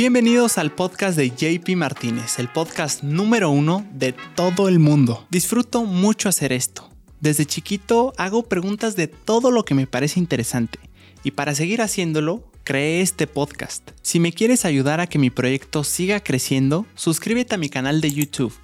Bienvenidos al podcast de JP Martínez, el podcast número uno de todo el mundo. Disfruto mucho hacer esto. Desde chiquito hago preguntas de todo lo que me parece interesante y para seguir haciéndolo, creé este podcast. Si me quieres ayudar a que mi proyecto siga creciendo, suscríbete a mi canal de YouTube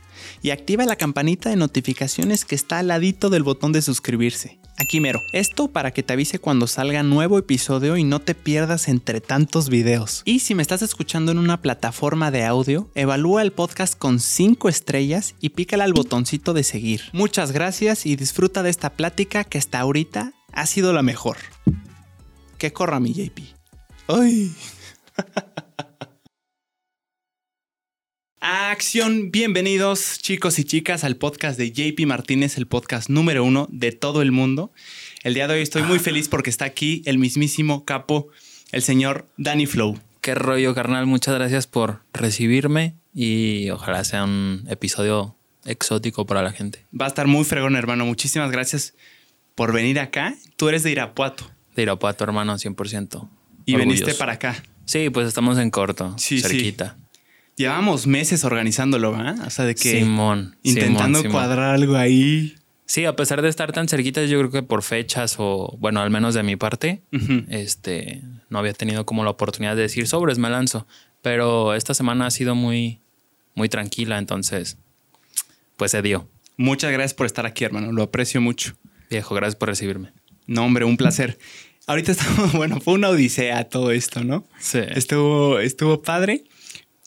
y activa la campanita de notificaciones que está al ladito del botón de suscribirse. Aquí mero. Esto para que te avise cuando salga nuevo episodio y no te pierdas entre tantos videos. Y si me estás escuchando en una plataforma de audio, evalúa el podcast con 5 estrellas y pícala al botoncito de seguir. Muchas gracias y disfruta de esta plática que hasta ahorita ha sido la mejor. Que corra mi JP. ¡Ay! Acción, bienvenidos chicos y chicas al podcast de JP Martínez, el podcast número uno de todo el mundo. El día de hoy estoy muy feliz porque está aquí el mismísimo capo, el señor Danny Flow. Qué rollo, carnal. Muchas gracias por recibirme y ojalá sea un episodio exótico para la gente. Va a estar muy fregón, hermano. Muchísimas gracias por venir acá. Tú eres de Irapuato. De Irapuato, hermano, 100%. Y veniste para acá. Sí, pues estamos en corto, cerquita. Llevamos meses organizándolo, ¿verdad? O sea, de que. Simón. Intentando cuadrar algo ahí. Sí, a pesar de estar tan cerquitas, yo creo que por fechas o, bueno, al menos de mi parte, este, no había tenido como la oportunidad de decir sobres, me lanzo. Pero esta semana ha sido muy, muy tranquila, entonces, pues se dio. Muchas gracias por estar aquí, hermano. Lo aprecio mucho. Viejo, gracias por recibirme. No, hombre, un placer. Ahorita estamos, bueno, fue una odisea todo esto, ¿no? Sí. Estuvo, estuvo padre.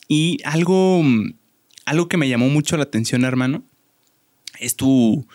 Y algo, algo que me llamó mucho la atención, hermano, es tu...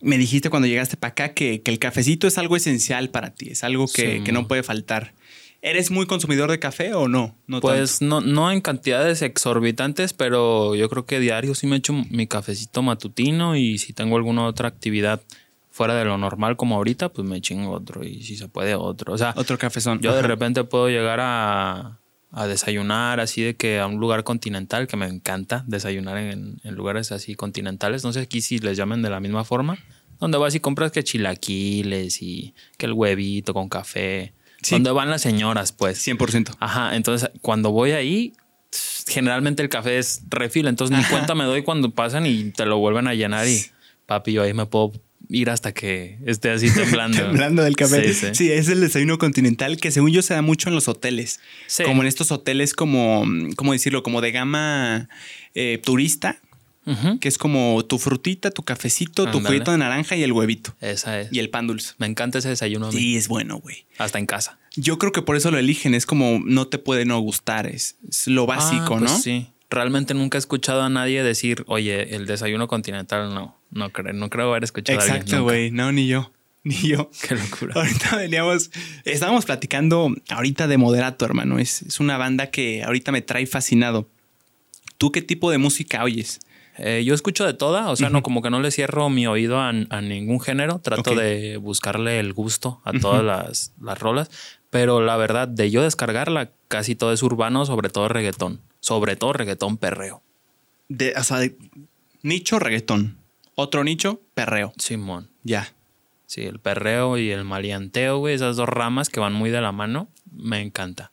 Me dijiste cuando llegaste para acá que, el cafecito es algo esencial para ti, es algo que, no puede faltar. ¿Eres muy consumidor de café o no? no pues no, no en cantidades exorbitantes, pero yo creo que diario sí me echo mi cafecito matutino y si tengo alguna otra actividad fuera de lo normal como ahorita, pues me chingo otro y si se puede otro. O sea, otro cafezón. Yo de repente puedo llegar a, a desayunar así de que a un lugar continental, que me encanta desayunar en, lugares así continentales. No sé aquí si les llaman de la misma forma. Donde vas y compras que chilaquiles y que el huevito con café. Donde van las señoras, pues. 100%. Ajá, entonces cuando voy ahí, generalmente el café es refil. Entonces ni cuenta me doy cuando pasan y te lo vuelven a llenar y papi, yo ahí me puedo ir hasta que esté así temblando. temblando del café. Sí, es el desayuno continental que según yo se da mucho en los hoteles. Como en estos hoteles como, ¿cómo decirlo? Como de gama eh, turista. Que es como tu frutita, tu cafecito, tu juguito de naranja y el huevito. Esa es. Y el pan dulce. Me encanta ese desayuno. Sí, es bueno, güey. Hasta en casa. Yo creo que por eso lo eligen. Es como no te puede no gustar. Es, lo básico, ah, pues ¿no? Sí. Realmente nunca he escuchado a nadie decir, oye, el desayuno continental no. No creo, no creo haber escuchado Exacto, güey. No, ni yo. Ni yo. Qué locura. Ahorita veníamos, estábamos platicando ahorita de Moderato, hermano. Es, es una banda que ahorita me trae fascinado. ¿Tú qué tipo de música oyes? Eh, yo escucho de toda, o sea, no como que no le cierro mi oído a, ningún género, trato de buscarle el gusto a todas las, las, rolas, pero la verdad, de yo descargarla, casi todo es urbano, sobre todo reggaetón, sobre todo reggaetón perreo. De, o sea, nicho reggaetón. Otro nicho, perreo. Simón. Ya. Sí, el perreo y el malianteo, güey, esas dos ramas que van muy de la mano, me encanta.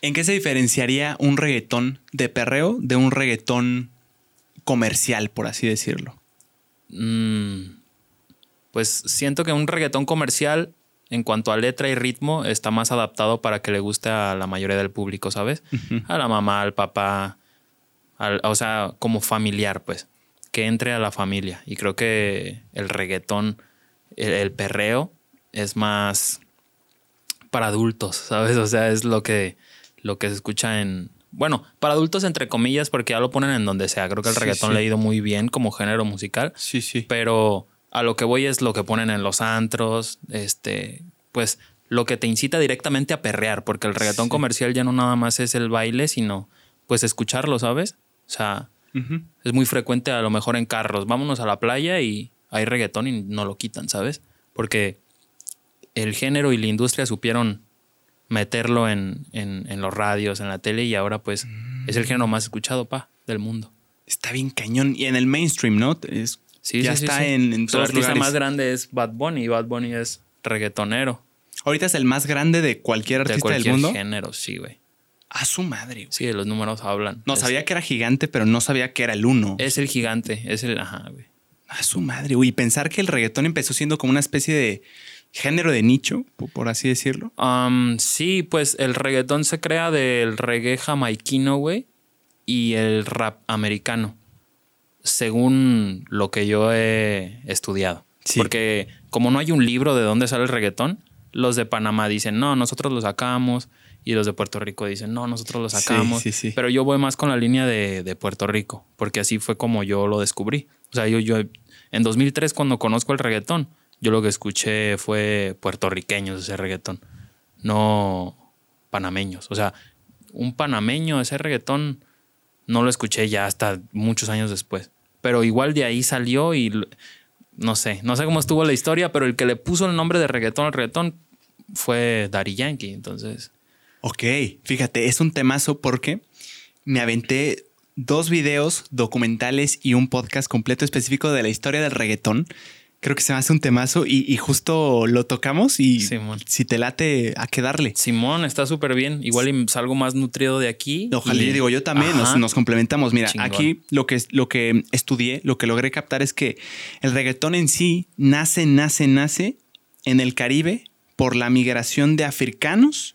¿En qué se diferenciaría un reggaetón de perreo de un reggaetón comercial, por así decirlo? Mm, pues siento que un reggaetón comercial, en cuanto a letra y ritmo, está más adaptado para que le guste a la mayoría del público, ¿sabes? A la mamá, al papá, o sea, como familiar, pues que entre a la familia. Y creo que el reggaetón, el, perreo, es más para adultos, ¿sabes? O sea, es lo que, lo que se escucha en... Bueno, para adultos entre comillas, porque ya lo ponen en donde sea. Creo que el reggaetón le ha ido muy bien como género musical. Sí, sí. Pero a lo que voy es lo que ponen en los antros, este, pues lo que te incita directamente a perrear, porque el reggaetón comercial ya no nada más es el baile, sino pues escucharlo, ¿sabes? O sea, es muy frecuente a lo mejor en carros. Vámonos a la playa y hay reggaetón y no lo quitan, ¿sabes? Porque el género y la industria supieron meterlo en, los radios, en la tele y ahora pues es el género más escuchado, pa, del mundo. Está bien cañón. Y en el mainstream, ¿no? Es, sí, ya está en, en todos El más grande es Bad Bunny y Bad Bunny es reggaetonero. Ahorita es el más grande de cualquier artista del mundo. género, sí, güey. A su madre. güey. Sí, los números hablan. No Es- sabía que era gigante, pero no sabía que era el uno. Es el gigante, es el. Ajá, güey. A su madre, güey. Y pensar que el reggaetón empezó siendo como una especie de género de nicho, po- por así decirlo. Um, sí, pues el reggaetón se crea del reggae jamaiquino, güey, y el rap americano, según lo que yo he estudiado. Sí. Porque como no hay un libro de dónde sale el reggaetón, los de Panamá dicen, no, nosotros lo sacamos, y los de Puerto Rico dicen, no, nosotros lo Sí, sacamos. sí, sí. Pero yo voy más con la línea de, de Puerto Rico, porque así fue como yo lo descubrí. O sea, yo, yo en 2003 cuando conozco el reggaetón, yo lo que escuché fue puertorriqueños ese reggaetón, no panameños. O sea, un panameño, ese reggaetón, no lo escuché ya hasta muchos años después. Pero igual de ahí salió y no sé, no sé cómo estuvo la historia, pero el que le puso el nombre de reggaetón al reggaetón fue Daddy Yankee. Entonces, Ok, fíjate, es un temazo porque me aventé dos videos documentales y un podcast completo específico de la historia del reggaetón. Creo que se me hace un temazo y, y justo lo tocamos y Simón. si te late, a qué darle. Simón está súper bien. Igual y salgo más nutrido de aquí. Ojalá, y- y digo, yo también nos, complementamos. Mira, Chingón. aquí lo que, lo que estudié, lo que logré captar es que el reggaetón en sí nace, nace, nace en el Caribe por la migración de africanos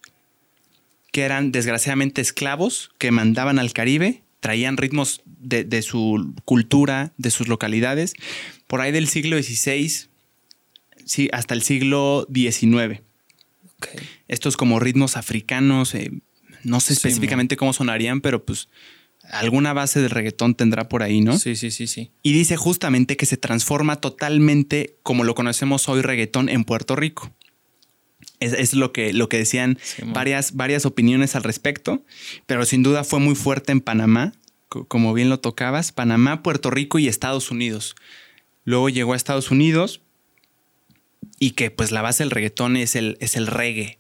que eran desgraciadamente esclavos que mandaban al Caribe, traían ritmos de, de su cultura, de sus localidades, por ahí del siglo XVI, sí, hasta el siglo XIX estos como ritmos africanos, eh, no sé Sí, específicamente cómo sonarían, pero pues alguna base de reggaetón tendrá por ahí, ¿no? Sí, sí, sí, sí. Y dice justamente que se transforma totalmente como lo conocemos hoy reggaetón en Puerto Rico. Es, es lo, que, lo que decían varias, varias opiniones al respecto, pero sin duda fue muy fuerte en Panamá, co- como bien lo tocabas, Panamá, Puerto Rico y Estados Unidos. Luego llegó a Estados Unidos y que pues la base del reggaetón es el, es el reggae.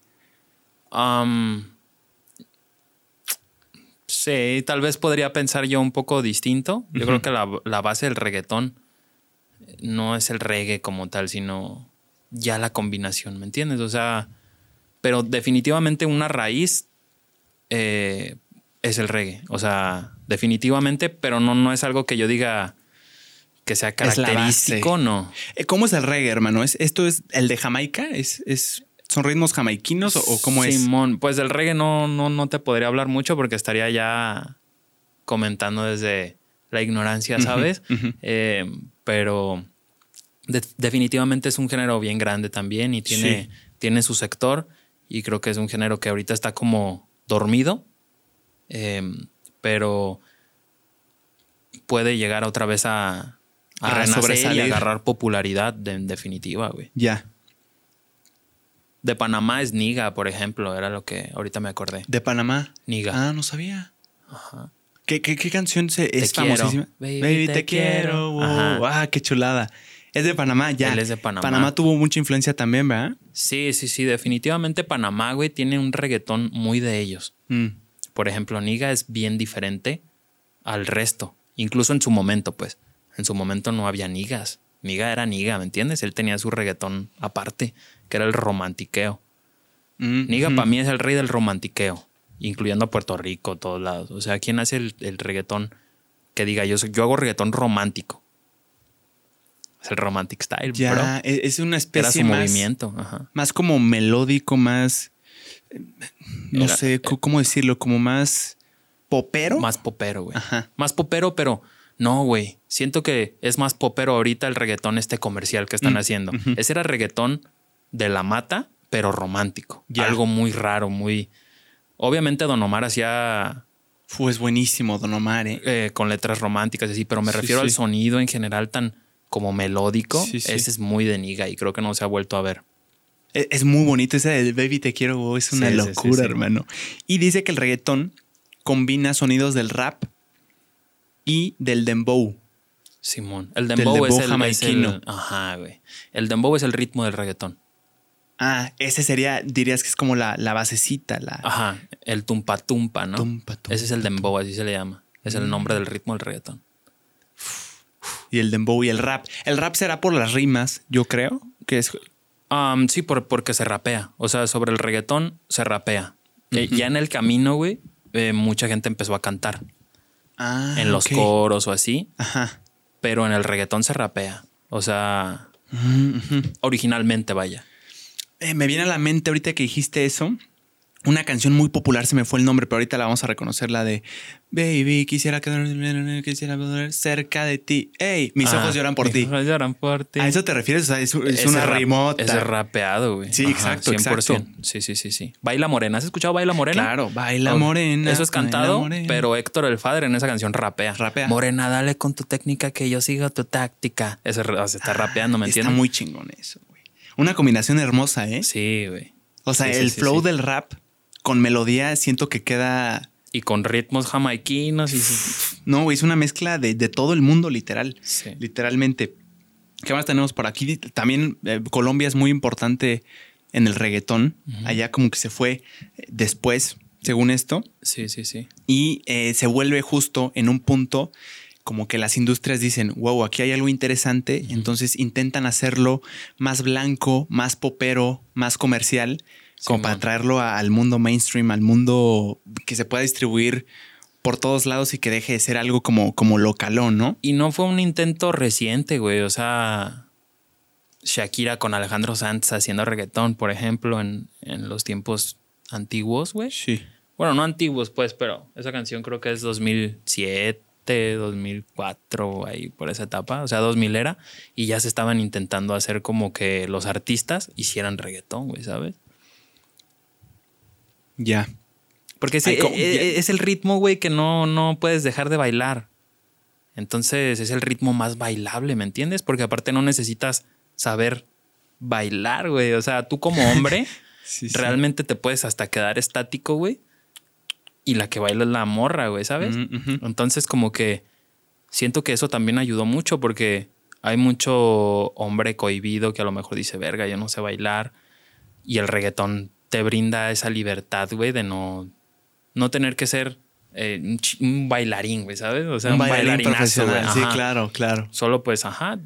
Sí, tal vez podría pensar yo un poco distinto. Yo creo que la, la base del reggaetón no es el reggae como tal, sino ya la combinación, ¿me entiendes? O sea, pero definitivamente una raíz eh, es el reggae. O sea, definitivamente, pero no, no es algo que yo diga que sea característico, no. Eh, ¿Cómo es el reggae, hermano? ¿Es, ¿Esto es el de Jamaica? ¿Es, es, ¿Son ritmos jamaiquinos o, o cómo es? Simón, pues del reggae no, no, no te podría hablar mucho porque estaría ya comentando desde la ignorancia, ¿sabes? Eh, pero de- definitivamente es un género bien grande también y tiene, Sí. tiene su sector y creo que es un género que ahorita está como dormido, eh, pero puede llegar otra vez a, a A renacer y agarrar popularidad de- en definitiva, güey. Ya. De Panamá es Niga, por ejemplo, era lo que ahorita me acordé. ¿De Panamá? Niga. Ah, no sabía. Ajá. ¿Qué, qué, qué canción se, es quiero. famosísima? Baby, te quiero. wow. Ah, qué chulada. Es de Panamá, ya. Él es de Panamá. Panamá tuvo mucha influencia también, ¿verdad? Sí, sí, sí, definitivamente Panamá, güey, tiene un reggaetón muy de ellos. Mm. Por ejemplo, Niga es bien diferente al resto, incluso en su momento, pues. En su momento no había Nigas. Niga era Niga, ¿me entiendes? Él tenía su reggaetón aparte, que era el romantiqueo. Mm, Niga para mí es el rey del romantiqueo, incluyendo a Puerto Rico, todos lados. O sea, ¿quién hace el, el reggaetón que diga yo, yo hago reggaetón romántico? Es el romantic style, Ya, bro. e- es una Era especie su más, movimiento. Ajá. más como melódico, más. No Era- sé cómo decirlo, como más popero. Más popero, güey. Ajá. Más popero, pero no, güey. Siento que es más popero ahorita el reggaetón este comercial que están Mm, haciendo. Ese era reggaetón de la mata, pero romántico. Ya. Algo muy raro, muy... Obviamente Don Omar hacía Fue buenísimo, Don Omar, ¿eh? eh, con letras románticas y así, pero me Sí, refiero al sonido en general tan como melódico. Sí, sí. Ese es muy de niga y creo que no se ha vuelto a ver. Es, es muy bonito ese del Baby Te Quiero, wow, es una Sí, locura, hermano. Y dice que el reggaetón combina sonidos del rap y del dembow. Simón. El dembow, es, el, es jamaiquino. el- Ajá, güey. El dembow es el ritmo del reggaetón. Ah, ese sería, dirías que es como la, la basecita, la Ajá. El tumpa tumpa, ¿no? tumpa, tumpa. Ese es el dembow, así se le llama. Es el nombre del ritmo del reggaetón. Y el dembow y el rap. El rap será por las rimas, yo creo, que es Um, sí, por, porque se rapea. O sea, sobre el reggaetón se rapea. Ya en el camino, güey, eh, mucha gente empezó a cantar Ah, en los coros o así, Ajá. pero en el reggaetón se rapea. O sea, Mm, originalmente vaya. Eh, me viene a la mente ahorita que dijiste eso. Una canción muy popular, se me fue el nombre, pero ahorita la vamos a reconocer, la de Baby, quisiera quedarme quisiera poder cerca de ti. ¡Ey! Mis Ah, ojos lloran por mis ti. ojos lloran por ti. ¿A eso te refieres? O sea, es, es Ese una rap- rimota. Ese rapeado, güey. Sí, exacto, exacto. Sí, sí, sí, sí. Baila Morena. ¿Has escuchado Baila Morena? Claro, baila Oh, morena. Eso es cantado, pero Héctor el Father en esa canción rapea. Rapea. Morena, dale con tu técnica que yo sigo tu táctica. Ese se está rapeando, ¿me Está entiendes? muy chingón eso, güey. Una combinación hermosa, ¿eh? Sí, güey. O sea, sí, el sí, flow sí. del rap con melodía siento que queda. Y con ritmos jamaiquinos y... No, güey, es una mezcla de, de todo el mundo, literal. Sí. Literalmente. ¿Qué más tenemos por aquí? También eh, Colombia es muy importante en el reggaetón. Allá como que se fue eh, después, según esto. Sí, sí, sí. Y eh, se vuelve justo en un punto como que las industrias dicen, wow, aquí hay algo interesante. Entonces intentan hacerlo más blanco, más popero, más comercial, como para traerlo a- al mundo mainstream, al mundo que se pueda distribuir por todos lados y que deje de ser algo como, como localón, ¿no? Y no fue un intento reciente, güey. O sea, Shakira con Alejandro Sanz haciendo reggaetón, por ejemplo, en, en los tiempos antiguos, güey. Sí. Bueno, no antiguos, pues, pero esa canción creo que es 2007, 2004, ahí por esa etapa, o sea, 2000 era, y ya se estaban intentando hacer como que los artistas hicieran reggaetón, güey, ¿sabes? Ya. Porque es, Ay, ¿cómo? es- el ritmo, güey, que no, no puedes dejar de bailar. Entonces es el ritmo más bailable, ¿me entiendes? Porque aparte no necesitas saber bailar, güey. O sea, tú como hombre Sí, sí. realmente te puedes hasta quedar estático, güey. Y la que baila es la morra, güey, ¿sabes? Mm. Entonces como que siento que eso también ayudó mucho porque hay mucho hombre cohibido que a lo mejor dice, verga, yo no sé bailar. Y el reggaetón te brinda esa libertad, güey, de no, no tener que ser eh, un, bailarín, güey, ¿sabes? O sea, un, bailarín güey. profesional. Sí, claro, claro. Solo pues, ajá,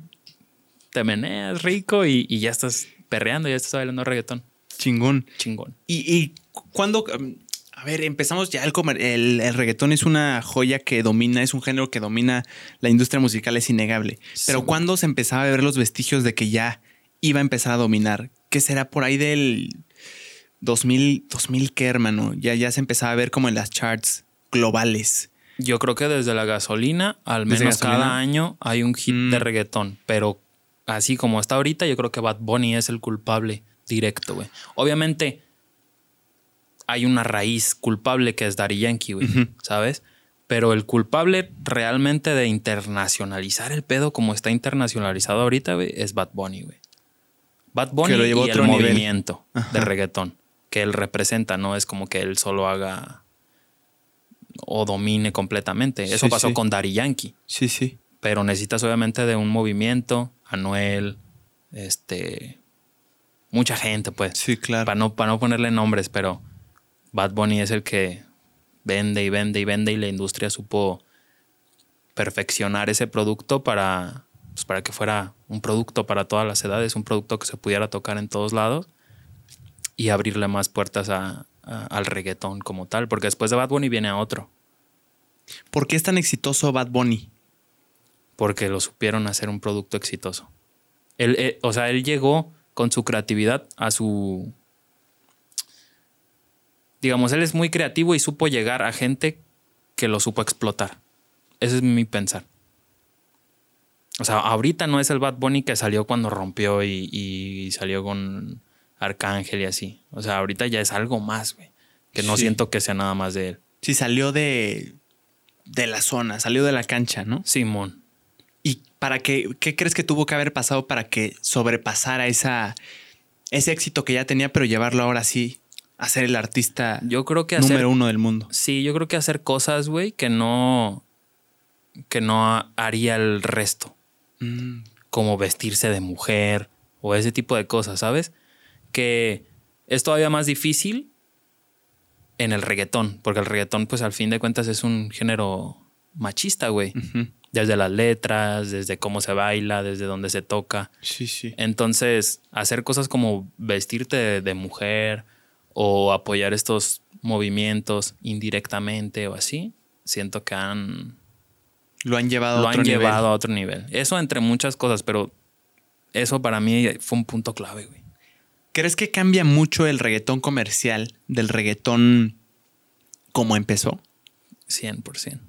te meneas rico y, y ya estás perreando, ya estás bailando reggaetón. Chingón. Chingón. ¿Y, y cuándo? um, A ver, empezamos ya el, comer- el el reggaetón es una joya que domina, es un género que domina la industria musical, es innegable. Pero. ¿cuándo se empezaba a ver los vestigios de que ya iba a empezar a dominar? ¿Qué será por ahí del 2000, 2000 qué, hermano? Ya, ya se empezaba a ver como en las charts globales. Yo creo que desde la gasolina, al ¿Desde menos gasolina? cada año hay un hit Mm. de reggaetón. Pero así como está ahorita, yo creo que Bad Bunny es el culpable directo, güey. Obviamente hay una raíz culpable que es Daddy Yankee, güey. ¿sabes? Pero el culpable realmente de internacionalizar el pedo como está internacionalizado ahorita, güey, es Bad Bunny, güey. Bad Bunny Que lo llevó a y otro el nivel. movimiento Ajá. de reggaetón que él representa, no es como que él solo haga o domine completamente. Eso Sí, pasó sí. con Daddy Yankee, Sí, sí. pero necesitas obviamente de un movimiento, Anuel, este, mucha gente, pues. Sí, claro. Para no, para no ponerle nombres, pero Bad Bunny es el que vende y vende y vende y la industria supo perfeccionar ese producto para, pues, para que fuera un producto para todas las edades, un producto que se pudiera tocar en todos lados y abrirle más puertas a- a- al reggaetón como tal, porque después de Bad Bunny viene a otro, ¿Por qué es tan exitoso Bad Bunny? porque lo supieron hacer un producto exitoso. Él, eh, o sea, él llegó con su creatividad a su... Digamos, él es muy creativo y supo llegar a gente que lo supo explotar. Ese es mi pensar. O sea, ahorita no es el Bad Bunny que salió cuando rompió y, y salió con Arcángel y así. O sea, ahorita ya es algo más, güey. Que no Sí. siento que sea nada más de él. Sí, salió de, de la zona, salió de la cancha, ¿no? Simón. ¿Y para qué, qué crees que tuvo que haber pasado para que sobrepasara esa, ese éxito que ya tenía, pero llevarlo ahora sí a ser el artista Yo creo que hacer número uno del mundo? Sí, yo creo que hacer cosas, güey, que no. que no haría el resto. Mm, Como vestirse de mujer o ese tipo de cosas, ¿sabes? Que es todavía más difícil en el reggaetón, porque el reggaetón, pues al fin de cuentas, es un género machista, güey. Desde las letras, desde cómo se baila, desde dónde se toca. Sí, sí. Entonces, hacer cosas como vestirte de, de mujer o apoyar estos movimientos indirectamente o así, siento que han lo han llevado, lo a, otro han nivel. llevado a otro nivel. Eso entre muchas cosas, pero eso para mí fue un punto clave, güey. ¿Crees que cambia mucho el reggaetón comercial del reggaetón como empezó? 100%.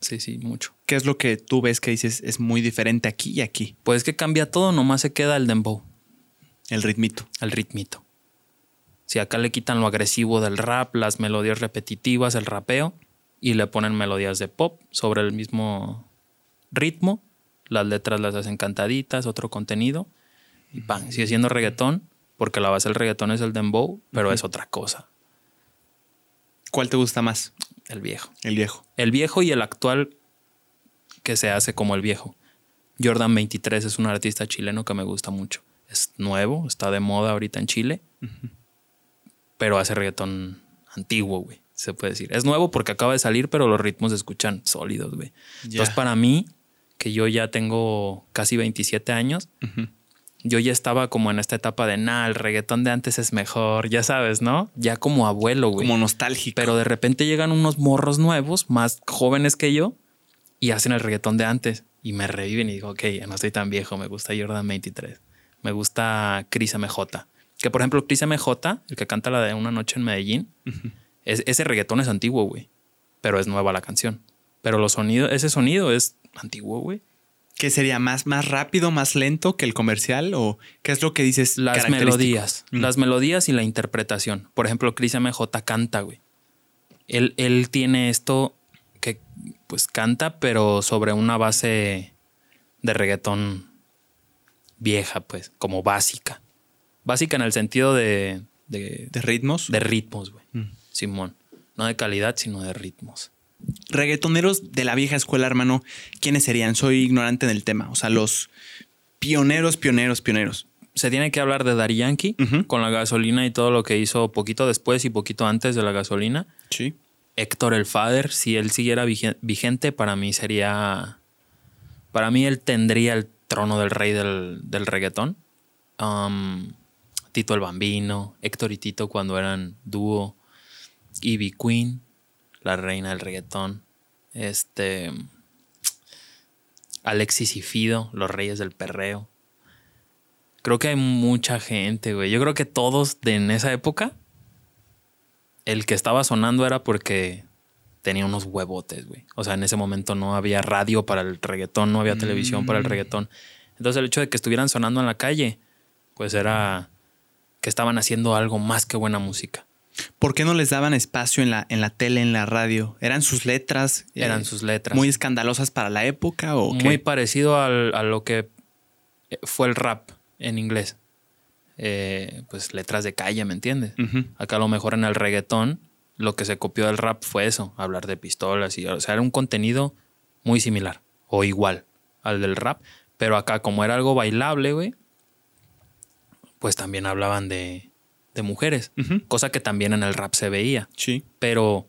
Sí, sí, mucho. ¿Qué es lo que tú ves que dices es muy diferente aquí y aquí? Pues que cambia todo, nomás se queda el dembow, El ritmito. el ritmito. Si acá le quitan lo agresivo del rap, las melodías repetitivas, el rapeo, y le ponen melodías de pop sobre el mismo ritmo, las letras las hacen cantaditas, otro contenido, y pan, sigue siendo reggaetón, porque la base del reggaetón es el dembow, pero es otra cosa, ¿Cuál te gusta más? el viejo. El viejo. El viejo y el actual que se hace como el viejo. Jordan 23 es un artista chileno que me gusta mucho. Es nuevo, está de moda ahorita en Chile, pero hace reggaetón antiguo, güey, se puede decir. Es nuevo porque acaba de salir, pero los ritmos se escuchan sólidos, güey. Entonces, para mí, que yo ya tengo casi 27 años. Yo ya estaba como en esta etapa de, nah, el reggaetón de antes es mejor, ya sabes, ¿no? Ya como abuelo, güey. Como nostálgico. Pero de repente llegan unos morros nuevos, más jóvenes que yo, y hacen el reggaetón de antes. Y me reviven y digo, ok, no estoy tan viejo, me gusta Jordan 23. Me gusta Chris MJ. Que por ejemplo, Chris MJ, el que canta la de Una Noche en Medellín, es- ese reggaetón es antiguo, güey. Pero es nueva la canción. Pero los sonidos, ese sonido es antiguo, güey. ¿Qué sería más, más rápido, más lento que el comercial? ¿O qué es lo que dices? Las melodías. Mm. Las melodías y la interpretación. Por ejemplo, Chris MJ canta, güey. Él, él tiene esto que pues canta, pero sobre una base de reggaetón vieja, pues, como básica. Básica en el sentido de, de, ¿De ritmos? de ritmos, güey. Mm. Simón. No de calidad, sino de ritmos. Reggaetoneros de la vieja escuela, hermano, ¿quiénes serían? Soy ignorante en el tema. O sea, los pioneros, pioneros, pioneros. Se tiene que hablar de Daddy Yankee con la gasolina y todo lo que hizo poquito después y poquito antes de la gasolina. Sí. Héctor el Father, si él siguiera vige- vigente, para mí sería. Para mí él tendría el trono del rey del, del reggaetón. Um, Tito el Bambino, Héctor y Tito cuando eran dúo. Ivy Queen, la reina del reggaetón. Este. Alexis y Fido, los reyes del perreo. Creo que hay mucha gente, güey. Yo creo que todos de en esa época el que estaba sonando era porque tenía unos huevotes, güey. O sea, en ese momento no había radio para el reggaetón, no había televisión para el Mm. reggaetón. Entonces el hecho de que estuvieran sonando en la calle, pues era que estaban haciendo algo más que buena música. ¿Por qué no les daban espacio en la, en la tele, en la radio? ¿Eran sus letras? eh, Eran sus letras. ¿Muy escandalosas para la época o qué? Muy parecido al- a lo que fue el rap en inglés. Eh, pues letras de calle, ¿me entiendes? Acá a lo mejor en el reggaetón lo que se copió del rap fue eso, hablar de pistolas y o sea, era un contenido muy similar o igual al del rap, pero acá como era algo bailable, güey, pues también hablaban de, de mujeres, cosa que también en el rap se veía, Sí. pero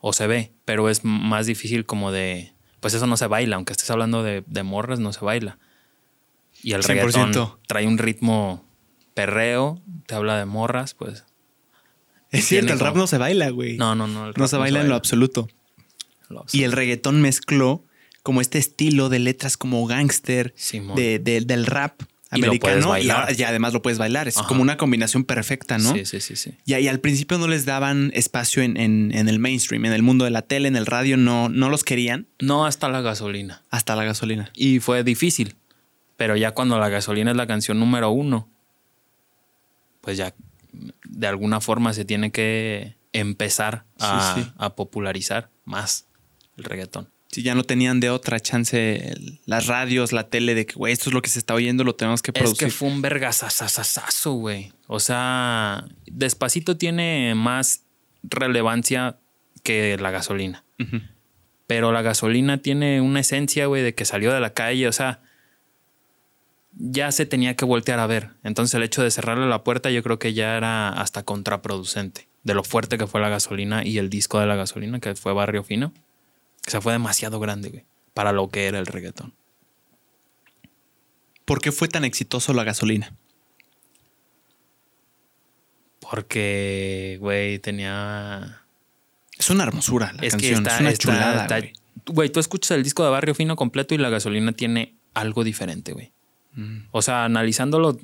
o se ve, pero es más difícil como de pues eso no se baila, aunque estés hablando de, de morras no se baila. Y el 100%. reggaetón trae un ritmo perreo, te habla de morras, pues Es cierto, el rap no se baila, güey. no, no, no. el no se baila en lo absoluto. Lo Y el reggaetón mezcló como este estilo de letras como gángster, Simón. de, de- del rap americano y, además lo puedes bailar. Es Ajá. como una combinación perfecta, ¿no? Sí, sí, sí, sí. Y, y al principio no les daban espacio en, en- en el mainstream, en el mundo de la tele, en el radio, no, no los querían No hasta la gasolina. hasta la gasolina. Y fue difícil. Pero ya cuando la gasolina es la canción número uno, pues ya de alguna forma se tiene que empezar a, Sí, sí. a popularizar más el reggaetón. Si ya no tenían de otra chance el- las radios, la tele, de que, güey, esto es lo que se está oyendo, lo tenemos que Es producir. que fue un vergasasasazo, güey. O sea, Despacito tiene más relevancia que la gasolina. Pero la gasolina tiene una esencia, güey, de que salió de la calle, o sea, ya se tenía que voltear a ver. Entonces el hecho de cerrarle la puerta yo creo que ya era hasta contraproducente de lo fuerte que fue la gasolina y el disco de la gasolina, que fue Barrio Fino. O sea, fue demasiado grande, güey, para lo que era el reggaetón. ¿Por qué fue tan exitoso la gasolina? Porque, güey, tenía. Es una hermosura la es que canción. está, es una está- chulada, está- güey. Güey, tú escuchas el disco de Barrio Fino completo y la gasolina tiene algo diferente, güey. Mm. O sea, analizándolo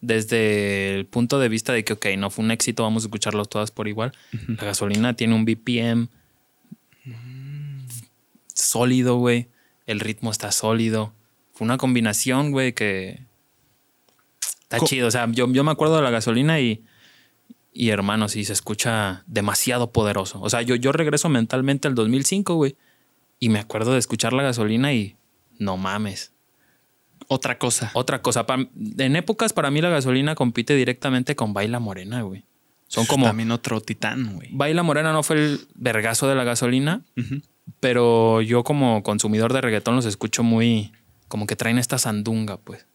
desde el punto de vista de que, ok, no fue un éxito, vamos a escucharlos todas por igual. La gasolina tiene un BPM sólido, güey. El ritmo está sólido. Fue una combinación, güey, que está Co- chido. O sea, yo, yo me acuerdo de la gasolina y, y hermano, sí, se escucha demasiado poderoso. O sea, yo, yo regreso mentalmente al 2005, güey, y me acuerdo de escuchar la gasolina y no mames. Otra cosa. Otra cosa, pa- en épocas para mí la gasolina compite directamente con Baila Morena, güey. Son como... También otro titán, güey. Baila Morena no fue el vergazo de la gasolina. Pero yo como consumidor de reggaetón los escucho muy... Como que traen esta sandunga, pues.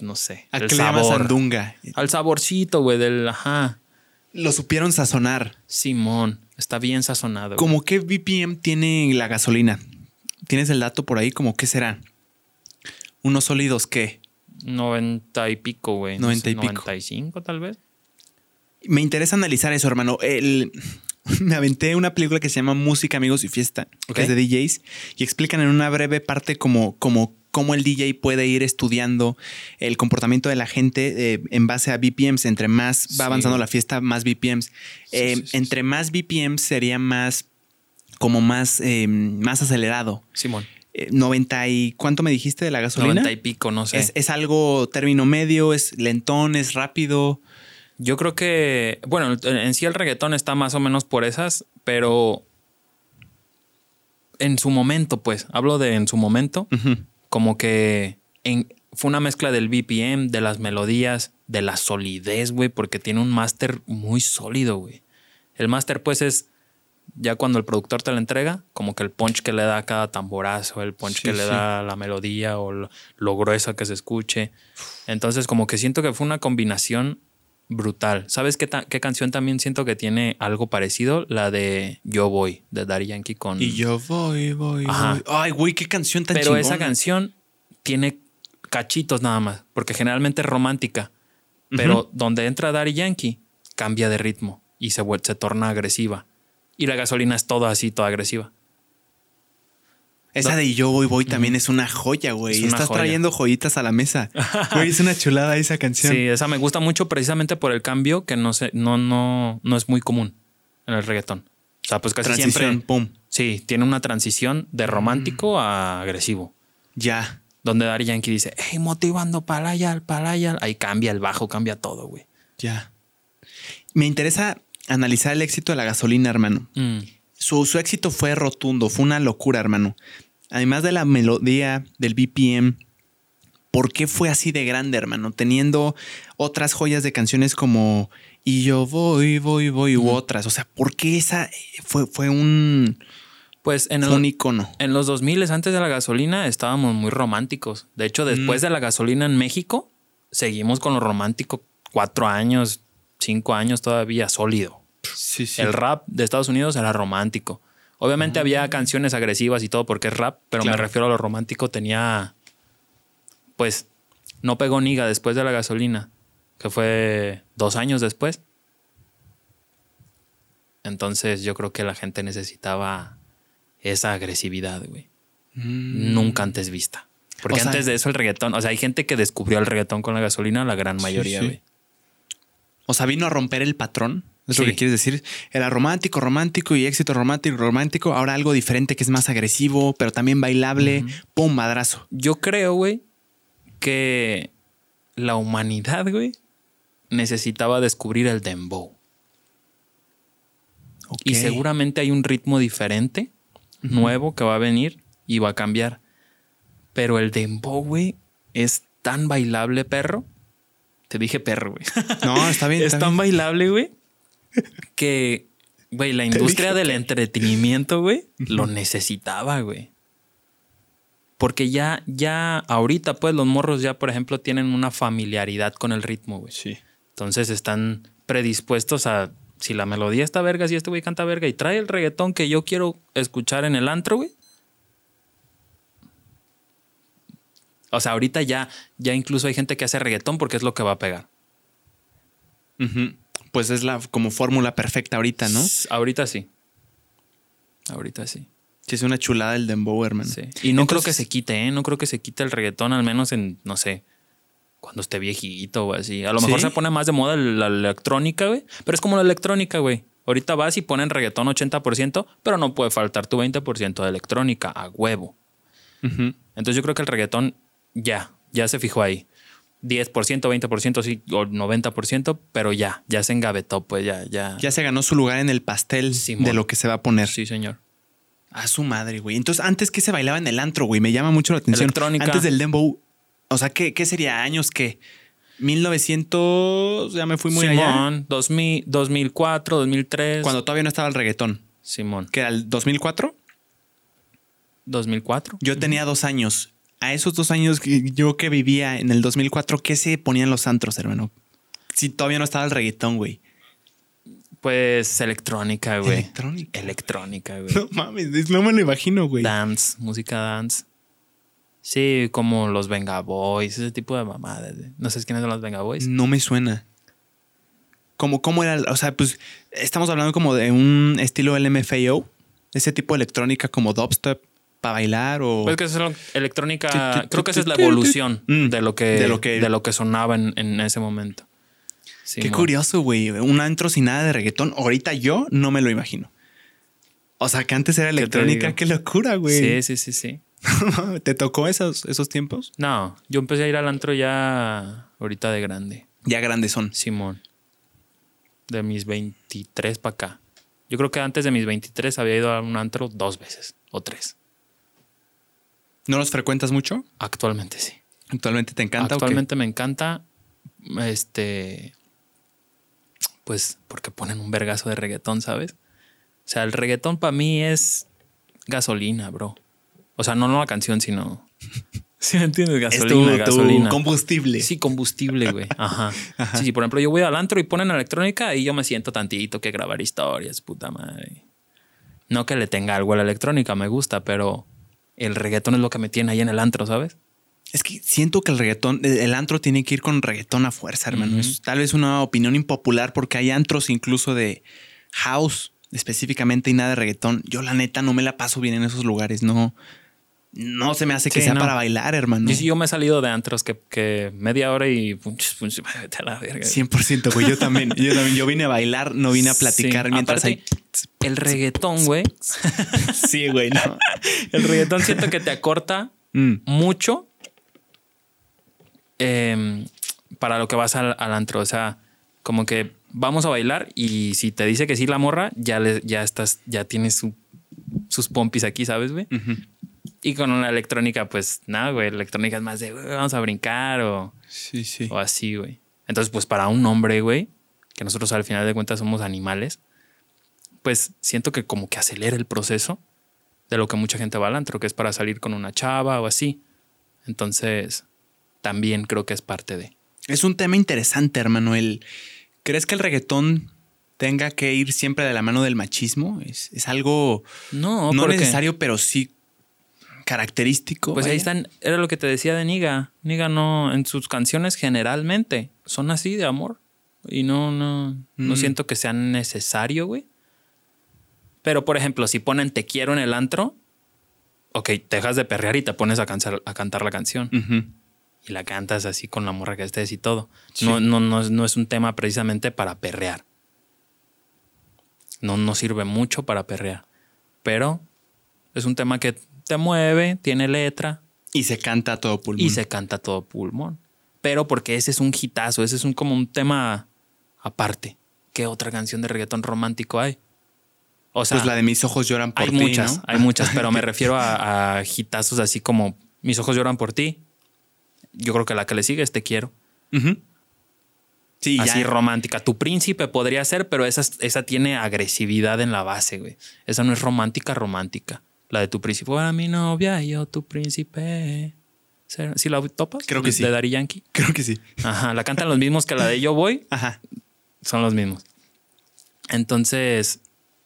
No sé. ¿A el qué le llamas sabor. sandunga? Al saborcito, güey, del... Ajá. Lo supieron sazonar. Simón. Está bien sazonado. güey. ¿Cómo qué BPM tiene la gasolina? ¿Tienes el dato por ahí? ¿Cómo qué será? ¿Unos sólidos qué? 90 y pico, güey. No 90 sé, y pico. 95 tal vez. Me interesa analizar eso, hermano. El- me aventé una película que se llama Música, Amigos y Fiesta, que es de DJs, y explican en una breve parte como, como, cómo el DJ puede ir estudiando el comportamiento de la gente eh, en base a BPMs. Entre más va avanzando la fiesta, más BPMs. Eh, sí, entre más BPMs sería más, como más, eh, más acelerado. Simón. Eh, 90 y ¿cuánto me dijiste de la gasolina? 90 y pico, no sé. Es, es algo término medio, es lentón, es rápido. Yo creo que, bueno, en sí el reggaetón está más o menos por esas, pero en su momento, pues, hablo de en su momento, como que en- fue una mezcla del BPM, de las melodías, de la solidez, güey, porque tiene un máster muy sólido, güey. El máster, pues, es ya cuando el productor te la entrega, como que el punch que le da a cada tamborazo, el punch Sí, que le sí. da a la melodía o lo, lo gruesa que se escuche. Entonces, como que siento que fue una combinación brutal. ¿Sabes qué, qué canción también siento que tiene algo parecido? La de Yo Voy, de Daddy Yankee con... Y yo voy, voy, Ajá. voy. Ay, güey, qué canción tan Pero esa canción tiene cachitos nada más, porque generalmente es romántica. Pero donde entra Daddy Yankee, cambia de ritmo y se, se torna agresiva. Y la gasolina es toda así, toda agresiva. Esa No. de Yo voy, voy también es una joya, güey. Es Estás joya. trayendo joyitas a la mesa. Güey, es una chulada esa canción. Sí, esa me gusta mucho precisamente por el cambio que no, se, no, no, no es muy común en el reggaetón. O sea, pues casi Transición, siempre. pum. Sí, tiene una transición de romántico a agresivo. Ya. Donde Daddy Yankee dice, hey, motivando palayal, palayal. Ahí cambia el bajo, cambia todo, güey. Ya. Me interesa analizar el éxito de la gasolina, hermano. Mm. Su, su éxito fue rotundo, fue una locura, hermano. Además de la melodía, del BPM, ¿por qué fue así de grande, hermano? Teniendo otras joyas de canciones como Y yo voy, voy, voy, u otras. O sea, ¿por qué esa fue, fue un, Pues en, el, un icono? en los 2000 antes de la gasolina estábamos muy románticos. De hecho, después Mm. de la gasolina en México, seguimos con lo romántico cuatro años, cinco años todavía sólido. Sí, sí. El rap de Estados Unidos era romántico. Obviamente había canciones agresivas y todo porque es rap, pero me refiero a lo romántico. Tenía, pues, no pegó niga después de la gasolina, que fue dos años después. Entonces yo creo que la gente necesitaba esa agresividad, güey. Mm. Nunca antes vista. Porque O sea- antes de eso el reggaetón, o sea, hay gente que descubrió el reggaetón con la gasolina, la gran mayoría, sí. güey. O sea, vino a romper el patrón. Es lo que quieres decir. Era romántico, romántico y éxito romántico, romántico. Ahora algo diferente que es más agresivo, pero también bailable. Ujú. Pum, madrazo. Yo creo, güey, que la humanidad, güey, necesitaba descubrir el dembow. Y seguramente hay un ritmo diferente, nuevo, que va a venir y va a cambiar. Pero el dembow, güey, es tan bailable, perro. Te dije perro, güey. No, está bien. es está tan bien. bailable, güey, que, güey, la industria del que- entretenimiento, güey, lo necesitaba, güey. Porque ya, ya ahorita, pues, los morros ya, por ejemplo, tienen una familiaridad con el ritmo, güey. Sí. Entonces están predispuestos a, si la melodía está verga, si este güey canta verga y trae el reggaetón que yo quiero escuchar en el antro, güey. O sea, ahorita ya, ya incluso hay gente que hace reggaetón porque es lo que va a pegar. Ujú. Pues es la como fórmula perfecta ahorita, ¿no? Ahorita sí. Ahorita sí. Sí, es una chulada el dembow, hermano. Sí. Y no creo que se quite, ¿eh? No creo que se quite el reggaetón, al menos en, no sé, cuando esté viejito o así. A lo mejor ¿Sí? se pone más de moda la electrónica, güey. Pero es como la electrónica, güey. Ahorita vas y ponen reggaetón 80%, pero no puede faltar tu 20% de electrónica, a huevo. Entonces yo creo que el reggaetón ya, ya se fijó ahí. 10%, 20%, sí, o 90%, pero ya, ya se engavetó, pues ya, ya. Ya se ganó su lugar en el pastel Simón. de lo que se va a poner. Sí, señor. A su madre, güey. Entonces, antes que se bailaba en el antro, güey, me llama mucho la atención. Electrónica. Antes del dembow. O sea, ¿qué, qué sería? ¿Años qué? 1900, ya me fui muy allá. Simón, 2000, 2004, 2003. Cuando todavía no estaba el reggaetón. Simón. ¿Que era el 2004? 2004. Yo tenía dos años. A esos dos años que yo que vivía en el 2004, ¿qué se ponían los antros, hermano? Si todavía no estaba el reggaetón, güey. Pues electrónica, güey. Electrónica. Electrónica, güey. No mames, no me lo imagino, güey. Dance, música dance. Sí, como los Venga Boys, ese tipo de mamadas. güey. No sé quiénes son los Venga Boys. No me suena. Como, ¿Cómo era? O sea, pues estamos hablando como de un estilo LMFAO. Ese tipo de electrónica como dubstep para bailar o... Pues que es electrónica. Creo que esa es la evolución Mm, de lo que, de de lo lo que- que, sonaba en, en ese momento. Qué curioso, güey. Un antro sin nada de reggaetón. Ahorita yo no me lo imagino. O sea, que antes era electrónica. Qué locura, güey. Sí, sí, sí, sí. ¿Te tocó esos, esos tiempos? No, yo empecé a ir al antro ya ahorita de grande. Ya grandes son. Simón. De mis 23 para acá. Yo creo que antes de mis 23 había ido a un antro dos veces o tres. ¿No los frecuentas mucho? Actualmente sí. ¿Actualmente te encanta? Actualmente me encanta. Este. Pues porque ponen un vergazo de reggaetón, ¿sabes? O sea, el reggaetón para mí es gasolina, bro. O sea, no, no la canción, sino. ¿Sí me entiendes? Es tu- Gasolina, tu gasolina. combustible. Sí, combustible, güey. Ajá. Sí, sí, por ejemplo, yo voy al antro y ponen electrónica y yo me siento tantito que grabar historias, puta madre. No que le tenga algo a la electrónica, me gusta, pero el reggaetón es lo que me tiene ahí en el antro, ¿sabes? Es que siento que el reggaetón, el antro tiene que ir con reggaetón a fuerza, hermano. Es tal vez una opinión impopular porque hay antros incluso de house específicamente y nada de reggaetón. Yo la neta no me la paso bien en esos lugares. No, no se me hace que Sí, sea no. para bailar, hermano. Yo yo me he salido de antros que, que media hora y punch, punch, vete a la verga. 100%, güey. Yo también, yo también. Yo vine a bailar, no vine a platicar Sí, mientras aparte, El reggaetón, güey. hay. Sí, güey, no. El reggaetón siento que te acorta Mm. mucho em, para lo que vas al, al antro. O sea, como que vamos a bailar y si te dice que sí la morra, ya, le, ya estás, ya tienes su- sus pompis aquí, ¿sabes, güey? Ujú. Y con una electrónica, pues nada, güey. Electrónica es más de "Güey, vamos a brincar o, Sí, sí. o así, güey. Entonces, pues para un hombre, güey, que nosotros al final de cuentas somos animales, pues siento que como que acelera el proceso de lo que mucha gente va al antro, que es para salir con una chava o así. Entonces, también creo que es parte de. Es un tema interesante, hermano. El, ¿Crees que el reggaetón tenga que ir siempre de la mano del machismo? Es, es algo No, no necesario, pero sí característico. Pues ahí están, era lo que te decía de Niga. Niga no, en sus canciones generalmente son así de amor. Y no, no, no Mm. siento que sea necesario, güey. Pero, por ejemplo, si ponen Te quiero en el antro, ok, te dejas de perrear y te pones a, cantar- a cantar la canción. Y la cantas así con la morra que estés y todo. Sí. No, no, no, es- no es un tema precisamente para perrear. No, no sirve mucho para perrear. Pero es un tema que te mueve, tiene letra Y se canta a todo pulmón. y se canta a todo pulmón. Pero porque ese es un hitazo, ese es un, como un tema aparte. ¿Qué otra canción de reggaetón romántico hay? O sea, pues la de mis ojos lloran por hay ti, muchas, ¿no? hay muchas, pero me refiero a, a hitazos así como Mis ojos lloran por ti. Yo creo que la que le sigue es Te quiero. Sí, así ya. romántica. Tu príncipe podría ser, pero esa, esa tiene agresividad en la base, güey. Esa no es romántica, romántica. La de tu príncipe. Era mi novia y yo tu príncipe. ¿Sí la topas? Creo que De- sí. De Daddy Yankee. Creo que sí. Ajá, la cantan los mismos que la de Yo Voy. Ajá. Son los mismos. Entonces,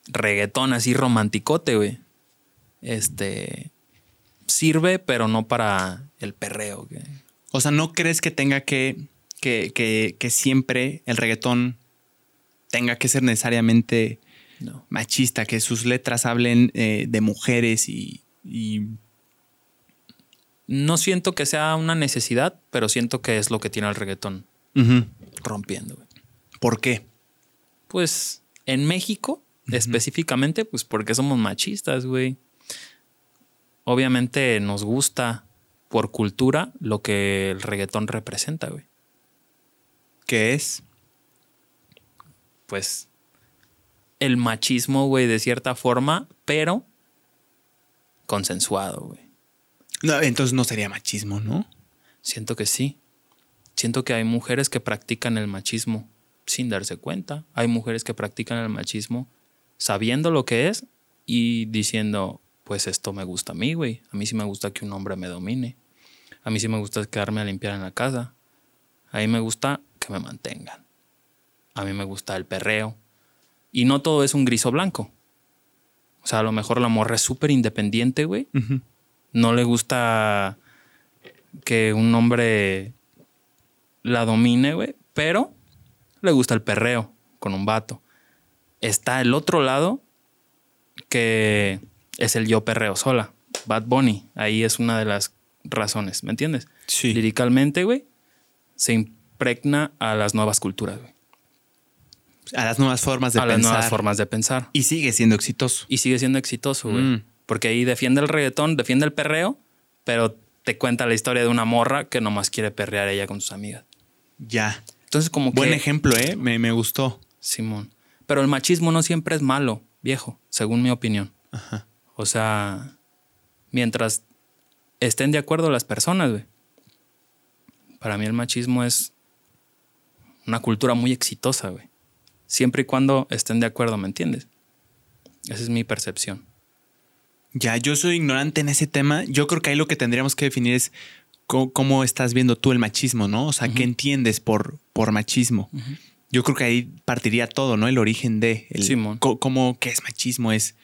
reggaetón así romanticote, güey. Este sirve, pero no para el perreo. güey. O sea, ¿no crees que tenga que, que, que, que siempre el reggaetón tenga que ser necesariamente No. machista, que sus letras hablen eh, de mujeres y, y No siento que sea una necesidad, pero siento que es lo que tiene el reggaetón rompiendo, güey. ¿Por qué? Pues en México, específicamente, pues porque somos machistas, güey. Obviamente nos gusta por cultura lo que el reggaetón representa, güey. ¿Qué es? Pues el machismo, güey, de cierta forma, pero consensuado, güey. No, entonces no sería machismo, ¿no? Siento que sí. Siento que hay mujeres que practican el machismo sin darse cuenta. Hay mujeres que practican el machismo sabiendo lo que es y diciendo, pues esto me gusta a mí, güey. A mí sí me gusta que un hombre me domine. A mí sí me gusta quedarme a limpiar en la casa. A mí me gusta que me mantengan. A mí me gusta el perreo. Y no todo es un gris o blanco. O sea, a lo mejor la morra es súper independiente, güey no le gusta que un hombre la domine, güey, pero le gusta el perreo con un vato. Está el otro lado que es el yo perreo sola, Bad Bunny. Ahí es una de las razones, ¿me entiendes? Sí. Líricamente, güey, se impregna a las nuevas culturas, güey. A las nuevas formas de A las pensar. nuevas formas de pensar. Y sigue siendo exitoso. Y sigue siendo exitoso, güey. Mm. Porque ahí defiende el reggaetón, defiende el perreo, pero te cuenta la historia de una morra que nomás quiere perrear ella con sus amigas. Ya. Entonces, como que. Buen ejemplo, ¿eh? Me, me gustó. Simón. Pero el machismo no siempre es malo, viejo, según mi opinión. Ajá. O sea, mientras estén de acuerdo las personas, güey. Para mí el machismo es una cultura muy exitosa, güey. Siempre y cuando estén de acuerdo, ¿me entiendes? Esa es mi percepción. Ya, yo soy ignorante en ese tema. Yo creo que ahí lo que tendríamos que definir es cómo, cómo estás viendo tú el machismo, ¿no? O sea, ¿qué entiendes por, por machismo? Yo creo que ahí partiría todo, ¿no? El origen de. El, Simón. ¿Cómo qué es machismo? Es.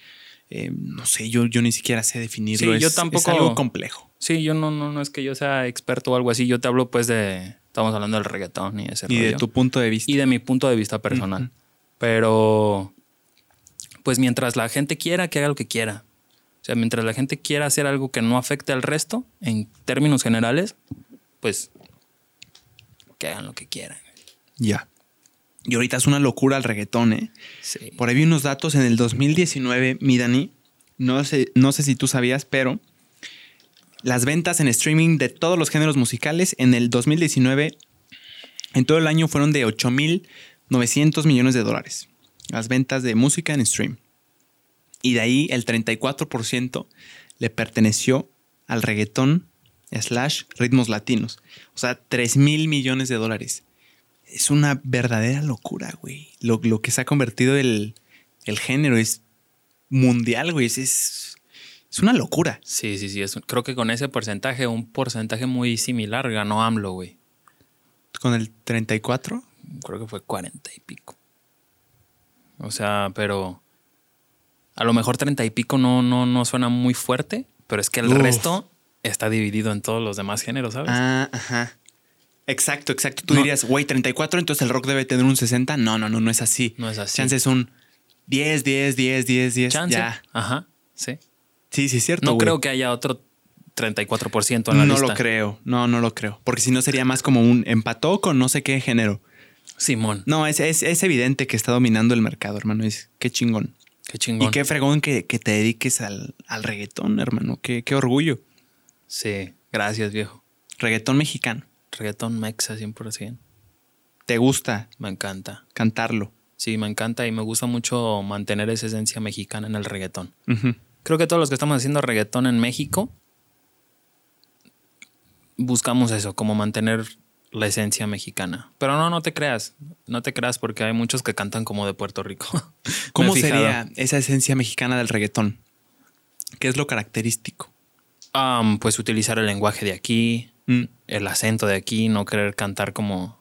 eh, no sé, yo, yo ni siquiera sé definirlo. Sí, es, yo es tampoco- algo complejo. Sí, yo no, no, no es que yo sea experto o algo así. Yo te hablo, pues, de. Estamos hablando del reggaetón y ese Y de tu punto de vista. y de mi punto de vista personal. Pero, pues mientras la gente quiera, que haga lo que quiera. O sea, mientras la gente quiera hacer algo que no afecte al resto, en términos generales, pues que hagan lo que quieran. Ya. Y ahorita es una locura el reggaetón, ¿eh? Sí. Por ahí vi unos datos en el 2019, mi Dani. No sé, no sé si tú sabías, pero las ventas en streaming de todos los géneros musicales en el 2019, en todo el año fueron de 8.900 millones de dólares. Las ventas de música en stream. Y de ahí el 34% le perteneció al reggaetón slash ritmos latinos. O sea, 3 mil millones de dólares. Es una verdadera locura, güey. Lo, lo que se ha convertido el, el género es mundial, güey. Es, es, es una locura. Sí, sí, sí. es un- creo que con ese porcentaje, un porcentaje muy similar, ganó AMLO, güey. Con el 34. Creo que fue 40 y pico. O sea, pero a lo mejor 30 y pico no, no, no suena muy fuerte, pero es que el Uf. resto está dividido en todos los demás géneros, ¿sabes? Ah, ajá. Exacto, exacto. Tú No. dirías, güey, 34, entonces el rock debe tener un 60. No, no, no, no es así. No es así. Chance es un 10, 10, 10, 10, 10. Chance. Ya. Ajá, sí. Sí, sí, es cierto. No güey. creo que haya otro 34% en la No lista. lo creo. No, no lo creo. Porque si no sería más como un empató con no sé qué género. Simón, No, es, es, es evidente que está dominando el mercado, hermano. Es qué chingón. qué chingón. Y qué fregón que, que te dediques al, al reggaetón, hermano. Qué, qué orgullo. Sí, gracias, viejo. Reggaetón mexicano. Reggaetón mexa 100%. ¿Te gusta Me encanta. cantarlo? Sí, me encanta y me gusta mucho mantener esa esencia mexicana en el reggaetón. Creo que todos los que estamos haciendo reggaetón en México buscamos eso, como mantener la esencia mexicana. Pero no, no te creas, no te creas porque hay muchos que cantan como de Puerto Rico. ¿Cómo sería esa esencia mexicana del reggaetón? ¿Qué es lo característico? Am, pues utilizar el lenguaje de aquí, Mm. el acento de aquí, no querer cantar como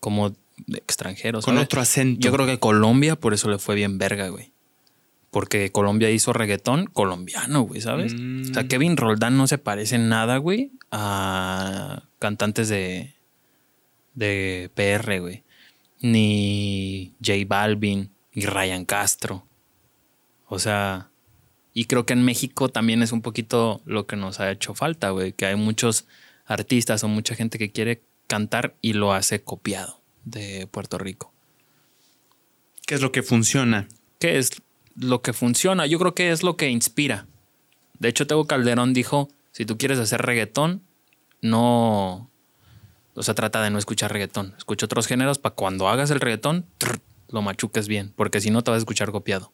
como extranjeros. Con otro acento. Yo creo que Colombia por eso le fue bien verga, güey. Porque Colombia hizo reggaetón colombiano, güey, ¿sabes? Mm. O sea, Kevin Roldán no se parece en nada, güey, a cantantes de, de PR, güey. ni J Balvin, ni Ryan Castro. O sea, y creo que en México también es un poquito lo que nos ha hecho falta, güey, que hay muchos artistas o mucha gente que quiere cantar y lo hace copiado de Puerto Rico. ¿Qué es lo que funciona? ¿Qué es lo que funciona? Yo creo que es lo que inspira. De hecho, Tego Calderón dijo, si tú quieres hacer reggaetón, no... O sea, trata de no escuchar reggaetón. Escucha otros géneros para cuando hagas el reggaetón, lo machuques bien, porque si no te vas a escuchar copiado.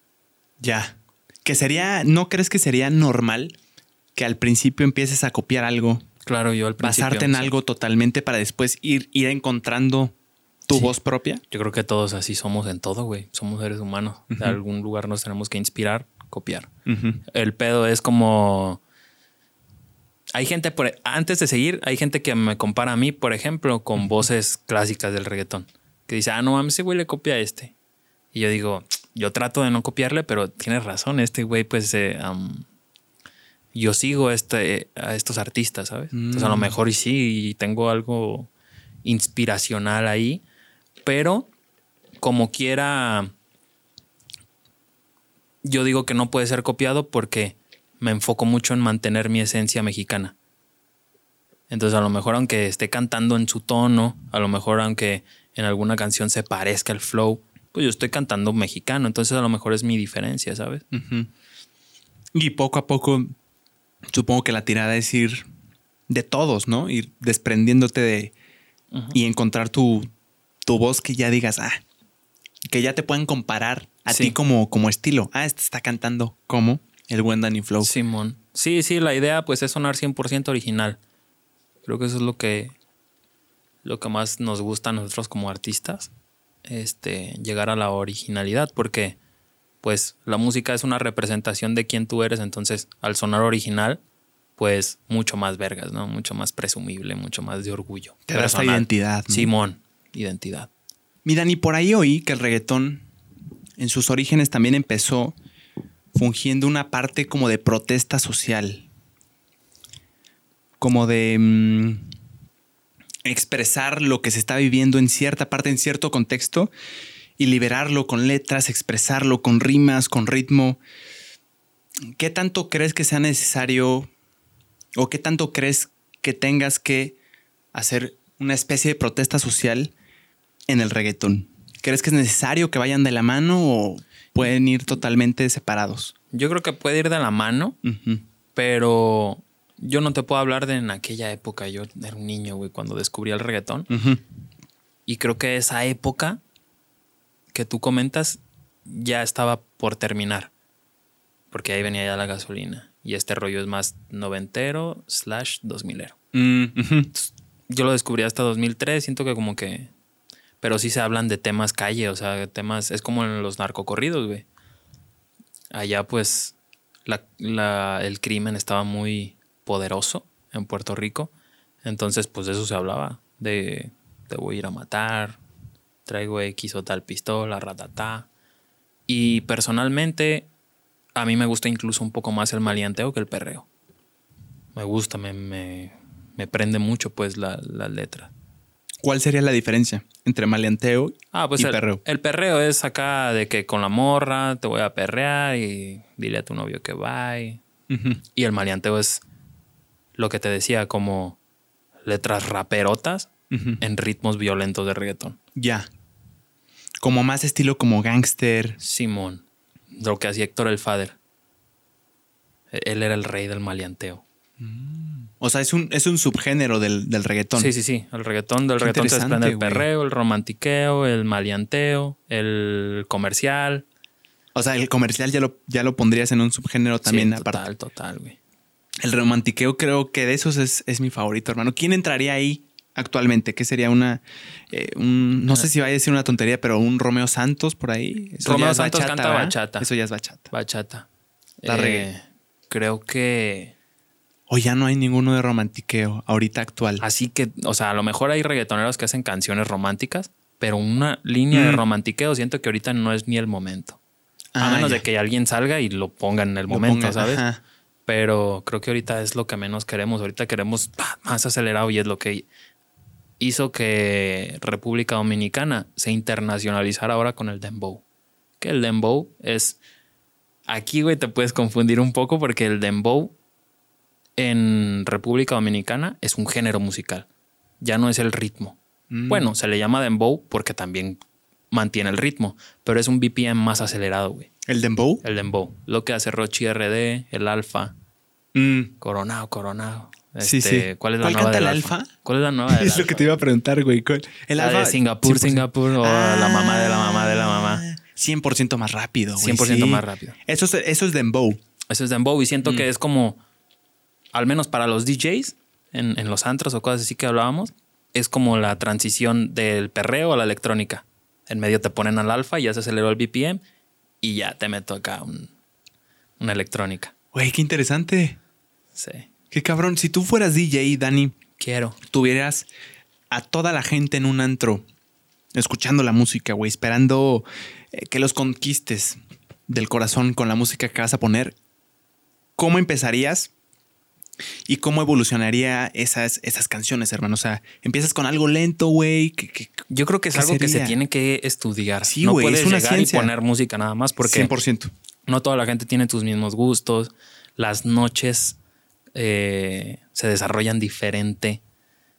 Ya. Que sería, ¿no crees que sería normal que al principio empieces a copiar algo? Claro, yo al principio. Basarte en algo totalmente para después ir, ir encontrando tu voz propia. Yo creo que todos así somos en todo, güey. Somos seres humanos. De algún lugar nos tenemos que inspirar, copiar. El pedo es como. Hay gente, por, antes de seguir, hay gente que me compara a mí, por ejemplo, con voces clásicas del reggaetón. Que dice, ah, no mames, ese güey le copia a este. Y yo digo, yo trato de no copiarle, pero tienes razón, este güey, pues eh, yo sigo este, a estos artistas, ¿sabes? Entonces a lo mm. mejor y sí, y tengo algo inspiracional ahí, pero como quiera, yo digo que no puede ser copiado porque me enfoco mucho en mantener mi esencia mexicana. Entonces a lo mejor aunque esté cantando en su tono, a lo mejor aunque en alguna canción se parezca el flow, pues yo estoy cantando mexicano, entonces a lo mejor es mi diferencia, ¿sabes? Y poco a poco, supongo que la tirada es ir de todos, ¿no? Ir desprendiéndote de y encontrar tu, tu voz que ya digas, ah, que ya te puedan comparar a ti como, como estilo. Ah, este está cantando como el buen Danny Flow. Simón. Sí, sí, la idea pues es sonar 100% original. Creo que eso es lo que, lo que más nos gusta a nosotros como artistas este, llegar a la originalidad, porque pues la música es una representación de quién tú eres, entonces al sonar original, pues mucho más vergas, ¿no? Mucho más presumible, mucho más de orgullo. Te da esta identidad. Simón, identidad. Mira, ni por ahí oí que el reggaetón en sus orígenes también empezó fungiendo una parte como de protesta social. Como de... Mm, expresar lo que se está viviendo en cierta parte, en cierto contexto, y liberarlo con letras, expresarlo con rimas, con ritmo. ¿Qué tanto crees que sea necesario o qué tanto crees que tengas que hacer una especie de protesta social en el reggaetón? ¿Crees que es necesario que vayan de la mano o pueden ir totalmente separados? Yo creo que puede ir de la mano, pero yo no te puedo hablar de en aquella época. Yo era un niño, güey, cuando descubrí el reggaetón. Y creo que esa época que tú comentas ya estaba por terminar. Porque ahí venía ya la gasolina. Y este rollo es más noventero slash dos milero. Mm, yo lo descubrí hasta 2003. Siento que como que... Pero sí se hablan de temas calle, o sea, temas... Es como en los narcocorridos, güey. Allá pues el crimen estaba muy poderoso en Puerto Rico. Entonces, pues de eso se hablaba, de te voy a ir a matar, traigo X o tal pistola, ratata. Y personalmente, a mí me gusta incluso un poco más el maleanteo que el perreo. Me gusta, me, me, prende mucho pues la, la, letra. ¿Cuál sería la diferencia entre maleanteo ah, pues y el, perreo? El perreo es acá de que con la morra te voy a perrear y dile a tu novio que va. Y el maleanteo es lo que te decía, como letras raperotas en ritmos violentos de reggaetón. Ya. Como más estilo como gangster. Simón. Lo que hacía Héctor el Fader. E-, él era el rey del maleanteo. Mm. O sea, es un, es un subgénero del, del, reggaetón. Sí, sí, sí. El reggaetón del reggaetón se desprende el perreo, el romantiqueo, el maleanteo, el comercial. O sea, el comercial ya lo, ya lo pondrías en un subgénero también sí, Total, total, güey. El romantiqueo creo que de esos es, mi favorito, hermano. ¿Quién entraría ahí actualmente? ¿Qué sería una, eh, no sé si vaya a decir una tontería, pero un Romeo Santos por ahí? Romeo Santos canta bachata. Eso ya es bachata. Bachata. Eh, creo que... O ya no hay ninguno de romantiqueo ahorita actual. Así que, o sea, a lo mejor hay reggaetoneros que hacen canciones románticas, pero una línea de mm. romantiqueo siento que ahorita no es ni el momento. a ah, menos de que alguien salga y lo ponga en el momento, ¿sabes? pero creo que ahorita es lo que menos queremos. Ahorita queremos más acelerado y es lo que hizo que República Dominicana se internacionalizara ahora con el dembow. Que el dembow es... Aquí, güey, te puedes confundir un poco porque el dembow en República Dominicana es un género musical. Ya no es el ritmo. Mm. Bueno, se le llama dembow porque también mantiene el ritmo, pero es un BPM más acelerado, güey. ¿El dembow? El dembow. Lo que hace Rochi RD, el alfa, Mm. Coronado, Coronado. Sí, Este, sí. ¿Cuál es la ¿Cuál nueva canta del el Alfa? ¿Cuál es la nueva del Es lo Alfa? que te iba a preguntar, güey. ¿Cuál? El La alfa. de Singapur, 100%. Singapur o la mamá de la mamá de la mamá. 100% más rápido, güey. 100% sí. más rápido. Eso es, eso es dembow. Eso es dembow y siento Mm. que es como, al menos para los DJs, en, en los antros o cosas así que hablábamos, es como la transición del perreo a la electrónica. En medio te ponen al alfa y ya se aceleró el BPM y ya te meto acá un- una electrónica. Güey, qué interesante. Sí. Qué cabrón. Si tú fueras DJ, Dani, Quiero. tuvieras a toda la gente en un antro escuchando la música, güey, esperando eh, que los conquistes del corazón con la música que vas a poner, ¿cómo empezarías? ¿Y cómo evolucionaría esas, esas canciones, hermano? O sea, empiezas con algo lento, güey. Yo creo que es ¿Qué algo que se tiene que estudiar. Sí, no puedes es una llegar ciencia. y poner música nada más porque 100%. no toda la gente tiene tus mismos gustos. Las noches eh, se desarrollan diferente.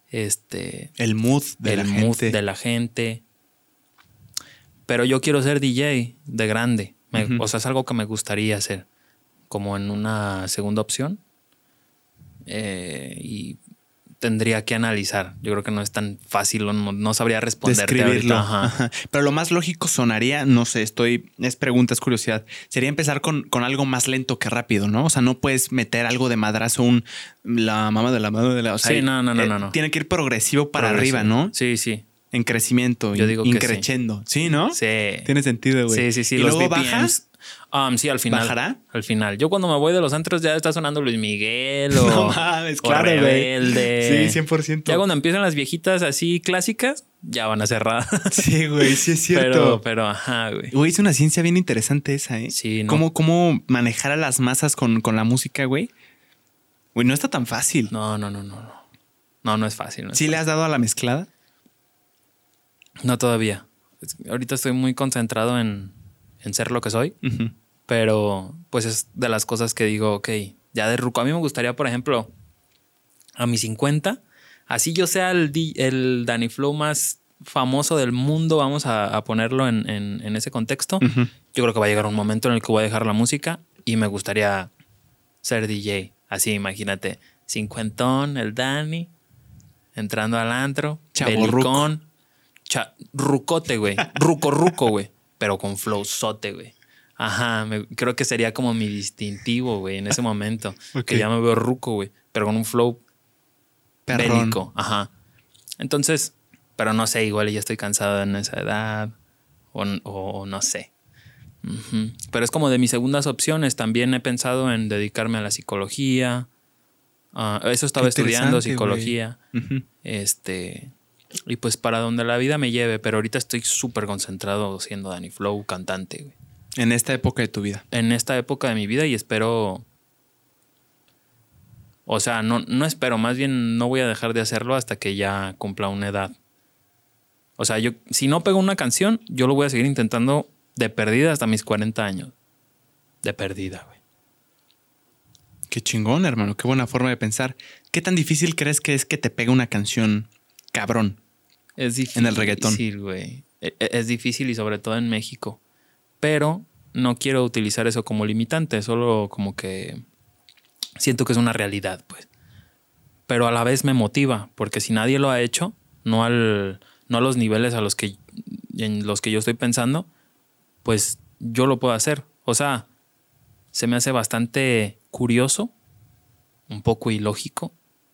Este, El mood de el la mood gente. de la gente. Pero yo quiero ser DJ de grande. Me-. O sea, es algo que me gustaría hacer. Como en una segunda opción. Eh, y tendría que analizar. Yo creo que no es tan fácil o no, no sabría responderte describirlo. ahorita. Ajá. Ajá. Pero lo más lógico sonaría, no sé, estoy, es pregunta, es curiosidad. Sería empezar con, con algo más lento que rápido, ¿no? O sea, no puedes meter algo de madrazo, un la mamá de la mamá de la. O sea, Sí, no, no, no, eh, no, no. Tiene que ir progresivo para Progresivo. arriba, ¿no? Sí, sí. En crecimiento, Yo digo que sí. Sí, ¿no? Sí. Tiene sentido, güey. Sí, sí, sí. ¿Y los luego BPMs. bajas? Um, sí, al final. ¿Bajará? Al final. Yo cuando me voy de los antros ya está sonando Luis Miguel o, No mames, o claro, güey. Rebelde. Sí, 100%. Ya cuando empiezan las viejitas así clásicas, ya van a cerrar. Sí, güey, sí es cierto. pero, pero, ajá, güey. Güey, es una ciencia bien interesante esa, ¿eh? Sí, ¿no? ¿Cómo, cómo manejar a las masas con, con la música, güey? Güey, no está tan fácil. No, no, no, no, no. No, no es fácil. No, es ¿Sí le has dado a la mezclada? no todavía. Ahorita estoy muy concentrado en, en ser lo que soy. Pero pues es de las cosas que digo, ok, ya de ruco. A mí me gustaría, por ejemplo, a mis 50, así yo sea el, el Danny Flow más famoso del mundo, vamos a, a ponerlo en, en- en ese contexto. Yo creo que va a llegar un momento en el que voy a dejar la música y me gustaría ser DJ. Así, imagínate, cincuentón, el Danny, entrando al antro, Chavorruco. belicón, cha- rucote, güey, ruco, ruco, güey, pero con flowzote, güey. Ajá, me- creo que sería como mi distintivo, güey, en ese momento. Que ya me veo ruco, güey, pero con un flow bélico. Ajá. Entonces, pero no sé, igual ya estoy cansado en esa edad. O, o no sé. Pero es como de mis segundas opciones. También he pensado en dedicarme a la psicología. Ah, eso estaba estudiando psicología. Este. Y pues para donde la vida me lleve. Pero ahorita estoy súper concentrado siendo Danny Flow, cantante, güey. En esta época de tu vida. En esta época de mi vida y espero. O sea, no, no espero, más bien no voy a dejar de hacerlo hasta que ya cumpla una edad. O sea, yo, si no pego una canción, yo lo voy a seguir intentando de perdida hasta mis 40 años. De perdida, güey. Qué chingón, hermano. Qué buena forma de pensar. ¿Qué tan difícil crees que es que te pegue una canción cabrón? Es difícil. En el reggaetón. güey. E- e- Es difícil y sobre todo en México. Pero no quiero utilizar eso como limitante, solo como que siento que es una realidad, pues. Pero a la vez me motiva, porque si nadie lo ha hecho, no, al, no a los niveles a los que, en los que yo estoy pensando, pues yo lo puedo hacer. O sea, se me hace bastante curioso, un poco ilógico,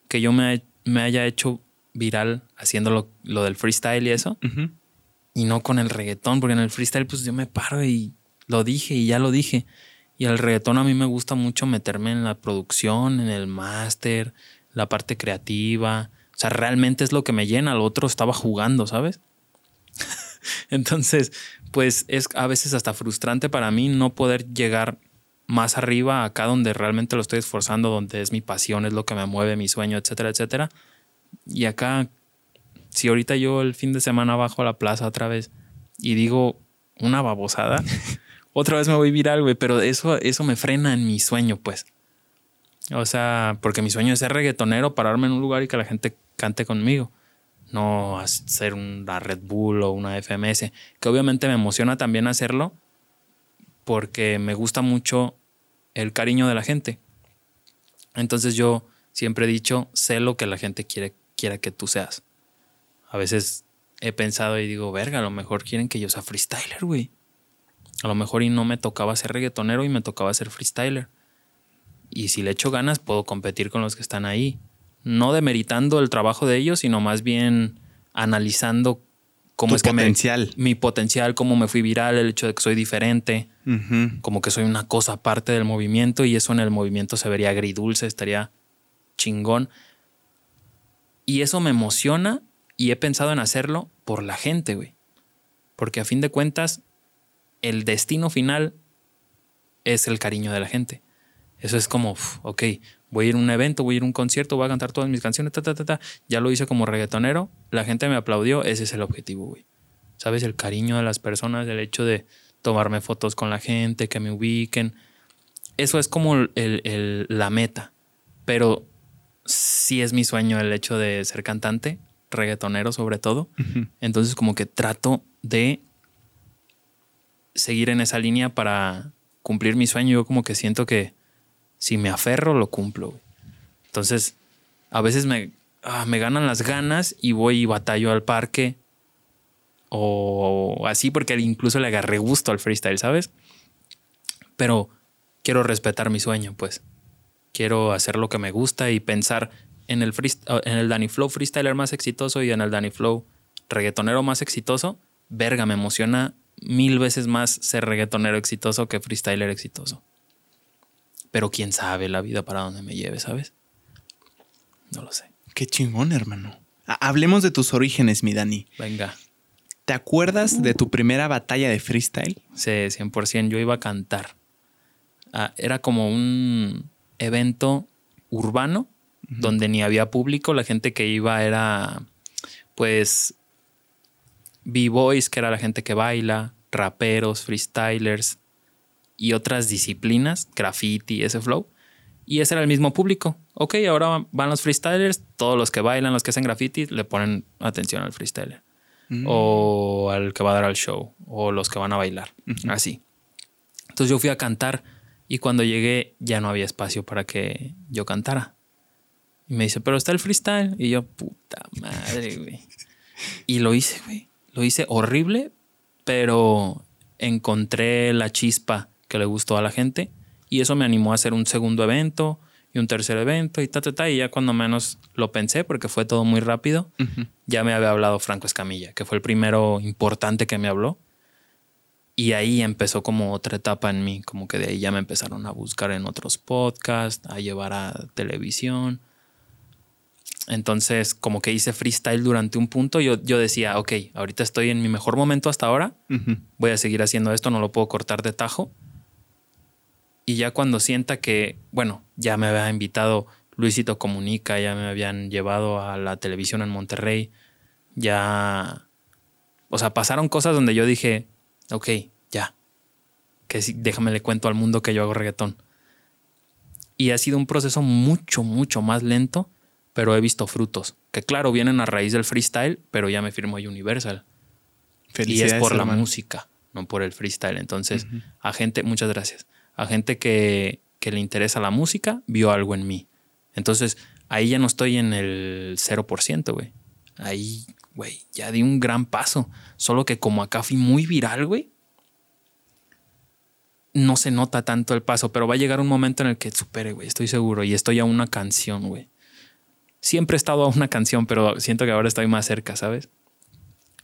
que yo me, me haya hecho viral haciendo lo, lo del freestyle y eso, y no con el reggaetón, porque en el freestyle pues yo me paro y lo dije y ya lo dije. Y el reggaetón a mí me gusta mucho meterme en la producción, en el máster, la parte creativa. O sea, realmente es lo que me llena. Lo otro estaba jugando, ¿sabes? Entonces, pues es a veces hasta frustrante para mí no poder llegar más arriba, acá donde realmente lo estoy esforzando, donde es mi pasión, es lo que me mueve, mi sueño, etcétera, etcétera. Y acá si ahorita yo el fin de semana bajo a la plaza otra vez y digo una babosada, otra vez me voy viral, güey, pero eso, eso me frena en mi sueño, pues. O sea, porque mi sueño es ser reggaetonero, pararme en un lugar y que la gente cante conmigo. No hacer una Red Bull o una FMS, que obviamente me emociona también hacerlo porque me gusta mucho el cariño de la gente. Entonces yo siempre he dicho, sé lo que la gente quiere, quiera que tú seas. A veces he pensado y digo, verga, a lo mejor quieren que yo sea freestyler, güey. A lo mejor y no me tocaba ser reggaetonero y me tocaba ser freestyler. Y si le echo ganas, puedo competir con los que están ahí. No demeritando el trabajo de ellos, sino más bien analizando cómo es potencial. que mi potencial, cómo me fui viral, el hecho de que soy diferente, como que soy una cosa aparte del movimiento y eso en el movimiento se vería agridulce, estaría chingón. Y eso me emociona y he pensado en hacerlo por la gente, güey. Porque a fin de cuentas, el destino final es el cariño de la gente. Eso es como, ok, voy a ir a un evento, voy a ir a un concierto, voy a cantar todas mis canciones, ta, ta, ta, ta. Ya lo hice como reggaetonero, la gente me aplaudió, ese es el objetivo, güey. ¿Sabes? El cariño de las personas, el hecho de tomarme fotos con la gente, que me ubiquen. Eso es como el, la meta. Pero sí es mi sueño el hecho de ser cantante, reggaetonero sobre todo. Entonces como que trato de seguir en esa línea para cumplir mi sueño. Yo como que siento que si me aferro, lo cumplo. Entonces, a veces me, ah, me ganan las ganas y voy y batallo al parque. O así porque incluso le agarré gusto al freestyle, ¿sabes? Pero quiero respetar mi sueño, pues. Quiero hacer lo que me gusta y pensar en el, en el Danny Flow freestyler más exitoso y en el Danny Flow reggaetonero más exitoso. Verga, me emociona mil veces más ser reggaetonero exitoso que freestyler exitoso. Pero quién sabe la vida para dónde me lleve, ¿sabes? No lo sé. Qué chingón, hermano. Hablemos de tus orígenes, mi Dani. Venga. ¿Te acuerdas de tu primera batalla de freestyle? Sí, 100%. Yo iba a cantar. Ah, era como un evento urbano donde ni había público. La gente que iba era, pues, b-boys, que era la gente que baila, raperos, freestylers, y otras disciplinas, graffiti, ese flow. Y ese era el mismo público. Ok, ahora van los freestylers, todos los que bailan, los que hacen graffiti, le ponen atención al freestyler. Mm. O al que va a dar al show, o los que van a bailar. Así. Entonces yo fui a cantar y cuando llegué ya no había espacio para que yo cantara. Y me dice, pero está el freestyle. Y yo, puta madre, güey. Y lo hice, güey. Lo hice horrible, pero encontré la chispa que le gustó a la gente y eso me animó a hacer un segundo evento y un tercer evento y ta, ta, ta. Y ya cuando menos lo pensé, porque fue todo muy rápido, ya me había hablado Franco Escamilla, que fue el primero importante que me habló. Y ahí empezó como otra etapa en mí, como que de ahí ya me empezaron a buscar en otros podcasts, a llevar a televisión. Entonces, como que hice freestyle durante un punto, yo, yo decía, ok, ahorita estoy en mi mejor momento hasta ahora, voy a seguir haciendo esto, no lo puedo cortar de tajo y ya cuando sienta que, bueno, ya me había invitado Luisito Comunica, ya me habían llevado a la televisión en Monterrey, ya... O sea, pasaron cosas donde yo dije, ok, ya, que déjame le cuento al mundo que yo hago reggaetón. Y ha sido un proceso mucho, mucho más lento, pero he visto frutos, que claro, vienen a raíz del freestyle, pero ya me firmó Universal. Y es por la música, no por el freestyle. Entonces, a gente, muchas gracias a gente que, le interesa la música, vio algo en mí. Entonces, ahí ya no estoy en el 0%, güey. Ahí, güey, ya di un gran paso. Solo que como acá fui muy viral, güey, no se nota tanto el paso, pero va a llegar un momento en el que supere, güey, estoy seguro. Y estoy a una canción, güey. Siempre he estado a una canción, pero siento que ahora estoy más cerca, ¿sabes?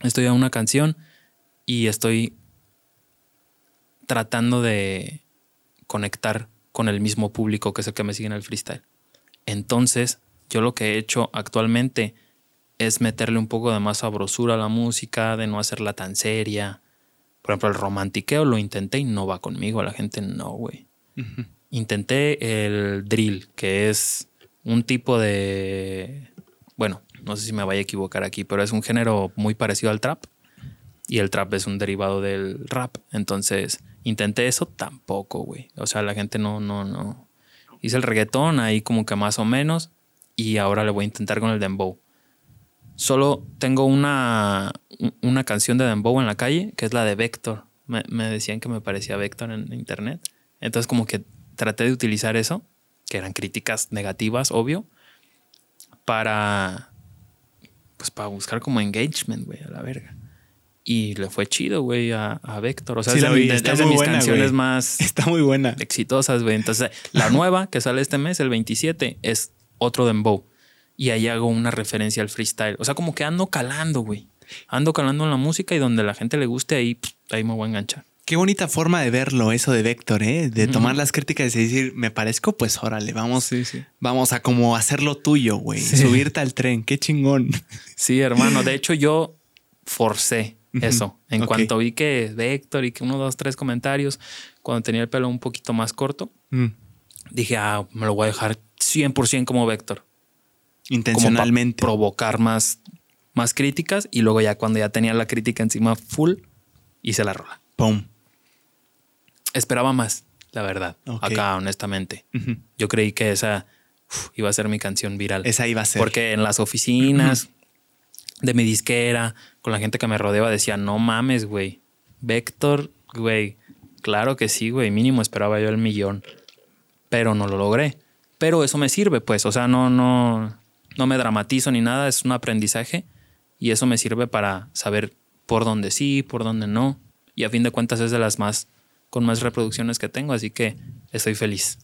Estoy a una canción y estoy tratando de conectar con el mismo público que es el que me sigue en el freestyle. Entonces, yo lo que he hecho actualmente es meterle un poco de más sabrosura a la música, de no hacerla tan seria. Por ejemplo, el romantiqueo lo intenté y no va conmigo. La gente no, güey. Intenté el drill, que es un tipo de. Bueno, no sé si me vaya a equivocar aquí, pero es un género muy parecido al trap. Y el trap es un derivado del rap. Entonces, intenté eso tampoco, güey. O sea, la gente no, no, no. Hice el reggaetón ahí como que más o menos. Y ahora le voy a intentar con el dembow. Solo tengo una, una canción de dembow en la calle, que es la de Vector. Me, me decían que me parecía Vector en internet. Entonces como que traté de utilizar eso, que eran críticas negativas, obvio, para pues para buscar como engagement, güey, a la verga. Y le fue chido, güey, a, a Vector. O sea, Sí, es vi, de- está es de mis buena, canciones güey. más Está muy buena. exitosas, güey. Entonces, la nueva que sale este mes, el 27, es otro dembow. Y ahí hago una referencia al freestyle. O sea, como que ando calando, güey. Ando calando en la música y donde la gente le guste, ahí, pff, ahí me voy a enganchar. Qué bonita forma de verlo, eso de Vector, ¿eh? De tomar las críticas y decir, me parezco, pues órale, vamos, Sí, sí. vamos a como hacerlo tuyo, güey. Sí. Subirte al tren, qué chingón. Sí, hermano. De hecho, yo forcé eso. En cuanto vi que Vector y que uno, dos, tres comentarios, cuando tenía el pelo un poquito más corto, Mm. dije, ah, me lo voy a dejar 100% como Vector. Como Intencionalmente. provocar más, más críticas. Y luego ya cuando ya tenía la crítica encima full, hice la rola. Pum. Esperaba más, la verdad. Acá, honestamente. Yo creí que esa uf, iba a ser mi canción viral. Esa iba a ser. Porque en las oficinas de mi disquera, con la gente que me rodeaba, decía, no mames, güey. Vector, güey. Claro que sí, güey. Mínimo esperaba yo el millón. Pero no lo logré. Pero eso me sirve, pues. O sea, no, no, no me dramatizo ni nada. Es un aprendizaje. Y eso me sirve para saber por dónde sí, por dónde no. Y a fin de cuentas es de las más con más reproducciones que tengo. Así que estoy feliz.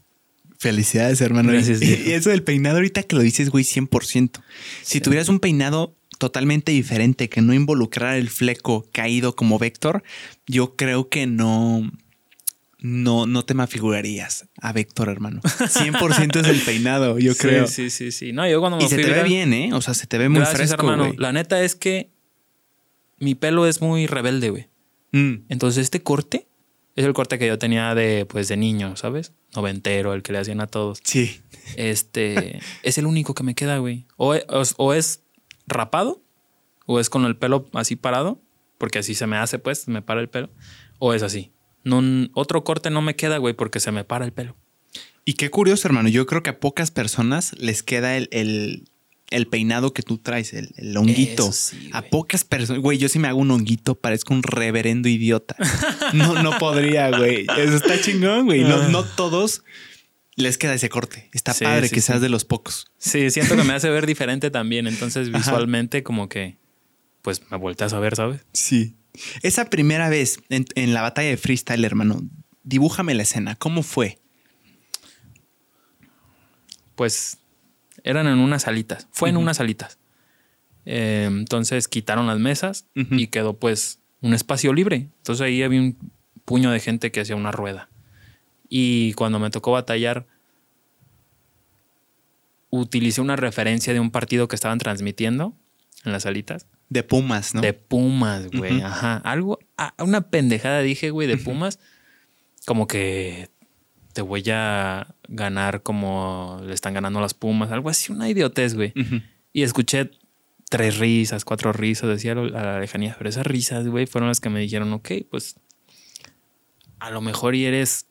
Felicidades, hermano. Gracias, y, eso del peinado, ahorita que lo dices, güey, 100%. Si Sí. tuvieras un peinado totalmente diferente, que no involucrara el fleco caído como Vector, yo creo que no, no, no te me afigurarías a Vector, hermano. 100% es el peinado, yo Sí, creo. Sí, sí, sí. No, yo cuando me Y se te ve viral- bien, ¿eh? O sea, se te ve muy Gracias, fresco, hermano. La neta es que mi pelo es muy rebelde, güey. Mm, Entonces, este corte es el corte que yo tenía de, pues, de niño, ¿sabes? Noventero, el que le hacían a todos. sí. Este es el único que me queda, güey. O es, o es rapado, o es con el pelo así parado, porque así se me hace, pues, me para el pelo, o es así. No, otro corte no me queda, güey, porque se me para el pelo. Y qué curioso, hermano. Yo creo que a pocas personas les queda el, el- el peinado que tú traes, el, el honguito. Sí, a pocas personas. Güey, yo si me hago un honguito, parezco un reverendo idiota. No, no podría, güey. Eso está chingón, güey. No, no todos les queda ese corte. Está Sí, padre sí, que seas de los pocos. Sí, siento que me hace ver diferente también. Entonces, Ajá. visualmente, como que, pues me volteas a ver, ¿sabes? Sí. Esa primera vez en, en la batalla de freestyle, hermano, dibújame la escena. ¿Cómo fue? Pues eran en unas salitas. Fue en unas salitas. Eh, entonces quitaron las mesas y quedó pues un espacio libre. Entonces ahí había un puño de gente que hacía una rueda. Y cuando me tocó batallar, utilicé una referencia de un partido que estaban transmitiendo en las salitas. De Pumas, ¿no? De Pumas, güey. Ajá. Algo, a- una pendejada dije, güey, de Pumas. Como que te voy a ganar como le están ganando las Pumas. Algo así, una idiotez, güey. Y escuché tres risas, cuatro risas, decía a la lejanía. Pero esas risas, güey, fueron las que me dijeron, ok, pues a lo mejor y eres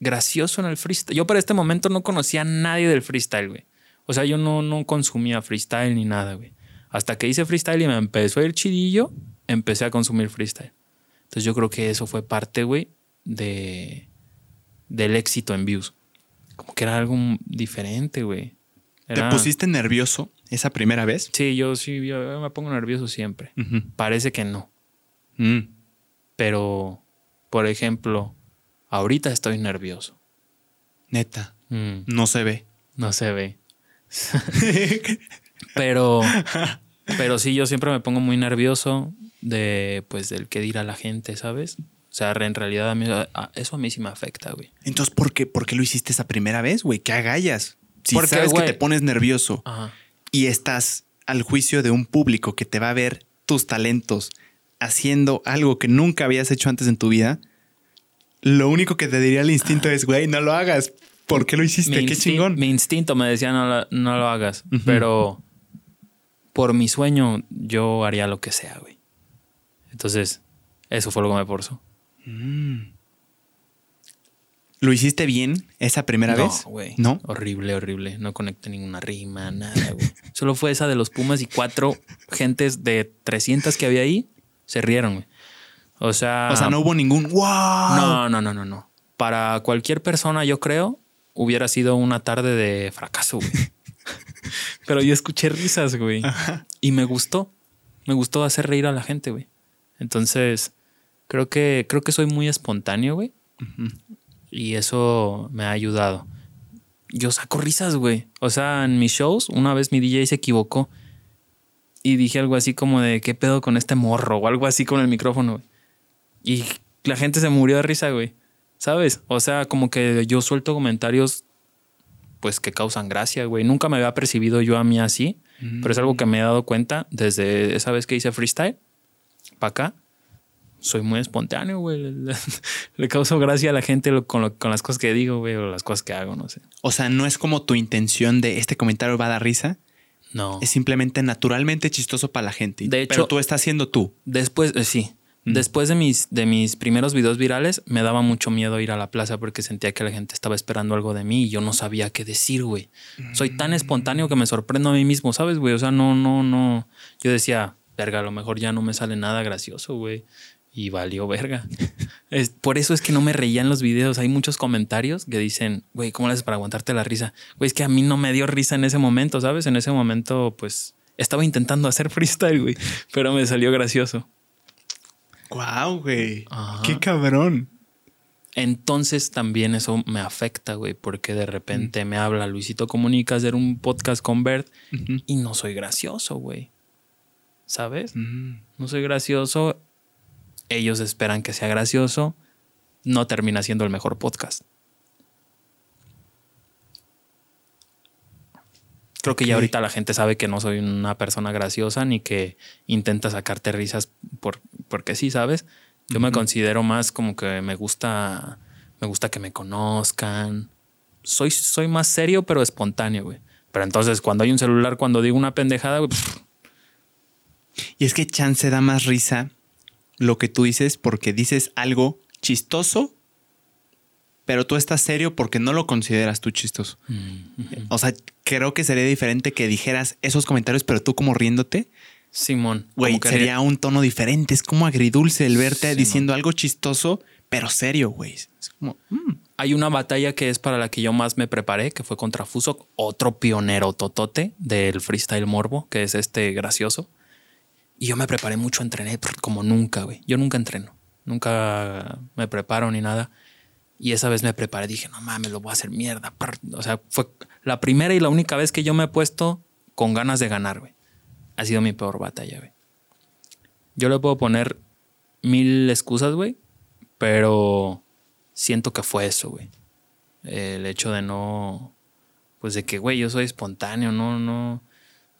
gracioso en el freestyle. Yo para este momento no conocía a nadie del freestyle, güey. O sea, yo no, no consumía freestyle ni nada, güey. Hasta que hice freestyle y me empezó a ir chidillo, empecé a consumir freestyle. Entonces yo creo que eso fue parte, güey, de del éxito en views. Como que era algo diferente, güey. ¿Te pusiste nervioso esa primera vez? Sí, yo sí, yo me pongo nervioso siempre. Parece que no. Mm. Pero, por ejemplo, ahorita estoy nervioso. Neta, Mm, no se ve. no se ve. Pero, pero sí, yo siempre me pongo muy nervioso de, pues, del qué dirá la gente, ¿sabes? O sea, en realidad a mí, a- eso a mí sí me afecta, güey. Entonces, ¿por qué, ¿por qué lo hiciste esa primera vez, güey? ¿Qué agallas? Si Porque, sabes güey- que te pones nervioso Ajá. y estás al juicio de un público que te va a ver tus talentos haciendo algo que nunca habías hecho antes en tu vida, lo único que te diría el instinto es, güey, no lo hagas. ¿Por qué lo hiciste? Mi Qué chingón. Mi instinto me decía no lo, no lo hagas, pero por mi sueño yo haría lo que sea, güey. Entonces, eso fue lo que me forzó. ¿Lo hiciste bien esa primera no, vez? güey. No. Horrible, horrible. No conecté ninguna rima, nada, güey. Solo fue esa de los Pumas y cuatro gentes de 300 que había ahí se rieron, güey. O sea. O sea, no hubo ningún wow. No, no, no, no, no. Para cualquier persona, yo creo, hubiera sido una tarde de fracaso, güey. Pero yo escuché risas, güey. Y me gustó. Me gustó hacer reír a la gente, güey. Entonces, creo que, creo que soy muy espontáneo, güey. Y eso me ha ayudado. Yo saco risas, güey. O sea, en mis shows, una vez mi DJ se equivocó y dije algo así como de qué pedo con este morro o algo así con el micrófono, güey. Y la gente se murió de risa, güey. ¿Sabes? O sea, como que yo suelto comentarios pues que causan gracia, güey. Nunca me había percibido yo a mí así, pero es algo que me he dado cuenta desde esa vez que hice freestyle para acá. Soy muy espontáneo, güey. Le, causo gracia a la gente con, lo- con las cosas que digo, güey, o las cosas que hago, no sé. O sea, no es como tu intención de este comentario va a dar risa. No. Es simplemente naturalmente chistoso para la gente. De pero hecho- tú estás siendo tú. Después, eh, sí. Después de mis, de mis primeros videos virales, me daba mucho miedo ir a la plaza porque sentía que la gente estaba esperando algo de mí y yo no sabía qué decir, güey. Soy tan espontáneo que me sorprendo a mí mismo, ¿sabes, güey? O sea, no, no, no. Yo decía, verga, a lo mejor ya no me sale nada gracioso, güey. Y valió verga. Es- por eso es que no me reía en los videos. Hay muchos comentarios que dicen, güey, ¿cómo le haces para aguantarte la risa? Güey, es que a mí no me dio risa en ese momento, ¿sabes? En ese momento, pues, estaba intentando hacer freestyle, güey. Pero me salió gracioso. Wow, güey. Ajá. Qué cabrón. Entonces también eso me afecta, güey, porque de repente me habla Luisito Comunica hacer un podcast con Bert y no soy gracioso, güey. ¿Sabes? No soy gracioso. Ellos esperan que sea gracioso. No termina siendo el mejor podcast. Creo que ya ahorita la gente sabe que no soy una persona graciosa ni que intenta sacarte risas por, porque sí, ¿sabes? Yo me considero más como que me gusta, me gusta que me conozcan. Soy, soy más serio, pero espontáneo, güey. Pero entonces cuando hay un celular, cuando digo una pendejada, güey, pff, Y es que chance da más risa lo que tú dices porque dices algo chistoso, pero tú estás serio porque no lo consideras tú chistoso. O sea, creo que sería diferente que dijeras esos comentarios, pero tú como riéndote, Simón. güey, sería un tono diferente. Es como agridulce el verte diciendo algo chistoso, pero serio, güey. Es como, mm, Hay una batalla que es para la que yo más me preparé, que fue contra Fuso, otro pionero totote del freestyle morbo, que es este gracioso. Y yo me preparé mucho, entrené como nunca, güey. Yo nunca entreno, nunca me preparo ni nada. Y esa vez me preparé, dije, no mames, lo voy a hacer mierda. O sea, fue la primera y la única vez que yo me he puesto con ganas de ganar, güey. Ha sido mi peor batalla, güey. Yo le puedo poner mil excusas, güey, pero siento que fue eso, güey. El hecho de no, pues de que, güey, yo soy espontáneo, no, no,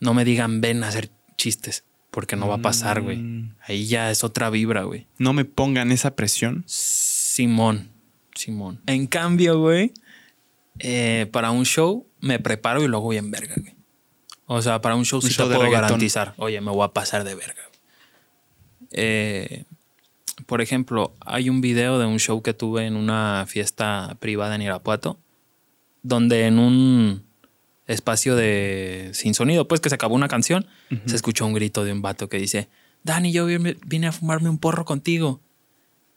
no me digan ven a hacer chistes, porque no va a pasar, güey. Mm. Ahí ya es otra vibra, güey. no me pongan esa presión. Simón, Simón. En cambio, güey, eh, para un show me preparo y lo hago bien verga, güey. O sea, para un show Un sí show te puedo reggaetón. garantizar. Oye, me voy a pasar de verga. Eh, por ejemplo, hay un video de un show que tuve en una fiesta privada en Irapuato, donde en un espacio de sin sonido, pues que se acabó una canción, se escuchó un grito de un vato que dice, Dani, yo vine vine a fumarme un porro contigo.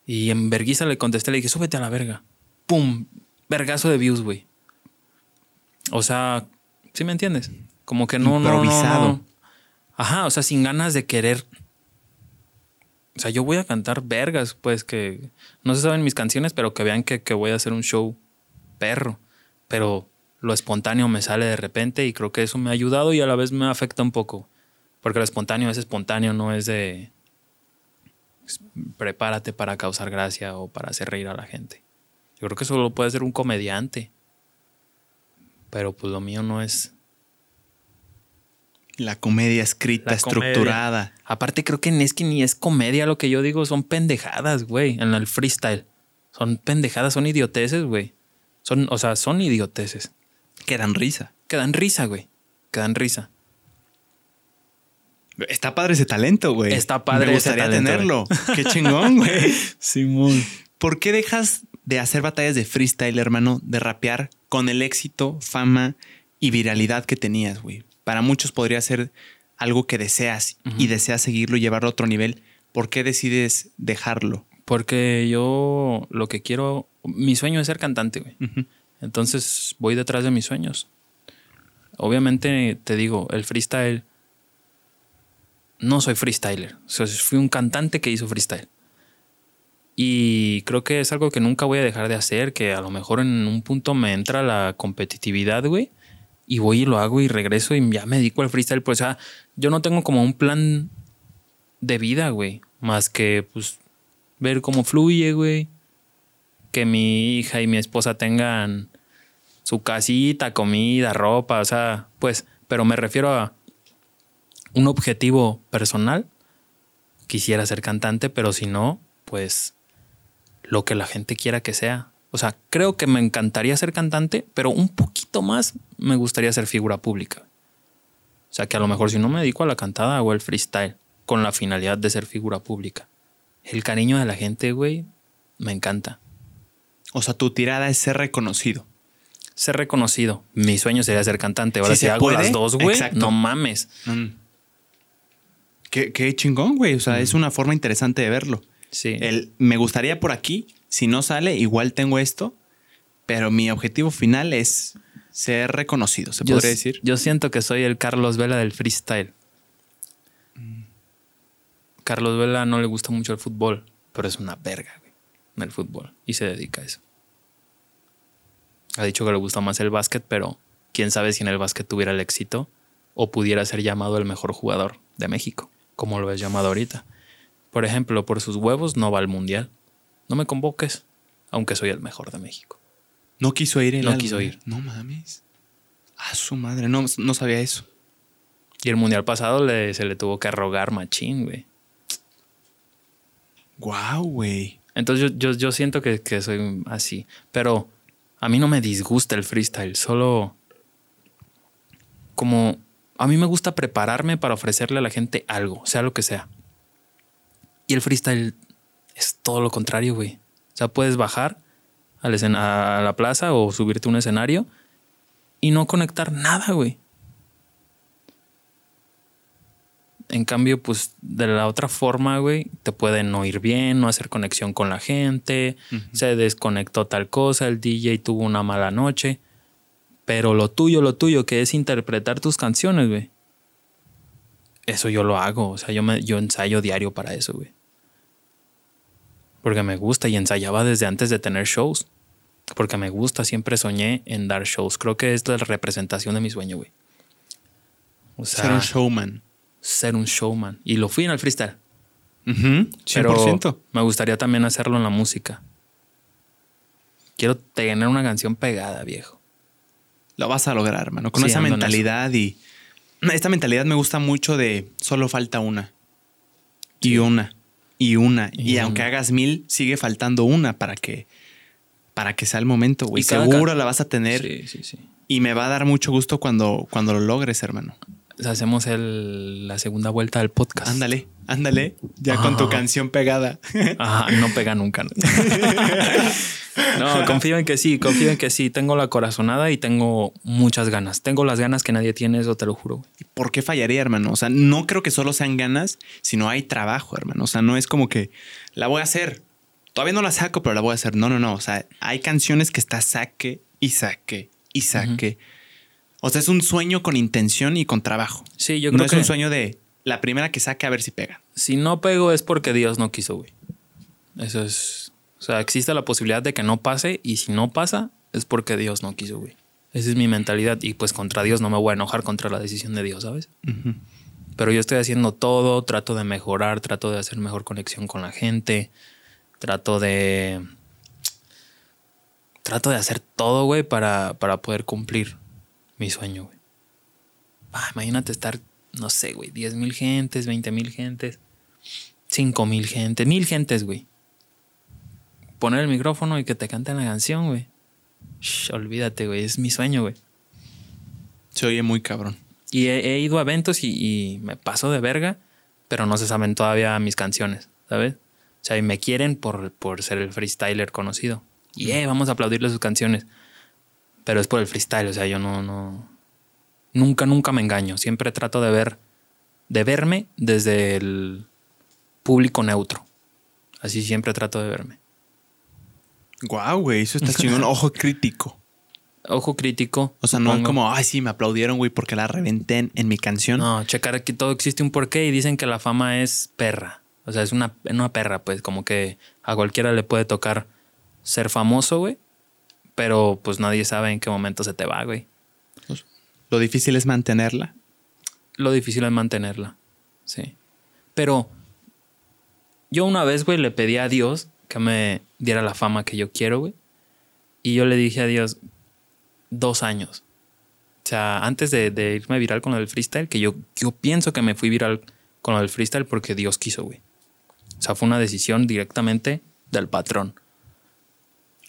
Y en verguiza le contesté, le dije, súbete a la verga. ¡Pum! Vergazo de views, güey. O sea, ¿sí me entiendes? Como que no, no, no, Improvisado. no. Ajá, o sea, sin ganas de querer. O sea, yo voy a cantar vergas, pues que no se saben mis canciones, pero que vean que, que voy a hacer un show perro. Pero lo espontáneo me sale de repente y creo que eso me ha ayudado y a la vez me afecta un poco. Porque lo espontáneo es espontáneo, no es de pues, prepárate para causar gracia o para hacer reír a la gente. Yo creo que eso lo puede hacer un comediante. Pero pues lo mío no es. La comedia escrita, La comedia. estructurada. Aparte, creo que es que ni es comedia lo que yo digo, son pendejadas, güey, en el freestyle. Son pendejadas, son idioteces, güey. Son, o sea, son idioteces. Que dan risa. Que dan risa, güey. Que dan risa. Está padre ese talento, güey. Está padre Me ese gustaría talento, tenerlo. Qué chingón, güey. Simón. ¿Por qué dejas de hacer batallas de freestyle, hermano, de rapear con el éxito, fama y viralidad que tenías, güey? Para muchos podría ser algo que deseas y deseas seguirlo y llevarlo a otro nivel. ¿Por qué decides dejarlo? Porque yo lo que quiero, mi sueño es ser cantante, güey. Entonces voy detrás de mis sueños. Obviamente te digo, el freestyle, no soy freestyler. O sea, fui un cantante que hizo freestyle. Y creo que es algo que nunca voy a dejar de hacer, que a lo mejor en un punto me entra la competitividad, güey. Y voy y lo hago y regreso y ya me dedico al freestyle. Pues, o sea, yo no tengo como un plan de vida, güey. Más que, pues, ver cómo fluye, güey. Que mi hija y mi esposa tengan su casita, comida, ropa, o sea, pues, pero me refiero a un objetivo personal. Quisiera ser cantante, pero si no, pues lo que la gente quiera que sea. O sea, creo que me encantaría ser cantante, pero un poquito más me gustaría ser figura pública. O sea, que a lo mejor si no me dedico a la cantada o el freestyle con la finalidad de ser figura pública. El cariño de la gente, güey, me encanta. O sea, tu tirada es ser reconocido. Ser reconocido. Mi sueño sería ser cantante. Ahora Si si se hago puede, las dos, güey, exacto. no mames. Mm. Qué, qué chingón, güey. O sea, es una forma interesante de verlo. Sí. El, me gustaría por aquí. Si no sale, igual tengo esto. Pero mi objetivo final es ser reconocido, se yo, podría decir. Yo siento que soy el Carlos Vela del freestyle. Carlos Vela no le gusta mucho el fútbol, pero es una verga, güey, en el fútbol. Y se dedica a eso. Ha dicho que le gusta más el básquet, pero quién sabe si en el básquet tuviera el éxito o pudiera ser llamado el mejor jugador de México, como lo es llamado ahorita. Por ejemplo, por sus huevos no va al mundial. No me convoques, aunque soy el mejor de México. No quiso ir. el No quiso ir. No mames. A su madre. No, no sabía eso. Y el mundial pasado le- se le tuvo que rogar machín, güey. Wow, güey. Entonces yo, yo, yo siento que, que soy así. Pero a mí no me disgusta el freestyle. Solo como a mí me gusta prepararme para ofrecerle a la gente algo, sea lo que sea. Y el freestyle es todo lo contrario, güey. O sea, puedes bajar al escena- a la plaza o subirte a un escenario y no conectar nada, güey. En cambio, pues de la otra forma, güey, te pueden no ir bien, no hacer conexión con la gente, se desconectó tal cosa, el DJ tuvo una mala noche. Pero lo tuyo, lo tuyo, que es interpretar tus canciones, güey. Eso yo lo hago. O sea, yo, me, yo ensayo diario para eso, güey. Porque me gusta y ensayaba desde antes de tener shows. Porque me gusta, siempre soñé en dar shows. Creo que es la representación de mi sueño, güey. O sea, Ser un showman. ser un showman. Y lo fui en el freestyle. Ujú, Pero 100%. me gustaría también hacerlo en la música. Quiero tener una canción pegada, viejo. Lo vas a lograr, hermano. Con Sí, esa mentalidad y. Esta mentalidad me gusta mucho de solo falta una. Y una. Y una. Y, Y aunque hagas mil, sigue faltando una para que. Para que sea el momento, güey. Seguro la vas a tener. Sí, sí, sí. Y me va a dar mucho gusto cuando, cuando lo logres, hermano. Hacemos el- la segunda vuelta del podcast. Ándale, ándale. Ya con tu Ajá. canción pegada. Ajá, no pega nunca. ¿no? confío en que sí, confío en que sí. Tengo la corazonada y tengo muchas ganas. Tengo las ganas que nadie tiene, eso te lo juro. ¿Por qué fallaría, hermano? O sea, no creo que solo sean ganas, sino hay trabajo, hermano. O sea, no es como que la voy a hacer. Todavía no la saco, pero la voy a hacer. No, no, no. O sea, hay canciones que está saque y saque y saque. O sea, es un sueño con intención y con trabajo. Sí, yo no creo es que un sueño de la primera que saque a ver si pega. si no pego es porque Dios no quiso, güey. Eso es. O sea, existe la posibilidad de que no pase y si no pasa es porque Dios no quiso, güey. Esa es mi mentalidad y pues contra Dios no me voy a enojar contra la decisión de Dios, ¿sabes? Pero yo estoy haciendo todo, trato de mejorar, trato de hacer mejor conexión con la gente, trato de... Trato de hacer todo, güey, para, para poder cumplir mi sueño, güey. Ah, imagínate estar, no sé, güey, 10 mil gentes, 20 mil gentes, 5 mil gentes, mil gentes, güey. Poner el micrófono y que te canten la canción, güey. Shh, olvídate, güey, es mi sueño, güey. Se oye muy cabrón. Y he, he ido a eventos y, y me paso de verga, pero no se saben todavía mis canciones, ¿sabes? O sea, y me quieren por, por ser el freestyler conocido. Y eh, vamos a aplaudirle sus canciones. Pero es por el freestyle, o sea, yo no, no. Nunca, nunca me engaño. Siempre trato de ver, de verme desde el público neutro. Así siempre trato de verme. Guau, güey, eso está chingón. Ojo crítico. Ojo crítico. O sea, no como, ay, sí, me aplaudieron, güey, porque la reventé en, en mi canción. No, checar que todo existe un porqué y dicen que la fama es perra. O sea, es una, una perra, pues, como que a cualquiera le puede tocar ser famoso, güey. Pero pues nadie sabe en qué momento se te va, güey. Lo difícil es mantenerla. Lo difícil es mantenerla. Sí. Pero yo una vez, güey, le pedí a Dios que me diera la fama que yo quiero, güey. Y yo le dije a Dios, dos años. O sea, antes de, de irme viral con lo del freestyle, que yo, yo pienso que me fui viral con lo del freestyle porque Dios quiso, güey. O sea, fue una decisión directamente del patrón.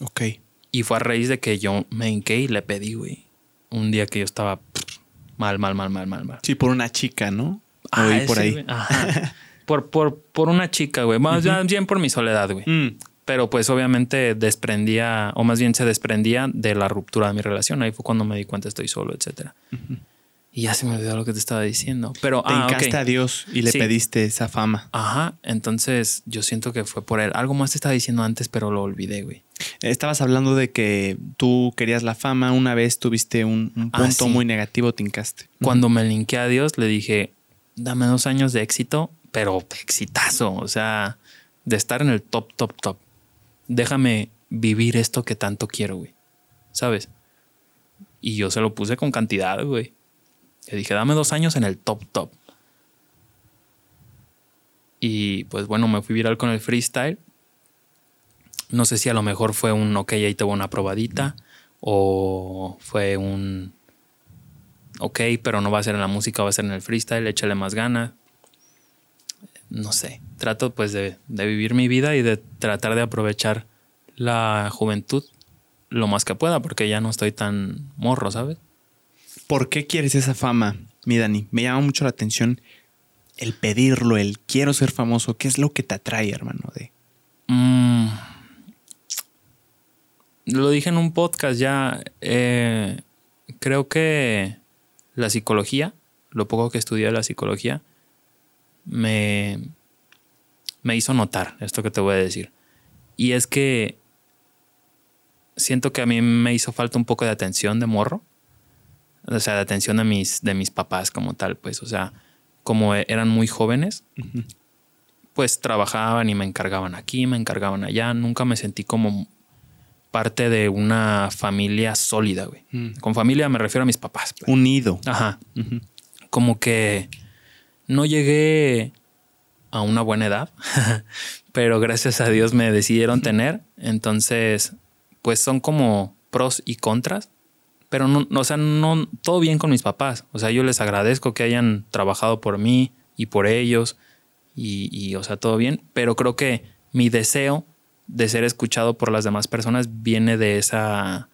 Ok. Y fue a raíz de que yo me hinqué y le pedí, güey. Un día que yo estaba pff, mal, mal, mal, mal, mal, mal. Sí, por una chica, ¿no? Ah, Oí por ahí. Ajá. por, por, por una chica, güey. Más bien por mi soledad, güey. Mm. Pero pues obviamente desprendía, o más bien se desprendía de la ruptura de mi relación. Ahí fue cuando me di cuenta estoy solo, etcétera. Y ya se me olvidó lo que te estaba diciendo. Pero, Te ah, a Dios y le Sí. pediste esa fama. Ajá, entonces yo siento que fue por él. Algo más te estaba diciendo antes, pero lo olvidé, güey. Estabas hablando de que tú querías la fama. Una vez tuviste un, un Ah, punto sí. muy negativo, te hincaste. Cuando me linké a Dios, le dije, dame dos años de éxito, pero exitazo. O sea, de estar en el top, top, top. Déjame vivir esto que tanto quiero, güey. ¿Sabes? Y yo se lo puse con cantidad, güey. Le dije, dame dos años en el top, top. Y pues bueno, me fui viral con el freestyle. No sé si a lo mejor fue un, ok, ahí te voy una probadita. O fue un, ok, pero no va a ser en la música, va a ser en el freestyle, échale más ganas. No sé, trato pues de, de vivir mi vida y de tratar de aprovechar la juventud lo más que pueda, porque ya no estoy tan morro, ¿sabes? ¿Por qué quieres esa fama, mi Dani? Me llama mucho la atención el pedirlo, el quiero ser famoso. ¿Qué es lo que te atrae, hermano? De Mm. Lo dije en un podcast ya. eh, creo que la psicología, lo poco que estudié de la psicología, me, me hizo notar esto que te voy a decir. Y es que siento que a mí me hizo falta un poco de atención de morro. O sea, de atención de mis, de mis papás como tal, pues. O sea, como eran muy jóvenes, pues trabajaban y me encargaban aquí, me encargaban allá. Nunca me sentí como parte de una familia sólida, güey. Con familia me refiero a mis papás. pues. unido. Ajá. Ujú. Como que no llegué a una buena edad, pero gracias a Dios me decidieron tener. Entonces, pues son como pros y contras. Pero no, o sea, no todo bien con mis papás. O sea, yo les agradezco que hayan trabajado por mí y por ellos. Y, y, o sea, todo bien. Pero creo que mi deseo de ser escuchado por las demás personas viene de esa,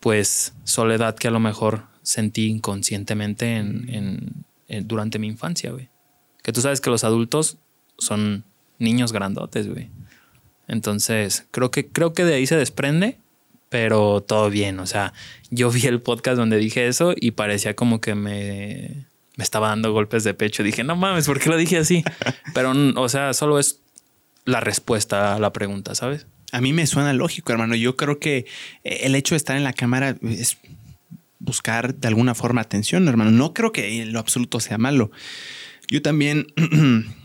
pues, soledad que a lo mejor sentí inconscientemente en, en- en- durante mi infancia, güey. Que tú sabes que los adultos son niños grandotes, güey. Entonces, creo que, creo que de ahí se desprende, pero todo bien. O sea, yo vi el podcast donde dije eso y parecía como que me, me estaba dando golpes de pecho. Dije, no mames, ¿por qué lo dije así? Pero, o sea, solo es la respuesta a la pregunta, ¿sabes? A mí me suena lógico, hermano. Yo creo que eh, el hecho de estar en la cámara es buscar de alguna forma atención, hermano. No creo que en lo absoluto sea malo. Yo también,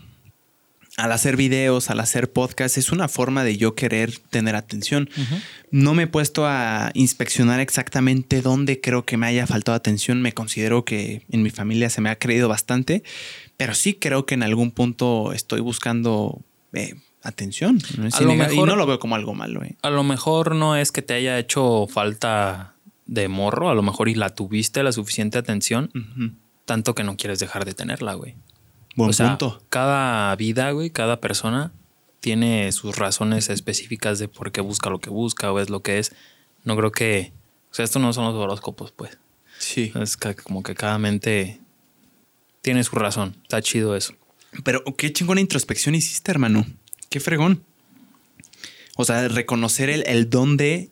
al hacer videos, al hacer podcasts, es una forma de yo querer tener atención. No me he puesto a inspeccionar exactamente dónde creo que me haya faltado atención. Me considero que en mi familia se me ha creído bastante, pero sí creo que en algún punto estoy buscando eh, atención. ¿no? A lo mejor- y no lo veo como algo malo. eh. A lo mejor no es que te haya hecho falta de morro, a lo mejor y la tuviste la suficiente atención, tanto que no quieres dejar de tenerla, güey. Buen o sea, punto. cada vida, güey, cada persona tiene sus razones específicas de por qué busca lo que busca o es lo que es. No creo que. O sea, esto no son los horóscopos, pues. Sí. Es ca- como que cada mente tiene su razón. Está chido eso. Pero qué chingona introspección hiciste, hermano. Qué fregón. O sea, reconocer el, el dónde,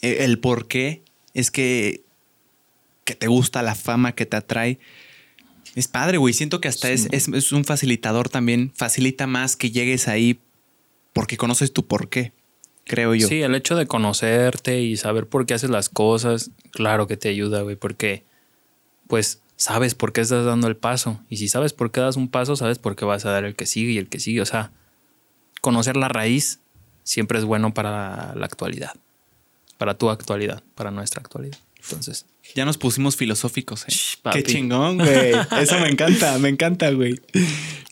el, el por qué es que, que te gusta la fama que te atrae. Es padre, güey. Siento que hasta Sí, es, es, es un facilitador también. Facilita más que llegues ahí porque conoces tu por qué, creo yo. Sí, el hecho de conocerte y saber por qué haces las cosas, claro que te ayuda, güey, porque pues sabes por qué estás dando el paso. Y si sabes por qué das un paso, sabes por qué vas a dar el que sigue y el que sigue. O sea, conocer la raíz siempre es bueno para la actualidad, para tu actualidad, para nuestra actualidad. Entonces, Ya nos pusimos filosóficos, ¿eh? Shh. Qué chingón, güey. Eso me encanta, me encanta, güey.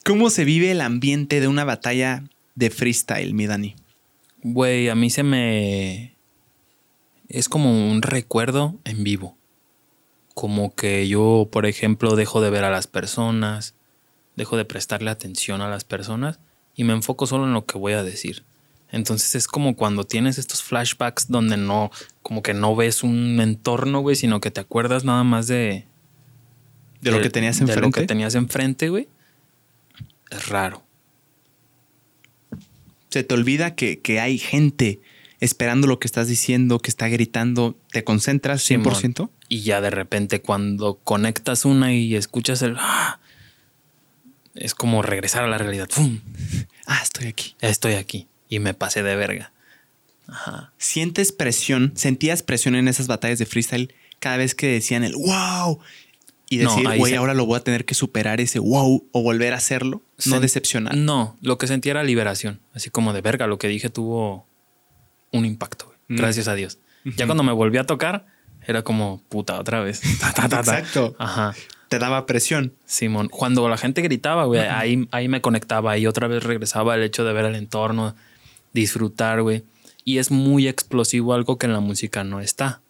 ¿Cómo se vive el ambiente de una batalla de freestyle, mi Dani? güey, a mí se me... Es como un recuerdo en vivo. Como que yo, por ejemplo, dejo de ver a las personas, dejo de prestarle atención a las personas y me enfoco solo en lo que voy a decir. Entonces es como cuando tienes estos flashbacks donde no, como que no ves un entorno, güey, sino que te acuerdas nada más de... De lo que tenías De lo enfrente. que tenías enfrente, güey. Es raro. Se te olvida que, que hay gente esperando lo que estás diciendo, que está gritando. ¿Te concentras 100%? Simón. Y ya de repente cuando conectas una y escuchas el... ¡ah! Es como regresar a la realidad. ¡Pum! Ah, estoy aquí. Estoy aquí. Y me pasé de verga. Ajá. ¿Sientes presión? ¿Sentías presión en esas batallas de freestyle cada vez que decían el wow? Y decir, güey, ahora lo voy a tener que superar ese wow o volver a hacerlo. No decepcionar. No, lo que sentí era liberación. Así como de verga, lo que dije tuvo un impacto. Mm. Gracias a Dios. Ya cuando me volví a tocar, era como puta otra vez. Ta, ta, ta, ta. Exacto. Ajá. Te daba presión. Simón, cuando la gente gritaba, güey, ahí, ahí me conectaba y otra vez regresaba el hecho de ver el entorno, disfrutar, güey. Y es muy explosivo, algo que en la música no está.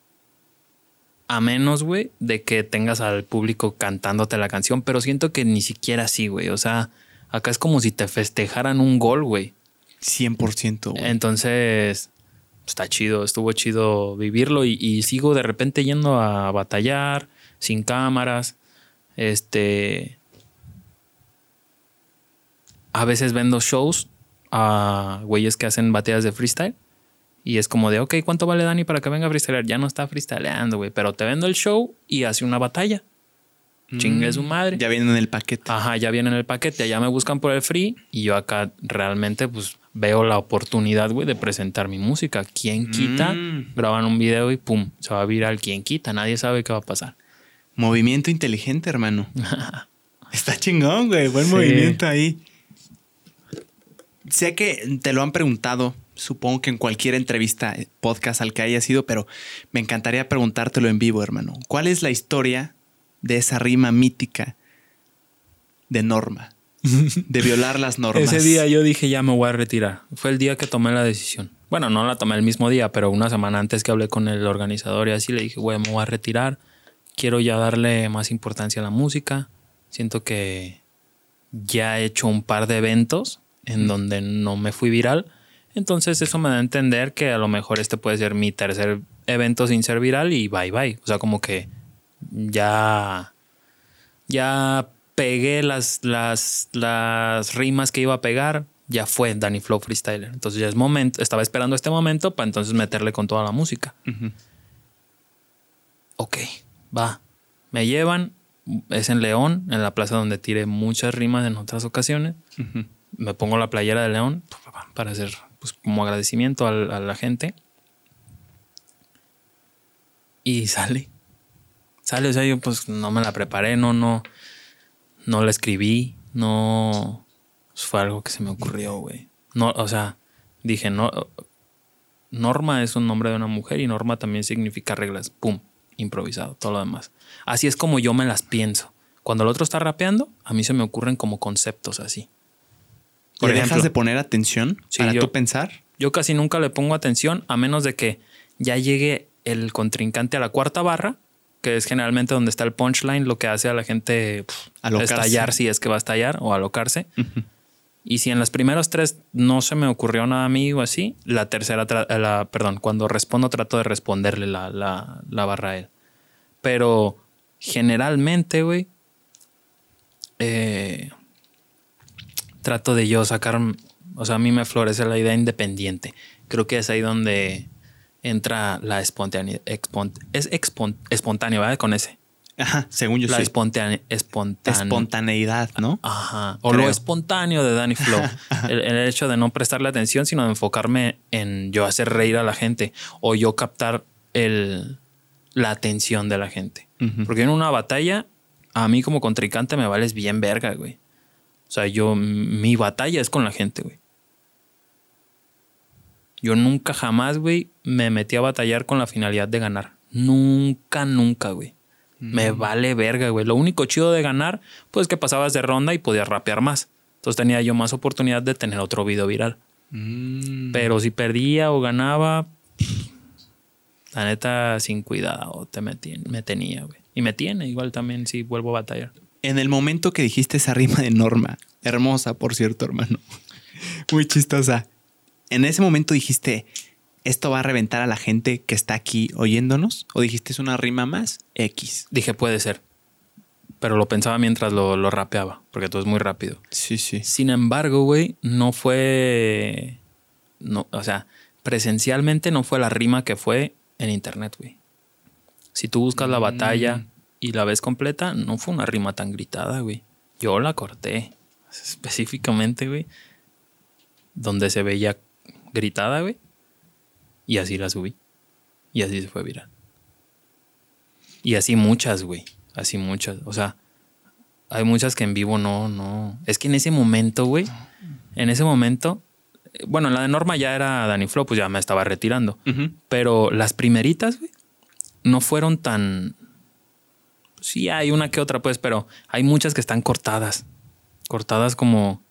A menos, güey, de que tengas al público cantándote la canción, pero siento que ni siquiera así, güey. O sea, acá es como si te festejaran un gol, güey. 100%. güey. Entonces, está chido, estuvo chido vivirlo y, y sigo de repente yendo a batallar sin cámaras. Este. A veces vendo shows a güeyes que hacen batallas de freestyle. Y es como de, ok, ¿cuánto vale Dani para que venga a freestylear? Ya no está freestyleando, güey, pero te vendo el show y hace una batalla. Chingue su madre. Mm. Ya viene en el paquete. Ajá, ya viene en el paquete, allá me buscan por el free y yo acá realmente pues veo la oportunidad, güey, de presentar mi música. ¿Quién quita? Mm. Graban un video y pum, se va a virar. ¿Quién quita? Nadie sabe qué va a pasar. Movimiento inteligente, hermano. Está chingón, güey. Buen Sí. movimiento ahí. Sé que te lo han preguntado, supongo que en cualquier entrevista, eh, podcast al que haya sido, pero me encantaría preguntártelo en vivo, hermano. ¿Cuál es la historia de esa rima mítica de Norma? De violar las normas. Ese día yo dije ya me voy a retirar. Fue el día que tomé la decisión. Bueno, no la tomé el mismo día, pero una semana antes que hablé con el organizador y así le dije, güey, me voy a retirar. Quiero ya darle más importancia a la música. Siento que ya he hecho un par de eventos en donde no me fui viral. Entonces eso me da a entender que a lo mejor este puede ser mi tercer evento sin ser viral y bye bye. O sea, como que ya ya pegué las, las, las rimas que iba a pegar. Ya fue Danny Flow Freestyler. Entonces ya es momento. Estaba esperando este momento para entonces meterle con toda la música. Ujú. Ok, va. Me llevan. Es en León, en la plaza donde tiré muchas rimas en otras ocasiones. Ujú. Me pongo la playera de León para hacer pues, como agradecimiento a, la gente. Y sale. Sale, o sea, yo pues no me la preparé, no, no, no la escribí, no. pues, fue algo que se me ocurrió, güey. No, o sea, dije, no. Norma es un nombre de una mujer y norma también significa reglas. Pum, improvisado, todo lo demás. Así es como yo me las pienso. Cuando el otro está rapeando, a mí se me ocurren como conceptos así. Por ¿Le ejemplo, dejas de poner atención Sí, para yo- tú pensar? yo casi nunca le pongo atención a menos de que ya llegue el contrincante a la cuarta barra, que es generalmente donde está el punchline, lo que hace a la gente pff, estallar si es que va a estallar o alocarse. Y si en las primeras tres no se me ocurrió nada a mí o así, la tercera, eh, la, perdón, cuando respondo trato de responderle la, la, la barra a él. Pero generalmente, güey, eh, trato de yo sacar, o sea, a mí me florece la idea independiente. Creo que es ahí donde entra la espontaneidad. es espontáneo, ¿verdad? Con ese. Ajá, según yo La sí. espontane- espontane- Espontaneidad, ¿no? Ajá. O Creo. lo espontáneo de Danny Flow. el, el hecho de no prestarle atención, sino de enfocarme en yo hacer reír a la gente o yo captar el, la atención de la gente. Porque en una batalla, a mí como contrincante me vales bien verga, güey. O sea, yo, mi batalla es con la gente, güey. Yo nunca jamás, güey, me metí a batallar con la finalidad de ganar. Nunca, nunca, güey. Me vale verga, güey. Lo único chido de ganar, pues que pasabas de ronda y podías rapear más. Entonces tenía yo más oportunidad de tener otro video viral. Mm. Pero si perdía o ganaba, la neta, sin cuidado, te metí, me tenía, güey. Y me tiene igual también si vuelvo a batallar. En el momento que dijiste esa rima de Norma, hermosa, por cierto, hermano, muy chistosa. En ese momento dijiste, ¿esto va a reventar a la gente que está aquí oyéndonos? ¿O dijiste es una rima más X? Dije, puede ser. Pero lo pensaba mientras lo, lo rapeaba, porque todo es muy rápido. Sí, sí. Sin embargo, güey, no fue. No, o sea, presencialmente no fue la rima que fue en internet, güey. Si tú buscas la batalla y la ves completa, no fue una rima tan gritada, güey. Yo la corté. Específicamente, güey. Donde se veía gritada, güey. Y así la subí. Y así se fue viral. Y así muchas, güey. Así muchas. O sea, hay muchas que en vivo no, no. Es que en ese momento, güey, en ese momento, bueno, la de Norma ya era Danny Flow, pues ya me estaba retirando. Pero las primeritas, güey, no fueron tan. Sí, hay una que otra, pues, pero hay muchas que están cortadas. Cortadas como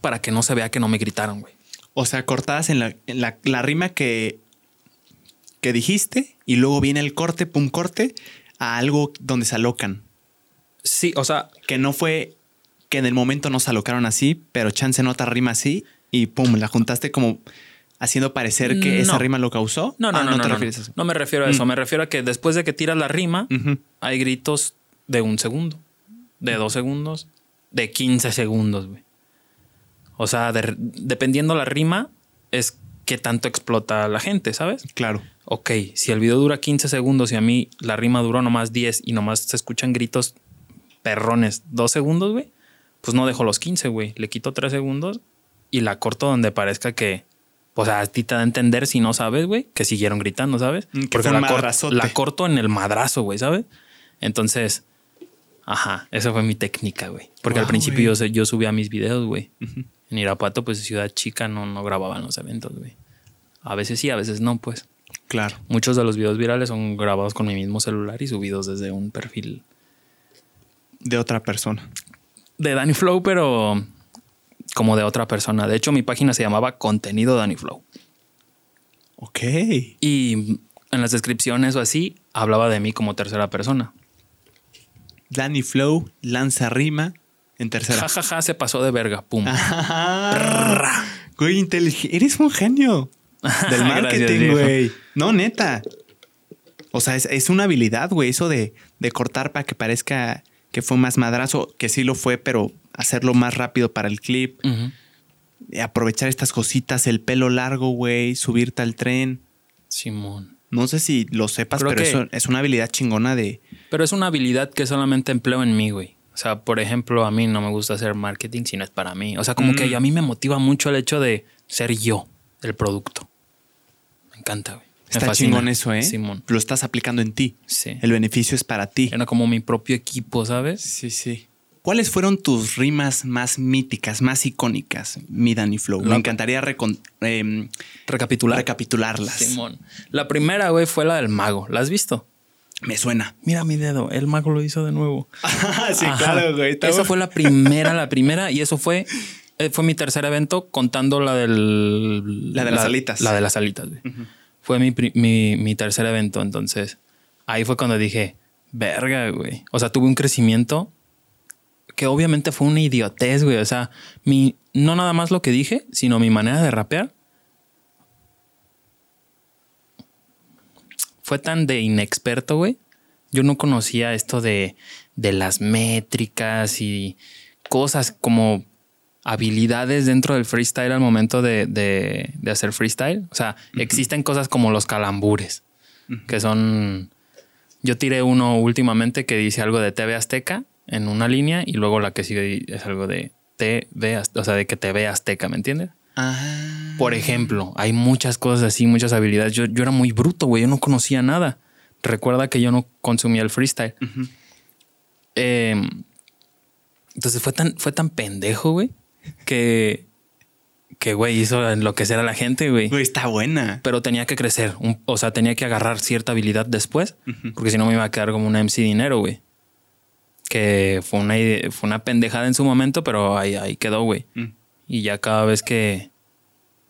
para que no se vea que no me gritaron, güey. O sea, cortadas en la, en la, la rima que, que dijiste y luego viene el corte, pum, corte, a algo donde se alocan. Sí, o sea, Que no fue que en el momento no se alocaron así, pero chance en otra rima así y pum, la juntaste como haciendo parecer que esa No. rima lo causó. no, no, Ah, no, no, te no, refieres a eso. no me refiero a eso. Mm. Me refiero a que después de que tiras la rima, Ujú. hay gritos de un segundo, de dos segundos, de 15 segundos, güey. O sea, de- dependiendo la rima, es que tanto explota la gente, ¿sabes? Claro. Ok, si el video dura 15 segundos y a mí la rima duró nomás 10 y nomás se escuchan gritos perrones dos segundos, güey, pues no dejo los 15, güey. Le quito 3 segundos y la corto donde parezca que, o sea, a ti te da a entender si no sabes, güey, que siguieron gritando, ¿sabes? Mm, que fue un la, cor- la corto en el madrazo, güey, ¿sabes? Entonces, ajá, esa fue mi técnica, güey. Porque al principio yo, yo subía mis videos, güey. En Irapuato, pues ciudad chica, no, no grababan los eventos, güey. A veces sí, a veces no, pues. Claro. Muchos de los videos virales son grabados con mi mismo celular y subidos desde un perfil De otra persona. de Danny Flow, pero como de otra persona. De hecho, mi página se llamaba Contenido Danny Flow. Ok. Y en las descripciones o así, hablaba de mí como tercera persona. Danny Flow lanza rima en tercera. Ja, ja, ja, se pasó de verga. Pum. Ah, güey, inteligente. Eres un genio del marketing, güey. No, neta. O sea, es, es una habilidad, güey, eso de, de cortar para que parezca que fue más madrazo, que sí lo fue, pero hacerlo más rápido para el clip. Y aprovechar estas cositas, el pelo largo, güey, subirte al tren. Simón. No sé si lo sepas, Creo pero que- eso es una habilidad chingona de. Pero es una habilidad que solamente empleo en mí, güey. O sea, por ejemplo, a mí no me gusta hacer marketing si no es para mí. O sea, como Mm. que a mí me motiva mucho el hecho de ser yo el producto. Me encanta, güey. Está chingón eso, ¿eh? Simón. Lo estás aplicando en ti. Sí. El beneficio es para ti. Era como mi propio equipo, ¿sabes? Sí, sí. ¿Cuáles fueron tus rimas más míticas, más icónicas, mi Danny Flow? Me La- encantaría recon- em, Recapitular. recapitularlas. Simón. La primera, güey, fue la del mago. ¿La has visto? Me suena. Mira mi dedo. El mago lo hizo de nuevo. sí, Ajá. claro, güey. Esa fue la primera, la primera. Y eso fue, eh, fue mi tercer evento contando la del... La de las alitas. La de las alitas, güey. Fue mi, mi, mi tercer evento. Entonces, ahí fue cuando dije, verga, güey. O sea, tuve un crecimiento que obviamente fue una idiotez, güey. O sea, mi, no nada más lo que dije, sino mi manera de rapear fue tan de inexperto, güey. yo no conocía esto de, de las métricas y cosas como habilidades dentro del freestyle al momento de, de, de hacer freestyle. O sea, existen cosas como los calambures, que son... Yo tiré uno últimamente que dice algo de TV Azteca en una línea y luego la que sigue es algo de TV, o sea, de que TV Azteca, ¿me entiendes? Ah. Por ejemplo, hay muchas cosas así, muchas habilidades. Yo, yo era muy bruto, güey, yo no conocía nada. Recuerda que yo no consumía el freestyle. Em, entonces fue tan, fue tan pendejo, güey, que, que, güey, hizo enloquecer a la gente, güey. Güey, está buena. Pero tenía que crecer. un- o sea, tenía que agarrar cierta habilidad después, porque si no me iba a quedar como una MC dinero, güey. Que fue una, fue una pendejada en su momento, pero ahí, ahí quedó, güey. Mm. Y ya cada vez que,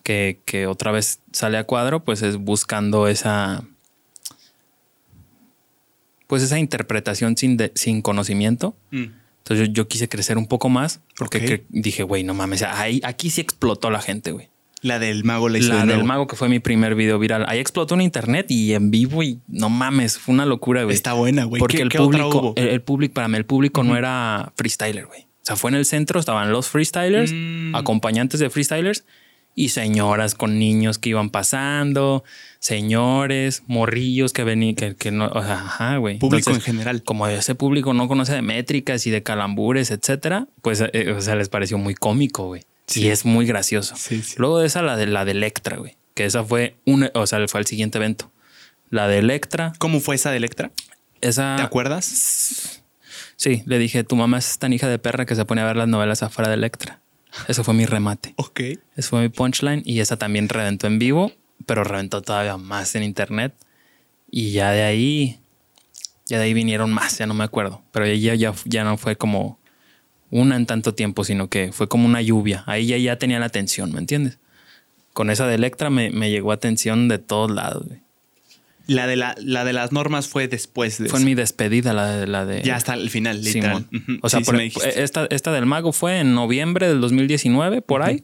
que, que otra vez sale a cuadro, pues es buscando esa. Pues esa interpretación sin, de- sin conocimiento. Mm. Entonces yo, yo quise crecer un poco más porque dije, güey, no mames, ahí, aquí sí explotó la gente, güey. La del mago la hizo La de del mago que fue mi primer video viral. Ahí explotó en internet y en vivo y no mames, fue una locura, güey. Está buena, güey. Porque ¿Qué- el qué público, el, el público, para mí, el público no era freestyler, güey. O sea, fue en el centro, estaban los freestylers, Mm. acompañantes de freestylers y señoras con niños que iban pasando, señores, morrillos que venían, que, que no, o sea, ajá, güey. Público Entonces, en general. como ese público no conoce de métricas y de calambures, etcétera, pues, eh, o sea, les pareció muy cómico, güey. Sí. Y es muy gracioso. Sí, sí. Luego de esa, la de la de Electra, güey. Que esa fue una, o sea, fue el siguiente evento. La de Electra, ¿Cómo fue esa de Electra? esa. ¿Te acuerdas? Sí, le dije, tu mamá es tan hija de perra que se pone a ver las novelas afuera de Electra. Eso fue mi remate. Ok. Ese fue mi punchline. Y esa también reventó en vivo, pero reventó todavía más en internet. Y ya de ahí, ya de ahí vinieron más, ya no me acuerdo. Pero ya, ya, ya no fue como una en tanto tiempo, sino que fue como una lluvia. Ahí ya, ya tenía la atención, ¿me entiendes? Con esa de Electra me, me llegó atención de todos lados. güey. La de, la, la de las normas fue después de Fue en mi despedida la de... La de Ya hasta el final, literal. O sea, Sí, sí por- dijiste. esta, esta del mago fue en noviembre del 2019, por ahí.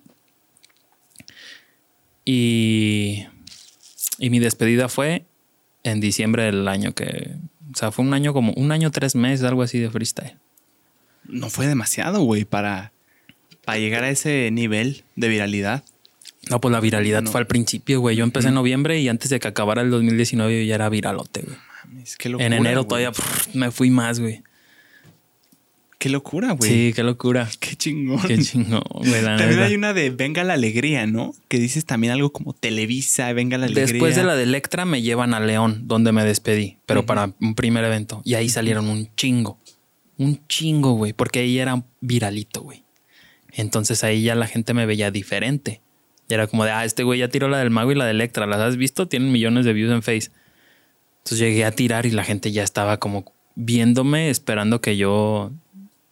Y, y mi despedida fue en diciembre del año que... O sea, fue un año como... Un año, tres meses, algo así de freestyle. No fue demasiado, güey, para, para llegar a ese nivel de viralidad. No, pues la viralidad No. fue al principio, güey. Yo empecé en noviembre y antes de que acabara el 2019 yo ya era viralote, güey. Mames, qué locura, En enero todavía prr, me fui más, güey. Qué locura, güey. Sí, qué locura. Qué chingón. Qué chingón, güey. la También hay una de Venga la Alegría, ¿no? Que dices también algo como Televisa, Venga la Alegría. Después de la de Electra me llevan a León, donde me despedí, pero para un primer evento. Y ahí salieron un chingo. Un chingo, güey, porque ahí era viralito, güey. Entonces ahí ya la gente me veía diferente. Y era como de, ah, este güey ya tiró la del mago y la de Electra. ¿Las has visto? Tienen millones de views en Face. Entonces llegué a tirar y la gente ya estaba como viéndome, esperando que yo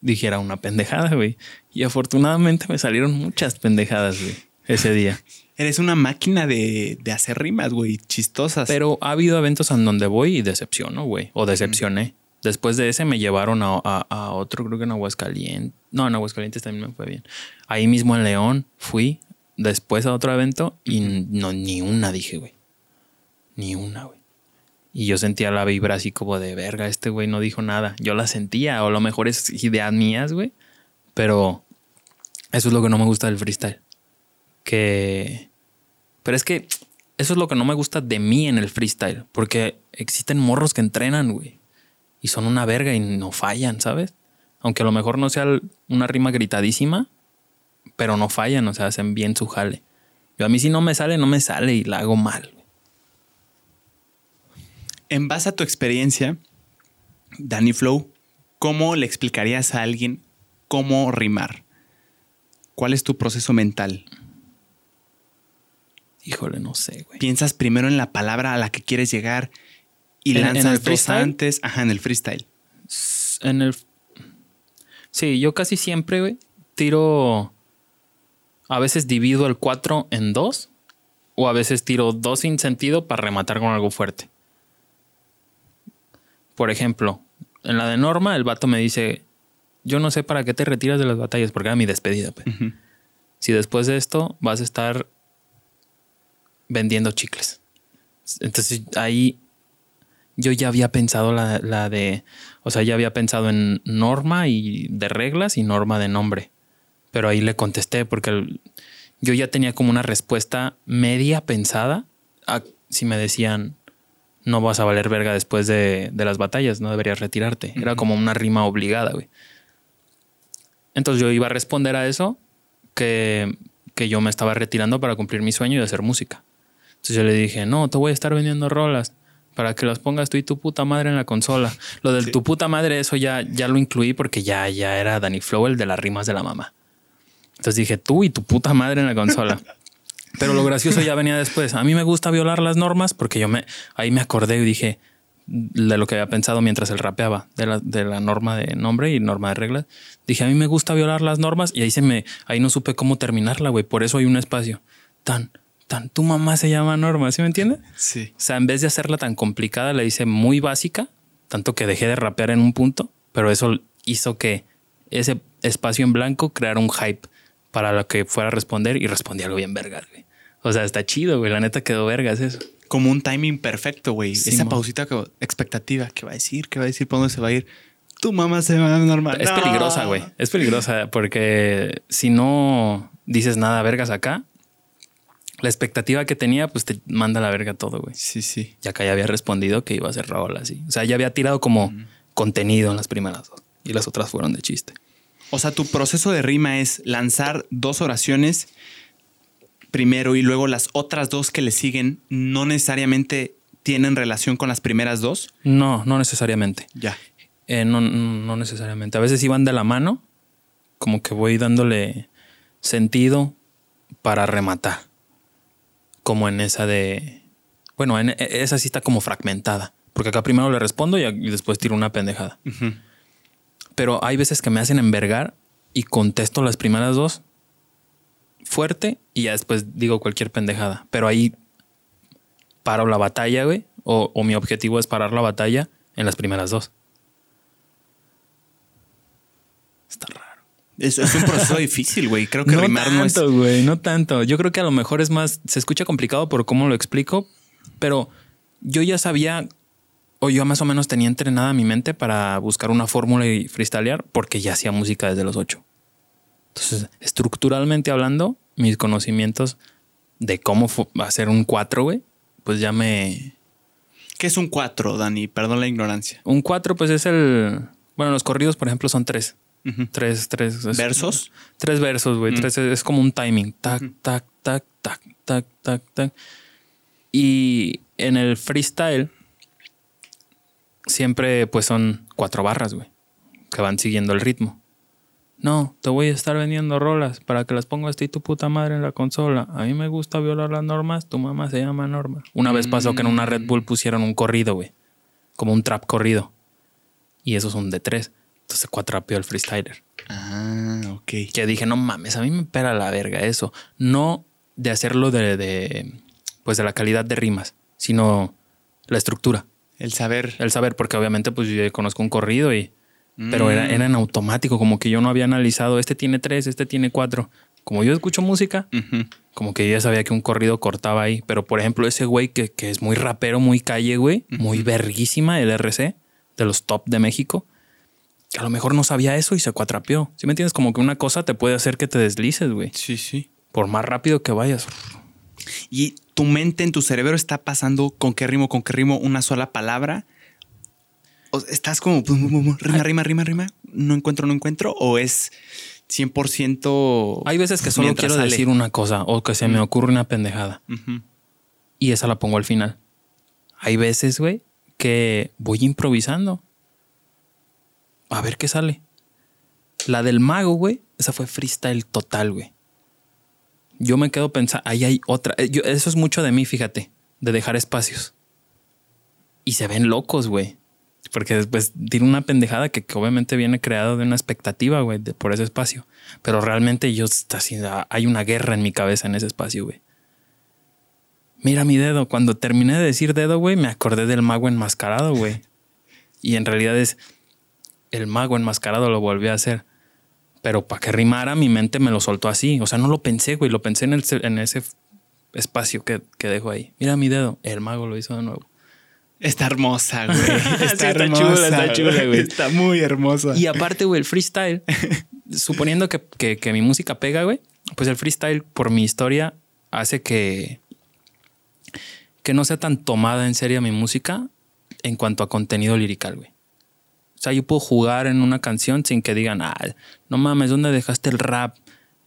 dijera una pendejada, güey. Y afortunadamente me salieron muchas pendejadas, güey, ese día. Eres una máquina de, de hacer rimas, güey, chistosas. Pero ha habido eventos en donde voy y decepciono, güey. O decepcioné. Después de ese me llevaron a, a- a otro, creo que en Aguascalientes. No, en Aguascalientes también me fue bien. Ahí mismo en León fui después a otro evento y no, ni una dije, güey. Ni una, güey. Y yo sentía la vibra así como de verga, este güey no dijo nada. Yo la sentía, o a lo mejor es ideas mías, güey. Pero eso es lo que no me gusta del freestyle. Que. Pero es que eso es lo que no me gusta de mí en el freestyle. Porque existen morros que entrenan, güey. Y son una verga y no fallan, ¿sabes? Aunque a lo mejor no sea una rima gritadísima, pero no fallan, o sea, hacen bien su jale. Yo a mí si no me sale, no me sale y la hago mal. En base a tu experiencia, Danny Flow, ¿cómo le explicarías a alguien cómo rimar? ¿Cuál es tu proceso mental? Híjole, no sé, güey. ¿Piensas primero en la palabra a la que quieres llegar y ¿En- en lanzas el dos freestyle? antes? Ajá, en el freestyle. En el. Sí, yo casi siempre, güey, tiro. A veces divido el 4 en dos. O a veces tiro dos sin sentido para rematar con algo fuerte. Por ejemplo, en la de Norma, el vato me dice: Yo no sé para qué te retiras de las batallas, porque era mi despedida. pues. Si después de esto vas a estar vendiendo chicles. Entonces ahí yo ya había pensado la, la de, o sea, ya había pensado en norma y de reglas y norma de nombre. Pero ahí le contesté porque el- yo ya tenía como una respuesta media pensada a si me decían no vas a valer verga después de, de las batallas, no deberías retirarte. Era como una rima obligada, güey. Entonces yo iba a responder a eso que, que yo me estaba retirando para cumplir mi sueño de hacer música. Entonces yo le dije, no, te voy a estar vendiendo rolas para que las pongas tú y tu puta madre en la consola. Lo del Sí. tu puta madre, eso ya, ya lo incluí porque ya, ya era Danny Flow, el de las rimas de la mamá. Entonces dije, tú y tu puta madre en la consola. Pero lo gracioso ya venía después. A mí me gusta violar las normas porque yo me ahí me acordé y dije de lo que había pensado mientras él rapeaba, de la, de la norma de nombre y norma de reglas. Dije, a mí me gusta violar las normas y ahí se me, ahí no supe cómo terminarla, güey. Por eso hay un espacio tan, tan, tu mamá se llama Norma, ¿sí me entiendes? Sí. O sea, en vez de hacerla tan complicada, la hice muy básica, tanto que dejé de rapear en un punto, pero eso hizo que ese espacio en blanco creara un hype para lo que fuera a responder y respondí algo bien vergas, güey. O sea, está chido, güey. La neta quedó vergas eso. Como un timing perfecto, güey. Sí, Esa mo. pausita que expectativa. ¿Qué va a decir? ¿Qué va a decir? ¿Por dónde se va a ir? Tu mamá se va normal. Es No. peligrosa, güey. Es peligrosa porque si no dices nada vergas acá, la expectativa que tenía, pues te manda a la verga todo, güey. Sí, sí. Ya que ya había respondido que iba a ser rola así. O sea, ya había tirado como contenido en las primeras dos y las otras fueron de chiste. O sea, tu proceso de rima es lanzar dos oraciones primero y luego las otras dos que le siguen no necesariamente tienen relación con las primeras dos. No, no necesariamente. Ya. Eh, no, no necesariamente. A veces iban de la mano, como que voy dándole sentido para rematar. Como en esa de. Bueno, en e- esa sí está como fragmentada. Porque acá primero le respondo y, y después tiro una pendejada. Pero hay veces que me hacen envergar y contesto las primeras dos fuerte y ya después digo cualquier pendejada. Pero ahí paro la batalla, güey. O, o mi objetivo es parar la batalla en las primeras dos. Está raro. Es, es un proceso difícil, güey. Creo que no rimar no es. tanto, güey, no tanto. Yo creo que a lo mejor es más, se escucha complicado por cómo lo explico, pero yo ya sabía o yo más o menos tenía entrenada mi mente para buscar una fórmula y freestylear porque ya hacía música desde los ocho. Entonces, estructuralmente hablando, mis conocimientos de cómo hacer un cuatro, güey, pues ya me... ¿Qué es un cuatro, Dani? Perdón la ignorancia. Un cuatro, pues es el... Bueno, los corridos, por ejemplo, son tres. Tres, tres. es- ¿Versos? Tres versos, güey. Tres es, es como un timing. Tac, tac, tac, tac, tac, tac, tac. Y en el freestyle siempre pues son cuatro barras, güey. Que van siguiendo el ritmo. No, te voy a estar vendiendo rolas para que las pongas tú y tu puta madre en la consola. A mí me gusta violar las normas, tu mamá se llama Norma. Una vez pasó que en una Red Bull pusieron un corrido, güey. Como un trap corrido. Y esos son de tres. Entonces cuatrapeó el freestyler. Ah, ok. Que dije, no mames, a mí me pera la verga eso. No de hacerlo de, de, pues de la calidad de rimas, sino la estructura, El saber. el saber, porque obviamente pues yo conozco un corrido y... Pero era, Mm. era en automático, como que yo no había analizado, este tiene tres, este tiene cuatro. Como yo escucho música, Ujú. como que ya sabía que un corrido cortaba ahí. Pero por ejemplo, ese güey que, que es muy rapero, muy calle, güey, muy verguísima, el RC, de los top de México, a lo mejor no sabía eso y se cuatrapeó. ¿Sí me entiendes? Como que una cosa te puede hacer que te deslices, güey. Sí, sí. Por más rápido que vayas. Y tu mente en tu cerebro está pasando con qué rimo, con qué rimo una sola palabra. O estás como pum, pum, pum, rima, rima, rima, rima. No encuentro, no encuentro. O es 100%. Hay veces que solo quiero sale. decir una cosa o que se me ocurre una pendejada y esa la pongo al final. Hay veces, güey, que voy improvisando. A ver qué sale. La del mago, güey, esa fue freestyle total, güey. Yo me quedo pensando, ahí hay otra. eh, yo- eso es mucho de mí, fíjate, de dejar espacios. Y se ven locos, güey. Porque después tiene una pendejada que, que obviamente viene creada de una expectativa, güey, por ese espacio. Pero realmente yo está haciendo, hay una guerra en mi cabeza en ese espacio, güey. Mira mi dedo. Cuando terminé de decir dedo, güey, me acordé del mago enmascarado, güey. Y en realidad es el mago enmascarado lo volví a hacer. Pero para que rimara, mi mente me lo soltó así. O sea, no lo pensé, güey. Lo pensé en, el, en ese espacio que, que dejo ahí. Mira mi dedo. El mago lo hizo de nuevo. Está hermosa, güey. Sí, Está, está hermosa, chula, está chula, güey. Está muy hermosa. Y aparte, güey, el freestyle, suponiendo que, que- que mi música pega, güey, pues el freestyle, por mi historia, hace que, que no sea tan tomada en serio mi música en cuanto a contenido lirical, güey. O sea, yo puedo jugar en una canción sin que digan, ah, no mames, ¿dónde dejaste el rap?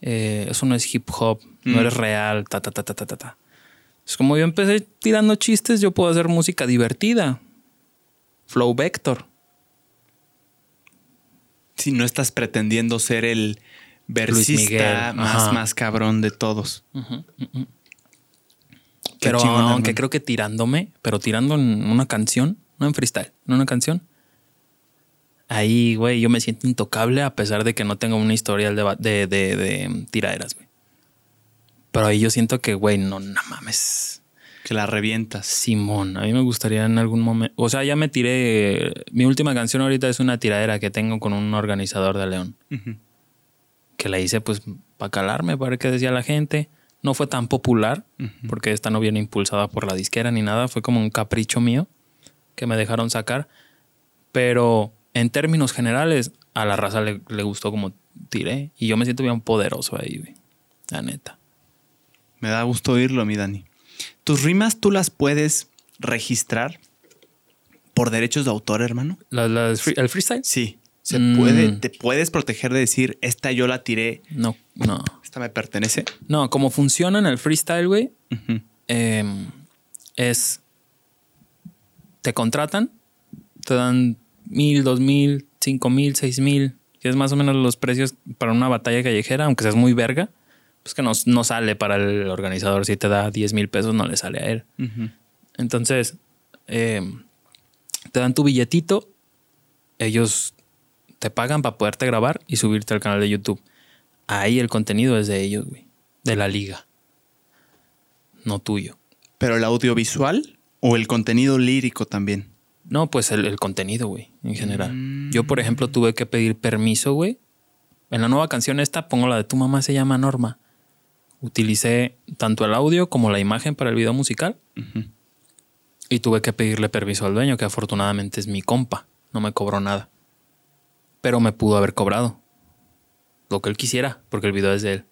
Eh, eso no es hip hop, no Mm. eres real, ta, ta, ta, ta, ta, ta, ta. Es como yo empecé tirando chistes, yo puedo hacer música divertida. Flow Vector. Si no estás pretendiendo ser el versista más, más cabrón de todos. Pero chingón, aunque hermano. creo que tirándome, pero tirando en una canción, no en freestyle, en una canción. Ahí, güey, yo me siento intocable a pesar de que no tengo una historial de, de, de, de tiraderas, güey. Pero ahí yo siento que, güey, no, no mames. Que la revientas. Simón, a mí me gustaría en algún momento. O sea, ya me tiré. Mi última canción ahorita es una tiradera que tengo con un organizador de León. Ujú. que la hice pues para calarme, para ver qué decía la gente. No fue tan popular, Ujú. porque esta no viene impulsada por la disquera ni nada, fue como un capricho mío que me dejaron sacar. Pero en términos generales, a la raza le, le gustó como tiré y yo me siento bien poderoso ahí, güey. La neta. Me da gusto oírlo, mi Dani. ¿Tus rimas tú las puedes registrar por derechos de autor, hermano? ¿La- la- ¿El freestyle? Sí. Se Mm. puede, te puedes proteger de decir, esta yo la tiré, No, no. esta me pertenece. No, como funciona en el freestyle, güey, eh, es te contratan, te dan mil, dos mil, cinco mil, seis mil, que es más o menos los precios para una batalla callejera, aunque seas muy verga, pues que no, no sale para el organizador. Si te da 10 mil pesos, no le sale a él. Entonces, eh, te dan tu billetito, ellos te pagan para poderte grabar y subirte al canal de YouTube. Ahí el contenido es de ellos, güey, de la liga, no tuyo. Pero el audiovisual o el contenido lírico también. No, pues el, el contenido, güey, en general. Mm. Yo, por ejemplo, tuve que pedir permiso, güey. En la nueva canción esta pongo la de tu mamá se llama Norma. Utilicé tanto el audio como la imagen para el video musical y tuve que pedirle permiso al dueño, que afortunadamente es mi compa. No me cobró nada. Pero me pudo haber cobrado. Lo que él quisiera, porque el video es de él.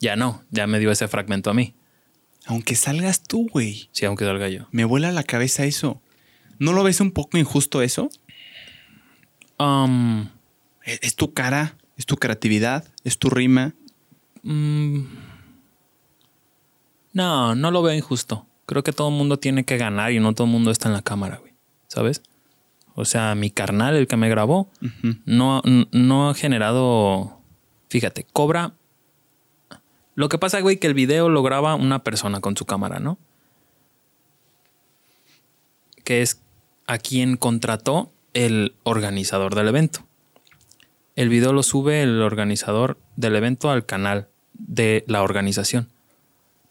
Ya no, ya me dio ese fragmento a mí. Aunque salgas tú, güey. Sí, aunque salga yo. Me vuela la cabeza eso. ¿No lo ves un poco injusto eso? Um, Es, es tu cara, es tu creatividad, es tu rima. Mm. No, no lo veo injusto. Creo que todo el mundo tiene que ganar y no todo el mundo está en la cámara, güey. ¿Sabes? O sea, mi carnal, el que me grabó, no, no ha generado. Fíjate, cobra. Lo que pasa, güey, que el video lo graba una persona con su cámara, ¿no? Que es a quien contrató el organizador del evento. El video lo sube el organizador del evento al canal de la organización.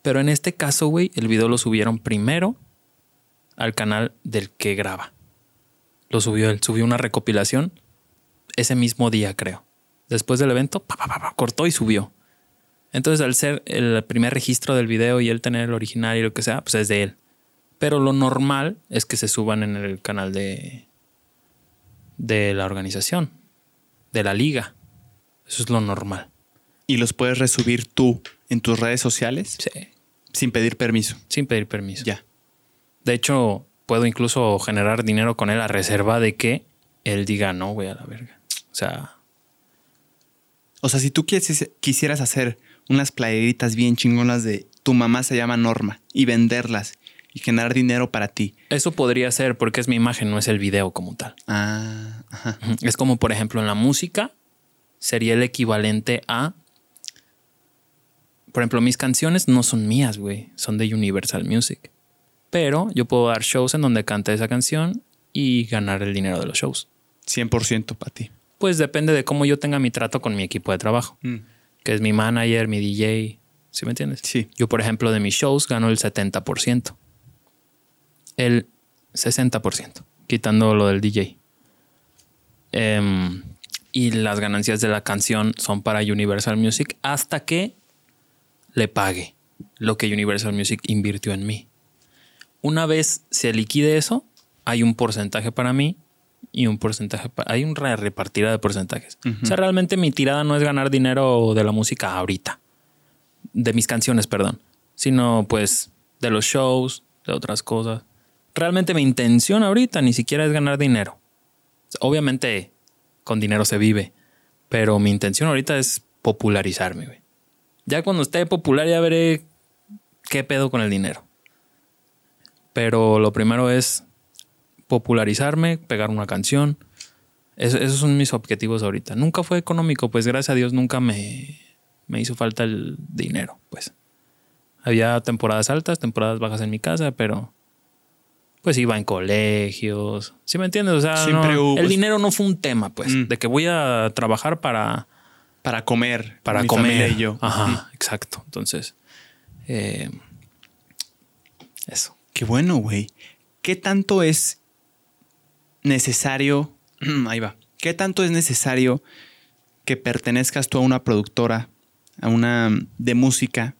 Pero en este caso, güey, el video lo subieron primero al canal del que graba. Lo subió él, subió una recopilación ese mismo día, creo. Después del evento, cortó y subió. Entonces, al ser el primer registro del video y él tener el original y lo que sea, pues es de él. Pero lo normal es que se suban en el canal de, de la organización, de la liga. Eso es lo normal. Y los puedes resubir tú en tus redes sociales Sí. sin pedir permiso. Sin pedir permiso. Ya. De hecho, puedo incluso generar dinero con él a reserva de que él diga no, güey, a la verga. O sea, O sea, si tú quieres- quisieras hacer unas playeritas bien chingonas de tu mamá se llama Norma y venderlas y generar dinero para ti. eso podría ser porque es mi imagen, no es el video como tal. Ah, ajá. Es como, por ejemplo, en la música sería el equivalente a. Por ejemplo, mis canciones no son mías, güey. Son de Universal Music. Pero yo puedo dar shows en donde cante esa canción y ganar el dinero de los shows. 100% para ti. Pues depende de cómo yo tenga mi trato con mi equipo de trabajo, que es mi manager, mi DJ. ¿Sí me entiendes? Sí. Yo, por ejemplo, de mis shows gano el 70%. El 60%, quitando lo del DJ. Em, y las ganancias de la canción son para Universal Music hasta que le pague lo que Universal Music invirtió en mí. Una vez se liquide eso, hay un porcentaje para mí y un porcentaje para... Hay una repartida de porcentajes. O sea, realmente mi tirada no es ganar dinero de la música ahorita. De mis canciones, perdón. Sino pues de los shows, de otras cosas. Realmente mi intención ahorita ni siquiera es ganar dinero. Obviamente con dinero se vive. Pero mi intención ahorita es popularizarme. Ya cuando esté popular ya veré qué pedo con el dinero. Pero lo primero es popularizarme, pegar una canción. esos son mis objetivos ahorita. Nunca fue económico, pues gracias a Dios nunca me, me hizo falta el dinero, pues. Había temporadas altas, temporadas bajas en mi casa, pero pues iba en colegios. ¿Sí me entiendes? O sea, el dinero no fue un tema, pues, mm. de que voy a trabajar para para comer, para comer y yo. Ajá, exacto. Entonces, eh, eso. Qué bueno, güey. ¿Qué tanto es necesario? Ahí va. ¿Qué tanto es necesario que pertenezcas tú a una productora, a una de música,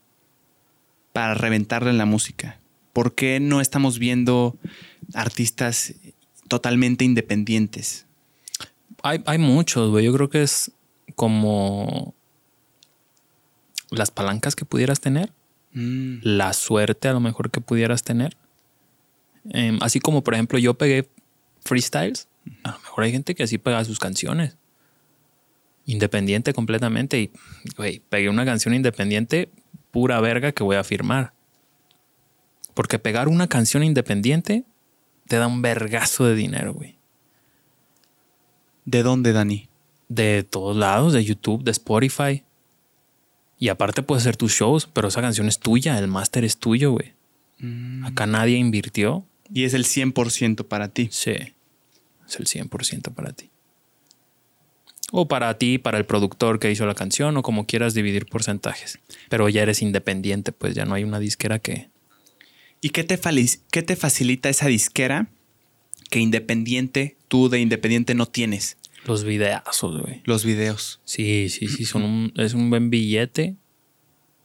para reventarle en la música? ¿Por qué no estamos viendo artistas totalmente independientes? Hay, hay muchos, güey. Yo creo que es como las palancas que pudieras tener, mm. la suerte a lo mejor que pudieras tener. Em, así como, por ejemplo, yo pegué freestyles. A lo mejor hay gente que así pega sus canciones. Independiente completamente. Y, güey, pegué una canción independiente, pura verga que voy a firmar. Porque pegar una canción independiente te da un vergazo de dinero, güey. ¿De dónde, Dani? De todos lados, de YouTube, de Spotify. Y aparte puede ser tus shows, pero esa canción es tuya, el máster es tuyo, güey. Mm. Acá nadie invirtió. Y es el 100% para ti. Sí, es el 100% para ti. O para ti, para el productor que hizo la canción, o como quieras dividir porcentajes. Pero ya eres independiente, pues ya no hay una disquera que, ¿Y qué te, qué te facilita esa disquera que independiente, tú de independiente no tienes? Los videazos, güey. Los videos. Sí, sí, sí, son un, es un buen billete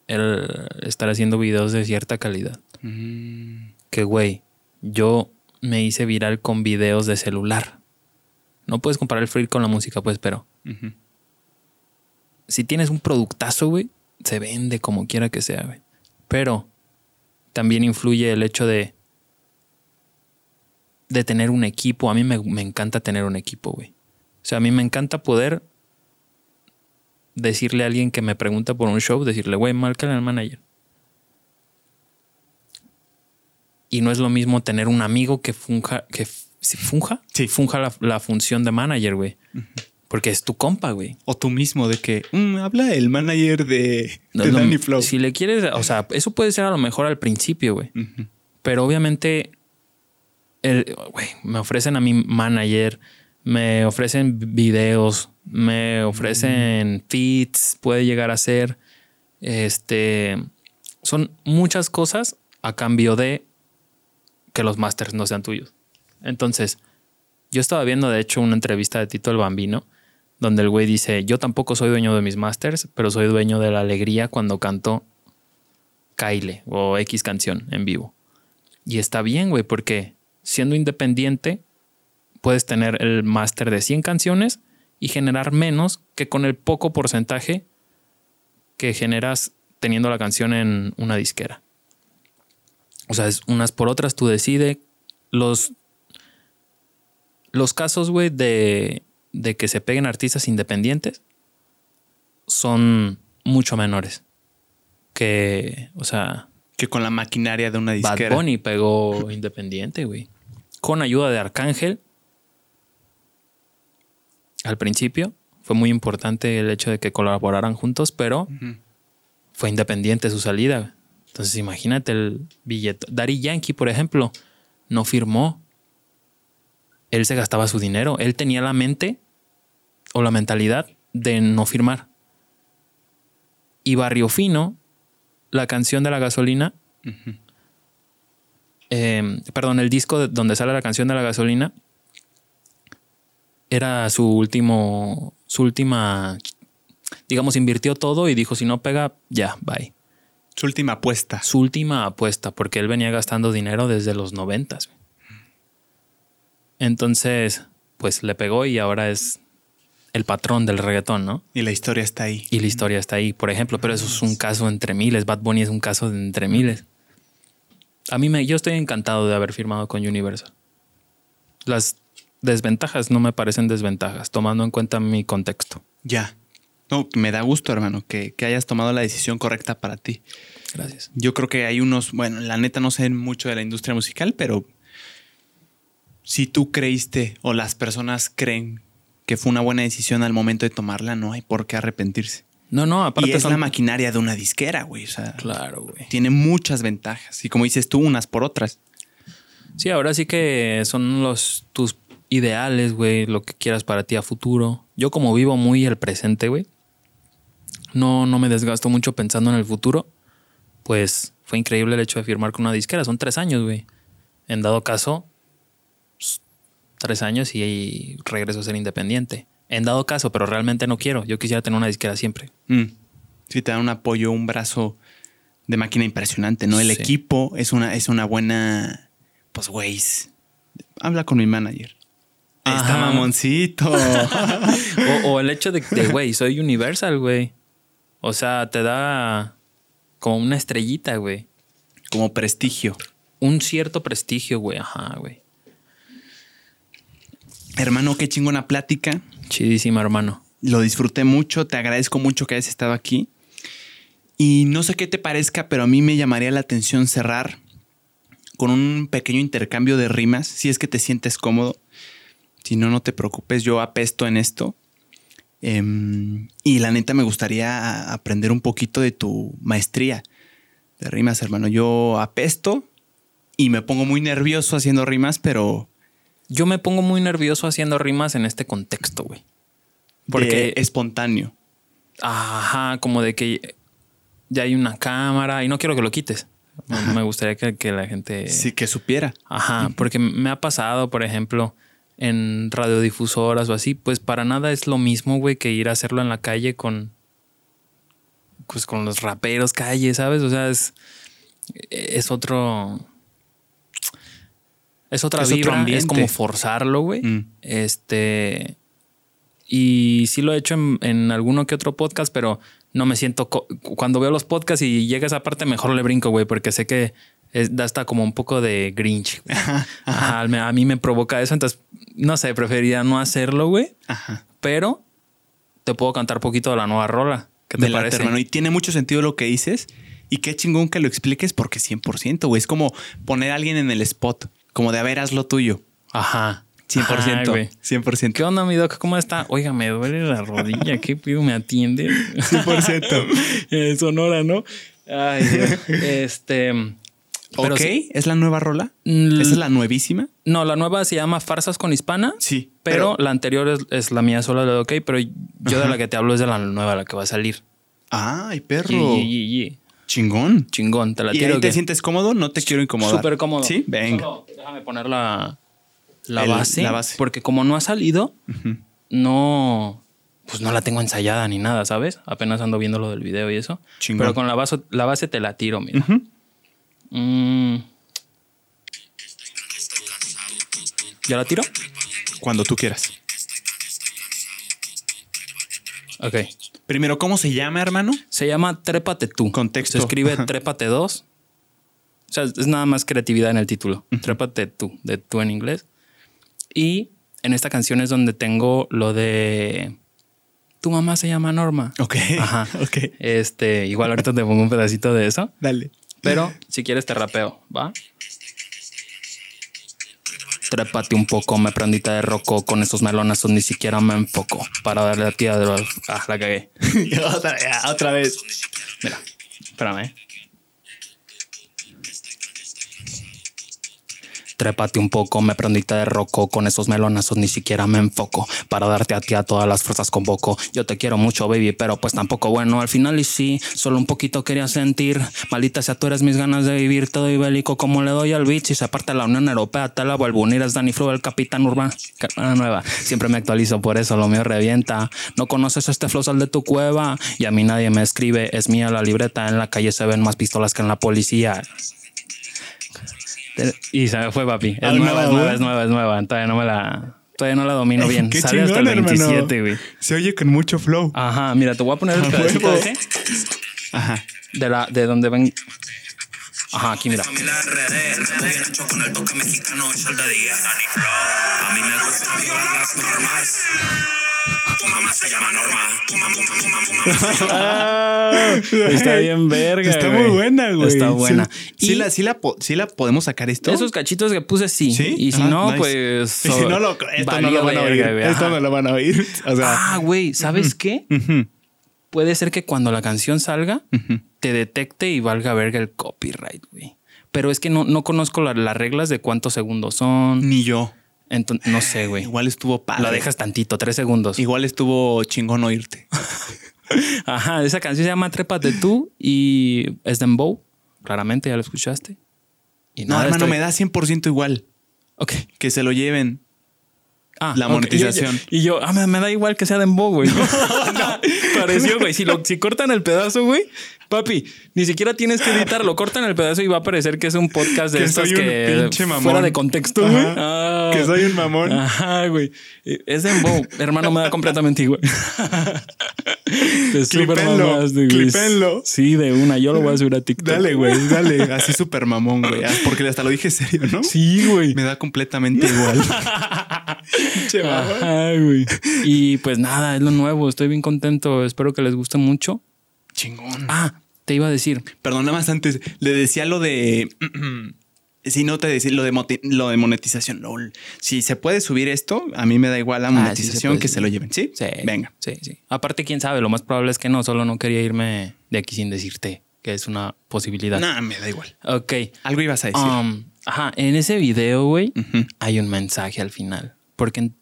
el estar haciendo videos de cierta calidad. Mm. Que, güey, yo me hice viral con videos de celular. No puedes comparar el free con la música, pues, pero... Si tienes un productazo, güey, se vende como quiera que sea, güey. Pero también influye el hecho de, de tener un equipo. A mí me, encanta tener un equipo, güey. O sea, a mí me encanta poder decirle a alguien que me pregunta por un show, decirle, güey, márcale al manager. Y no es lo mismo tener un amigo que funja, que funja, sí. funja la, función de manager, güey. Porque es tu compa, güey. O tú mismo, de que mm, habla el manager de, Danny Flow. Si le quieres, o sea, eso puede ser a lo mejor al principio, güey. Pero obviamente, el, güey, me ofrecen a mi manager, me ofrecen videos, me ofrecen feeds, puede llegar a ser. Este. Son muchas cosas a cambio de que los masters no sean tuyos. Entonces, yo estaba viendo, de hecho, una entrevista de Tito el Bambino donde el güey dice, yo tampoco soy dueño de mis masters, pero soy dueño de la alegría cuando canto Kyle o X canción en vivo. Y está bien, güey, porque siendo independiente, puedes tener el máster de 100 canciones y generar menos que con el poco porcentaje que generas teniendo la canción en una disquera. O sea, es unas por otras, tú decides. Los, los casos, güey, de de que se peguen artistas independientes son mucho menores que, o sea, que con la maquinaria de una disquera. Bad Bunny pegó independiente, güey. Con ayuda de Arcángel. Al principio fue muy importante el hecho de que colaboraran juntos, pero fue independiente su salida. Entonces imagínate el billete. Daddy Yankee, por ejemplo, no firmó él se gastaba su dinero. Él tenía la mente o la mentalidad de no firmar. Y Barrio Fino, la canción de la gasolina, em, perdón, el disco donde sale la canción de la gasolina, era su último, su última, digamos, invirtió todo y dijo, si no pega, ya, bye. Su última apuesta. Su última apuesta, porque él venía gastando dinero desde los noventas. Entonces, pues le pegó y ahora es el patrón del reggaetón, ¿no? Y la historia está ahí. Y la historia está ahí, por ejemplo, pero eso es un caso entre miles. Bad Bunny es un caso de entre miles. A mí me, yo estoy encantado de haber firmado con Universal. Las desventajas no me parecen desventajas, tomando en cuenta mi contexto. Ya. No, me da gusto, hermano, que, que hayas tomado la decisión correcta para ti. Gracias. Yo creo que hay unos, bueno, la neta no sé mucho de la industria musical, pero si tú creíste o las personas creen que fue una buena decisión al momento de tomarla, no hay por qué arrepentirse. No, no, aparte y es son- la maquinaria de una disquera, güey. O sea, Claro, güey. tiene muchas ventajas. Y como dices tú, unas por otras. Sí, ahora sí que son los tus ideales, güey, lo que quieras para ti a futuro. Yo como vivo muy el presente, güey. No, no me desgasto mucho pensando en el futuro. Pues fue increíble el hecho de firmar con una disquera. Son tres años, güey. En dado caso, tres años y, y regreso a ser independiente. En dado caso, pero realmente no quiero. Yo quisiera tener una disquera siempre. Mm. Sí, te dan un apoyo, un brazo de máquina impresionante, ¿no? El Sí. equipo es una, es una buena. Pues, güey. Habla con mi manager. Está mamoncito. O, o el hecho de, de, güey, soy Universal, güey. O sea, te da como una estrellita, güey. Como prestigio. Un cierto prestigio, güey. Ajá, güey. Hermano, qué chingona plática. Chidísima, hermano. Lo disfruté mucho. Te agradezco mucho que hayas estado aquí. Y no sé qué te parezca, pero a mí me llamaría la atención cerrar con un pequeño intercambio de rimas, si es que te sientes cómodo. Si no, no te preocupes, yo apesto en esto. Em, y la neta me gustaría aprender un poquito de tu maestría de rimas, hermano. Yo apesto y me pongo muy nervioso haciendo rimas, pero Yo me pongo muy nervioso haciendo rimas en este contexto, güey. porque espontáneo. Ajá, como de que ya hay una cámara y no quiero que lo quites. Me- Me gustaría que, que la gente... Sí, que supiera. Ajá, porque me ha pasado, por ejemplo, en radiodifusoras o así, pues para nada es lo mismo, güey, que ir a hacerlo en la calle con. Pues con los raperos calle, ¿sabes? O sea, es. Es otro. Es otra Es vibra, es como forzarlo, güey. Mm. Este. Y sí lo he hecho en, en alguno que otro podcast, pero no me siento. Cuando veo los podcasts y llega esa parte, mejor le brinco, güey, porque sé que es- da hasta como un poco de grinch. Ajá, a mí me provoca eso, entonces no sé, preferiría no hacerlo, güey, pero te puedo cantar poquito de la nueva rola. ¿Qué te parece? hermano. Y tiene mucho sentido lo que dices. Y qué chingón que lo expliques porque 100%, güey. Es como poner a alguien en el spot. Como de, a ver, haz lo tuyo. Ajá. 100%. Ajá, güey. 100%. ¿Qué onda, mi doc? ¿Cómo está? Oiga, me duele la rodilla. ¿Qué pido? ¿Me atiende? 100%. Eh, Sonora, ¿no? Ay. Este. ok, sí. ¿es la nueva rola? Mm, ¿Esa es la nuevísima? No, la nueva se llama Farsas con Hispana. Sí. Pero, la anterior es, es la mía sola de OK, pero yo de la que te hablo es de la nueva, la que va a salir. Ay, perro. Ye, ye, ye, ye. Chingón. Chingón, te la ¿Y tiro. ahí te sientes cómodo? No te quiero incomodar. Súper cómodo. Sí, venga. Solo déjame poner la, la, El- base, la base. Porque como no ha salido, no. Pues no la tengo ensayada ni nada, ¿sabes? Apenas ando viendo lo del video y eso. Chingón. Pero con la base, la base te la tiro, mira. Mm. ¿Ya la tiro? Cuando tú quieras. Ok. Primero, ¿cómo se llama, hermano? Se llama Trépate tú. Contexto. Se escribe. Trépate 2. O sea, es nada más creatividad en el título. Trépate tú, de tú en inglés. Y en esta canción es donde tengo lo de tu mamá se llama Norma. Ok. Ajá. ok. Este, igual ahorita te pongo un pedacito de eso. Dale. Pero si quieres te rapeo, ¿va? Trépate un poco, me prendita de roco. Con esos melonazos ni siquiera me enfoco. Para darle a de los. Ah, la cagué. otra, otra vez. Mira, espérame. Trépate un poco, me prendiste de roco. Con esos melonazos ni siquiera me enfoco. Para darte a ti a todas las fuerzas convoco. Yo te quiero mucho, baby, pero pues tampoco bueno. Al final y sí, solo un poquito quería sentir. Maldita sea, tú eres mis ganas de vivir. Te doy bélico como le doy al beat. Si se parte la Unión Europea, te la vuelvo a unir. Es Danny Flow, el capitán urbano. Nueva. Siempre me actualizo, por eso lo mío revienta. No conoces este flow, sal de tu cueva. Y a mí nadie me escribe. Es mía la libreta. En la calle se ven más pistolas que en la policía. Y se fue, papi. Es Ah, nueva, es nueva, es nueva, es nueva. Todavía no me la, todavía no la domino bien. Qué Sale hasta el chingón, hermano. 27, güey. Se oye con mucho flow. Ajá, mira, te voy a poner el pedacito ese Ajá. de la, de donde ven. Ajá, aquí mira. Tu mamá se llama Norma. Tu mamá, tu mamá, tu mamá, tu mamá. Está bien verga. Está güey. muy buena, güey. Está buena. Sí, la, sí, la, sí la podemos sacar esto. esos cachitos que puse, sí. ¿Sí? Y si Ah, no, nice. pues. Y si no lo, esto no lo van a oír. verga. Esto no lo van a oír. O sea, Ah, güey, ¿sabes qué? Puede ser que cuando la canción salga, te detecte y valga verga el copyright, güey. Pero es que no, no conozco la- las reglas de cuántos segundos son. ni yo. Entonces, no sé, güey. Igual estuvo padre. La dejas tantito, tres segundos. Igual estuvo chingón oírte. Ajá, esa canción se llama Trépate tú y es Dembow. Claramente, ya lo escuchaste. Y No, hermano, estoy- me da 100% igual. Ok. Que se lo lleven. Ah, La monetización. Y yo, ah, me, me da igual que sea Dembow, güey. Pareció, güey. Si, lo- si cortan el pedazo, güey, papi, ni siquiera tienes que editarlo. Cortan el pedazo y va a parecer que es un podcast de Que estos soy un que pinche mamón. fuera de contexto, güey. Ajá. Ah. Que soy un mamón. Ajá, güey. Es Dembow. Hermano, me da completamente igual. Clipenlo, clipenlo. Sí, de una. Yo lo voy a subir a TikTok. Dale, güey, dale. Así súper mamón, güey. Ah, Porque hasta lo dije serio, ¿no? Sí, güey. Me da completamente igual. Che, mamón. Ajá, güey. Y pues nada, es lo nuevo. Estoy bien contento. Espero que les guste mucho. Chingón. Ah, te iba a decir. Perdón, nada más antes. Le decía lo de. Si no te decía lo de, lo de monetización. lol. Si se puede subir esto, a mí me da igual la Ah, sí se monetización que se lo lleven. ¿Sí? Sí. Venga. Sí, sí. Aparte, quién sabe, lo más probable es que no. Solo no quería irme de aquí sin decirte que es una posibilidad. No, me da igual. Ok. Algo ibas a decir. Um, ajá, en ese video, güey, hay un mensaje al final. Porque en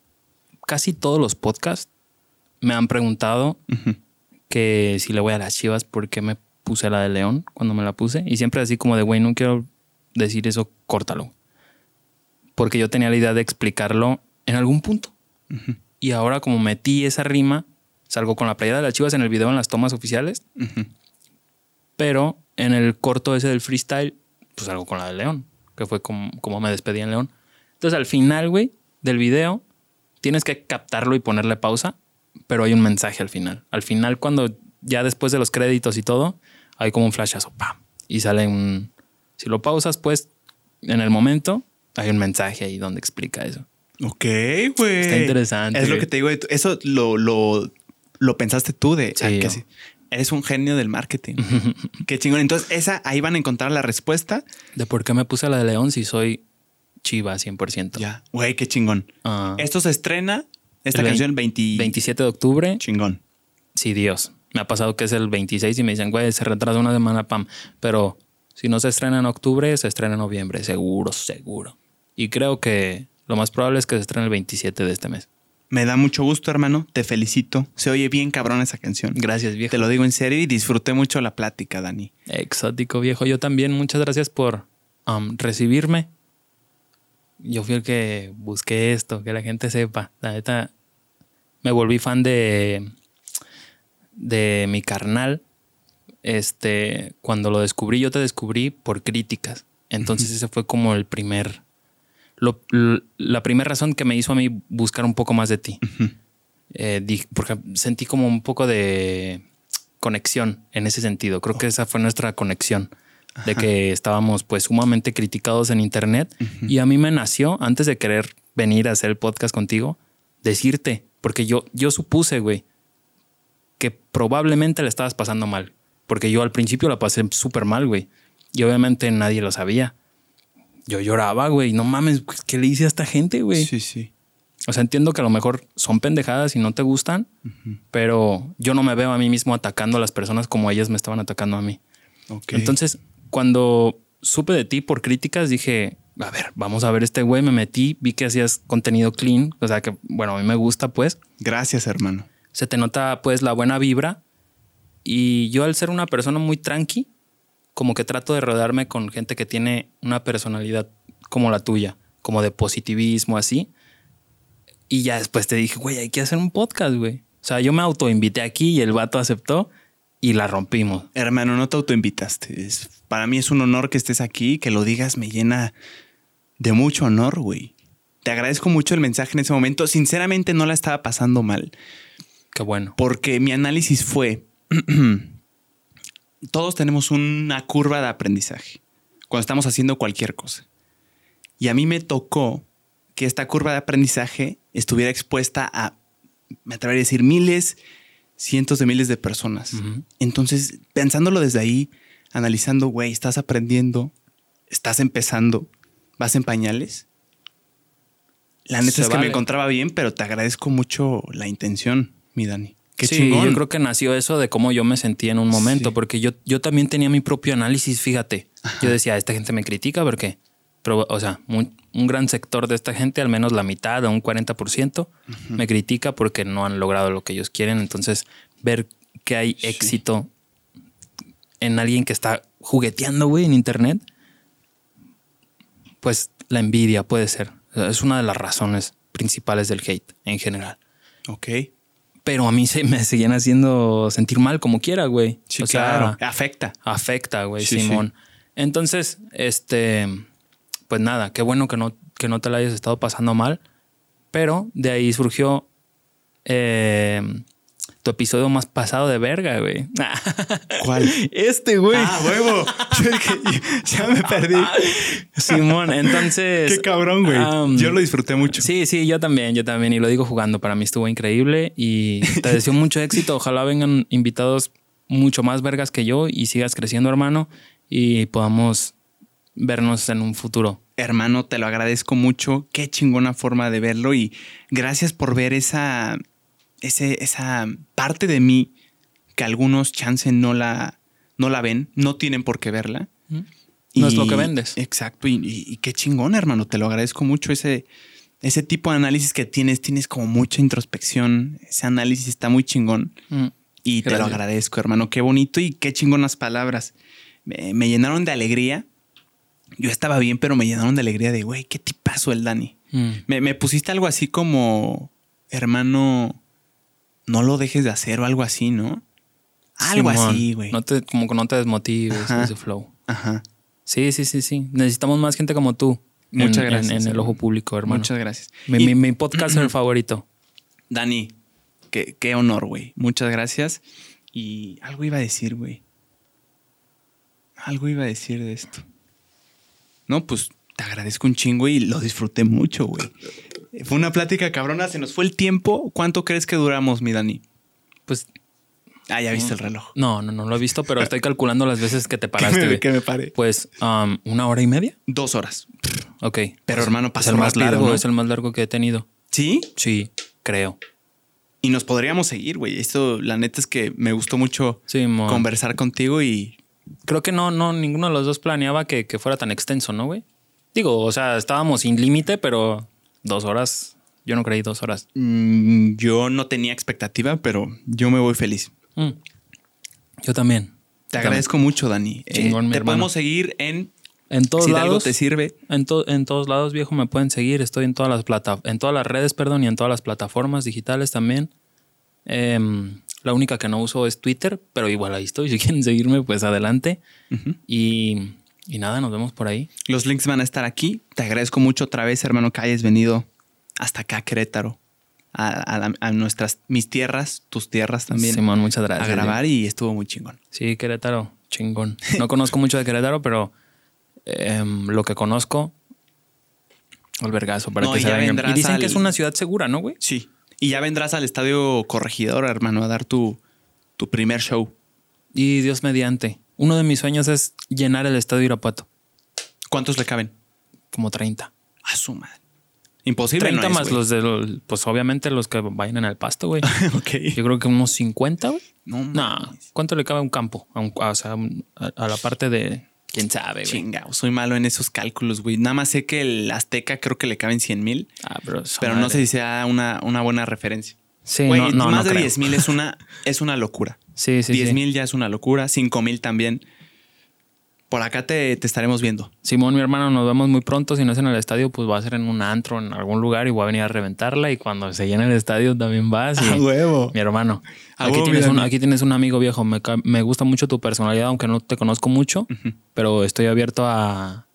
casi todos los podcasts me han preguntado. Que si le voy a las chivas, ¿por qué me puse la de León cuando me la puse? Y siempre así como de, güey, no quiero decir eso, córtalo. Porque yo tenía la idea de explicarlo en algún punto. Y ahora como metí esa rima, salgo con la playera de las chivas en el video en las tomas oficiales, pero en el corto ese del freestyle, pues salgo con la de León, que fue como, como me despedí en León. Entonces al final, güey, del video, tienes que captarlo y ponerle pausa, pero hay un mensaje al final. Al final, cuando ya después de los créditos y todo, hay como un flashazo, ¡pam! Y sale un... Si lo pausas, pues, en el momento, hay un mensaje ahí donde explica eso. Ok, güey. Está interesante, Es lo que te digo. Eso lo, lo, lo pensaste tú de Sí, ah, que yo. sí. Eres un genio del marketing. Qué chingón. Entonces, esa ahí van a encontrar la respuesta. De por qué me puse la de León si soy chiva 100%. Ya. Güey, qué chingón. Ah, Esto se estrena, esta El canción, el 20... 27 de octubre, Chingón. sí, Dios. Me ha pasado que es el 26 y me dicen, güey, se retrasa una semana, pam. Pero si no se estrena en octubre, se estrena en noviembre, seguro, seguro. Y creo que lo más probable es que se estrene el 27 de este mes. Me da mucho gusto, hermano. Te felicito. Se oye bien cabrón esa canción. Gracias, viejo. Te lo digo en serio y disfruté mucho la plática, Dani. Exótico, viejo. Yo también, muchas gracias por um, recibirme. Yo fui el que busqué esto, que la gente sepa. La neta, me volví fan de, de mi carnal. Este, cuando lo descubrí, yo te descubrí por críticas. Entonces, ese fue como el primer. lo- la primera razón que me hizo a mí buscar un poco más de ti. Eh, di- porque sentí como un poco de conexión en ese sentido. Creo que esa fue nuestra conexión. De que estábamos pues sumamente criticados en internet. Y a mí me nació, antes de querer venir a hacer el podcast contigo, decirte, porque yo, yo supuse, güey, que probablemente le estabas pasando mal. Porque yo al principio la pasé súper mal, güey. Y obviamente nadie lo sabía. Yo lloraba, güey. No mames, ¿qué le hice a esta gente, güey? Sí, sí. O sea, entiendo que a lo mejor son pendejadas y no te gustan, pero yo no me veo a mí mismo atacando a las personas como ellas me estaban atacando a mí. Ok. Entonces, cuando supe de ti por críticas, dije, a ver, vamos a ver este güey, me metí, vi que hacías contenido clean, o sea que, bueno, a mí me gusta, pues, Gracias, hermano. se te nota pues la buena vibra y yo al ser una persona muy tranqui, como que trato de rodearme con gente que tiene una personalidad como la tuya, como de positivismo así. Y ya después te dije, güey, hay que hacer un podcast, güey. O sea, yo me autoinvité aquí y el vato aceptó y la rompimos. Hermano, no te autoinvitaste. Es- para mí es un honor que estés aquí, que lo digas me llena de mucho honor, güey. Te agradezco mucho el mensaje en ese momento. Sinceramente no la estaba pasando mal, Qué bueno. porque mi análisis fue, todos tenemos una curva de aprendizaje cuando estamos haciendo cualquier cosa. Y a mí me tocó que esta curva de aprendizaje estuviera expuesta a, me atrevería a decir, miles, cientos de miles de personas. Entonces, pensándolo desde ahí, analizando, güey, estás aprendiendo, estás empezando, vas en pañales. La neta Se es que vale. me encontraba bien, pero te agradezco mucho la intención, mi Dani. Qué sí, chingón. yo creo que nació eso de cómo yo me sentí en un momento, Sí. porque yo, yo también tenía mi propio análisis, fíjate. Yo decía, esta gente me critica porque, pero, o sea, un, un gran sector de esta gente, al menos la mitad o un 40%, me critica porque no han logrado lo que ellos quieren. Entonces, ver que hay Sí. éxito en alguien que está jugueteando, güey, en internet, pues la envidia puede ser. O sea, Es una de las razones principales del hate en general Ok. pero a mí se me seguían haciendo sentir mal como quiera, güey. Sí, o sea, claro. Afecta. afecta, güey, Sí, Simón. Entonces, este, pues nada, qué bueno que no, que no te la hayas estado pasando mal, pero de ahí surgió eh, tu episodio más pasado de verga, güey. ¿Cuál? Este, güey. Ah, huevo. Ya me perdí. Simón, entonces... Qué cabrón, güey. Yo lo disfruté mucho. Sí, sí, yo también, yo también. Y lo digo jugando. Para mí estuvo increíble y te deseo mucho éxito. Ojalá vengan invitados mucho más vergas que yo y sigas creciendo, hermano, y podamos vernos en un futuro. Hermano, te lo agradezco mucho. Qué chingona forma de verlo y gracias por ver esa, ese, esa parte de mí que algunos chance no la, no la ven, no tienen por qué verla. No es lo que vendes. Exacto. Y, y- y qué chingón, hermano. Te lo agradezco mucho. Ese, ese tipo de análisis que tienes, tienes como mucha introspección. Ese análisis está muy chingón. Mm. Y te lo agradezco, hermano. Qué bonito y qué chingonas palabras. Me, me llenaron de alegría. Yo estaba bien, pero me llenaron de alegría de, güey, qué tipazo el Dani. Mm. Me, me pusiste algo así como, hermano, no lo dejes de hacer o algo así, ¿no? Algo Simón, así, güey. No te, como que no te desmotives Ajá. ese flow. Ajá. Sí, sí, sí, sí. Necesitamos más gente como tú. Muchas en- gracias, En, el ojo público, hermano. Muchas gracias. Mi, Y, mi, mi podcaster favorito. Dani, qué, qué honor, güey. Muchas gracias. Y algo iba a decir, güey. Algo iba a decir de esto. No, pues te agradezco un chingo y lo disfruté mucho, güey. Fue una plática cabrona, se nos fue el tiempo. ¿Cuánto crees que duramos, mi Dani? Pues Ah, ya viste el reloj. no, no, no lo he visto, pero estoy calculando las veces que te Que paraste. me, que me pare. Pues um, una hora y media. Dos horas. Ok. Pero, hermano, es pasó el más rápido, largo, ¿no? es el más largo que he tenido. ¿Sí? Sí, creo. Y nos podríamos seguir, güey. Esto, la neta es que me gustó mucho Sí, conversar contigo y Creo que no, no, ninguno de los dos planeaba que, que fuera tan extenso, ¿no, güey? Digo, o sea, estábamos sin límite, pero dos horas. Yo no creí dos horas. mm, yo no tenía expectativa, pero yo me voy feliz. Mm. Yo también. Te Yo agradezco mucho, Dani. Eh, Chingón, mi te hermano. podemos seguir en En todos si de algo lados. te sirve. En, to- en todos lados, viejo, me pueden seguir. Estoy en todas las plata en todas las redes, perdón, y en todas las plataformas digitales también. Em, la única que no uso es Twitter, pero igual ahí estoy. Si quieren seguirme, pues adelante. Y, y nada, nos vemos por ahí. Los links van a estar aquí. Te agradezco mucho otra vez, hermano, que hayas venido hasta acá, a Querétaro, a, a a nuestras, mis tierras, tus tierras también, Simón, muchas a gracias. grabar y estuvo muy chingón. Sí, Querétaro, chingón. No conozco mucho de Querétaro, pero em, lo que conozco, albergazo para No, que y se vengan. Y dicen al- que es una ciudad segura, ¿no, güey? Sí. Y ya vendrás al estadio Corregidor, hermano, a dar tu, tu primer show. Y Dios mediante. Uno de mis sueños es llenar el estadio Irapuato, ¿Cuántos le caben? como 30. A su madre. Imposible. 30 no es, más los de los, pues obviamente los que vayan en el pasto, güey. ok. Yo creo que unos 50, güey. No, No, mames. ¿cuánto le cabe a un campo? A, un- a- o sea, a la parte de quién sabe, güey. Chingao, soy malo en esos cálculos, güey. Nada más sé que el Azteca creo que le caben 100 mil, Ah, pero, esa pero no madre. sé si sea una, una buena referencia. Sí, Güey, no, no, más no de creo. 10 mil es una, es una locura. Sí, sí, 10 sí. mil ya es una locura, 5 mil también. Por acá te, te estaremos viendo. Simón, mi hermano, nos vemos muy pronto. Si no es en el estadio, pues va a ser en un antro, en algún lugar y voy a venir a reventarla. Y cuando se llene el estadio también vas. Y, huevo. Mi hermano, A aquí huevo, tienes, un, aquí tienes un amigo viejo. Me, me gusta mucho tu personalidad, aunque no te conozco mucho, pero estoy abierto a,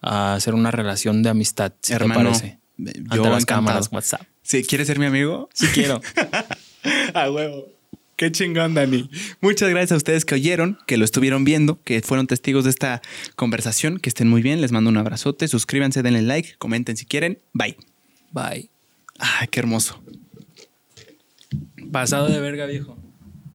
a hacer una relación de amistad, si Hermano, te parece. Ante las encantado. cámaras, WhatsApp. Sí, ¿quieres ser mi amigo? Si quiero. A huevo. Qué chingón, Dani. Muchas gracias a ustedes que oyeron, que lo estuvieron viendo, que fueron testigos de esta conversación. Que estén muy bien. Les mando un abrazote. Suscríbanse, denle like, comenten si quieren. Bye. Bye. Ay, qué hermoso. Pasado de verga, viejo.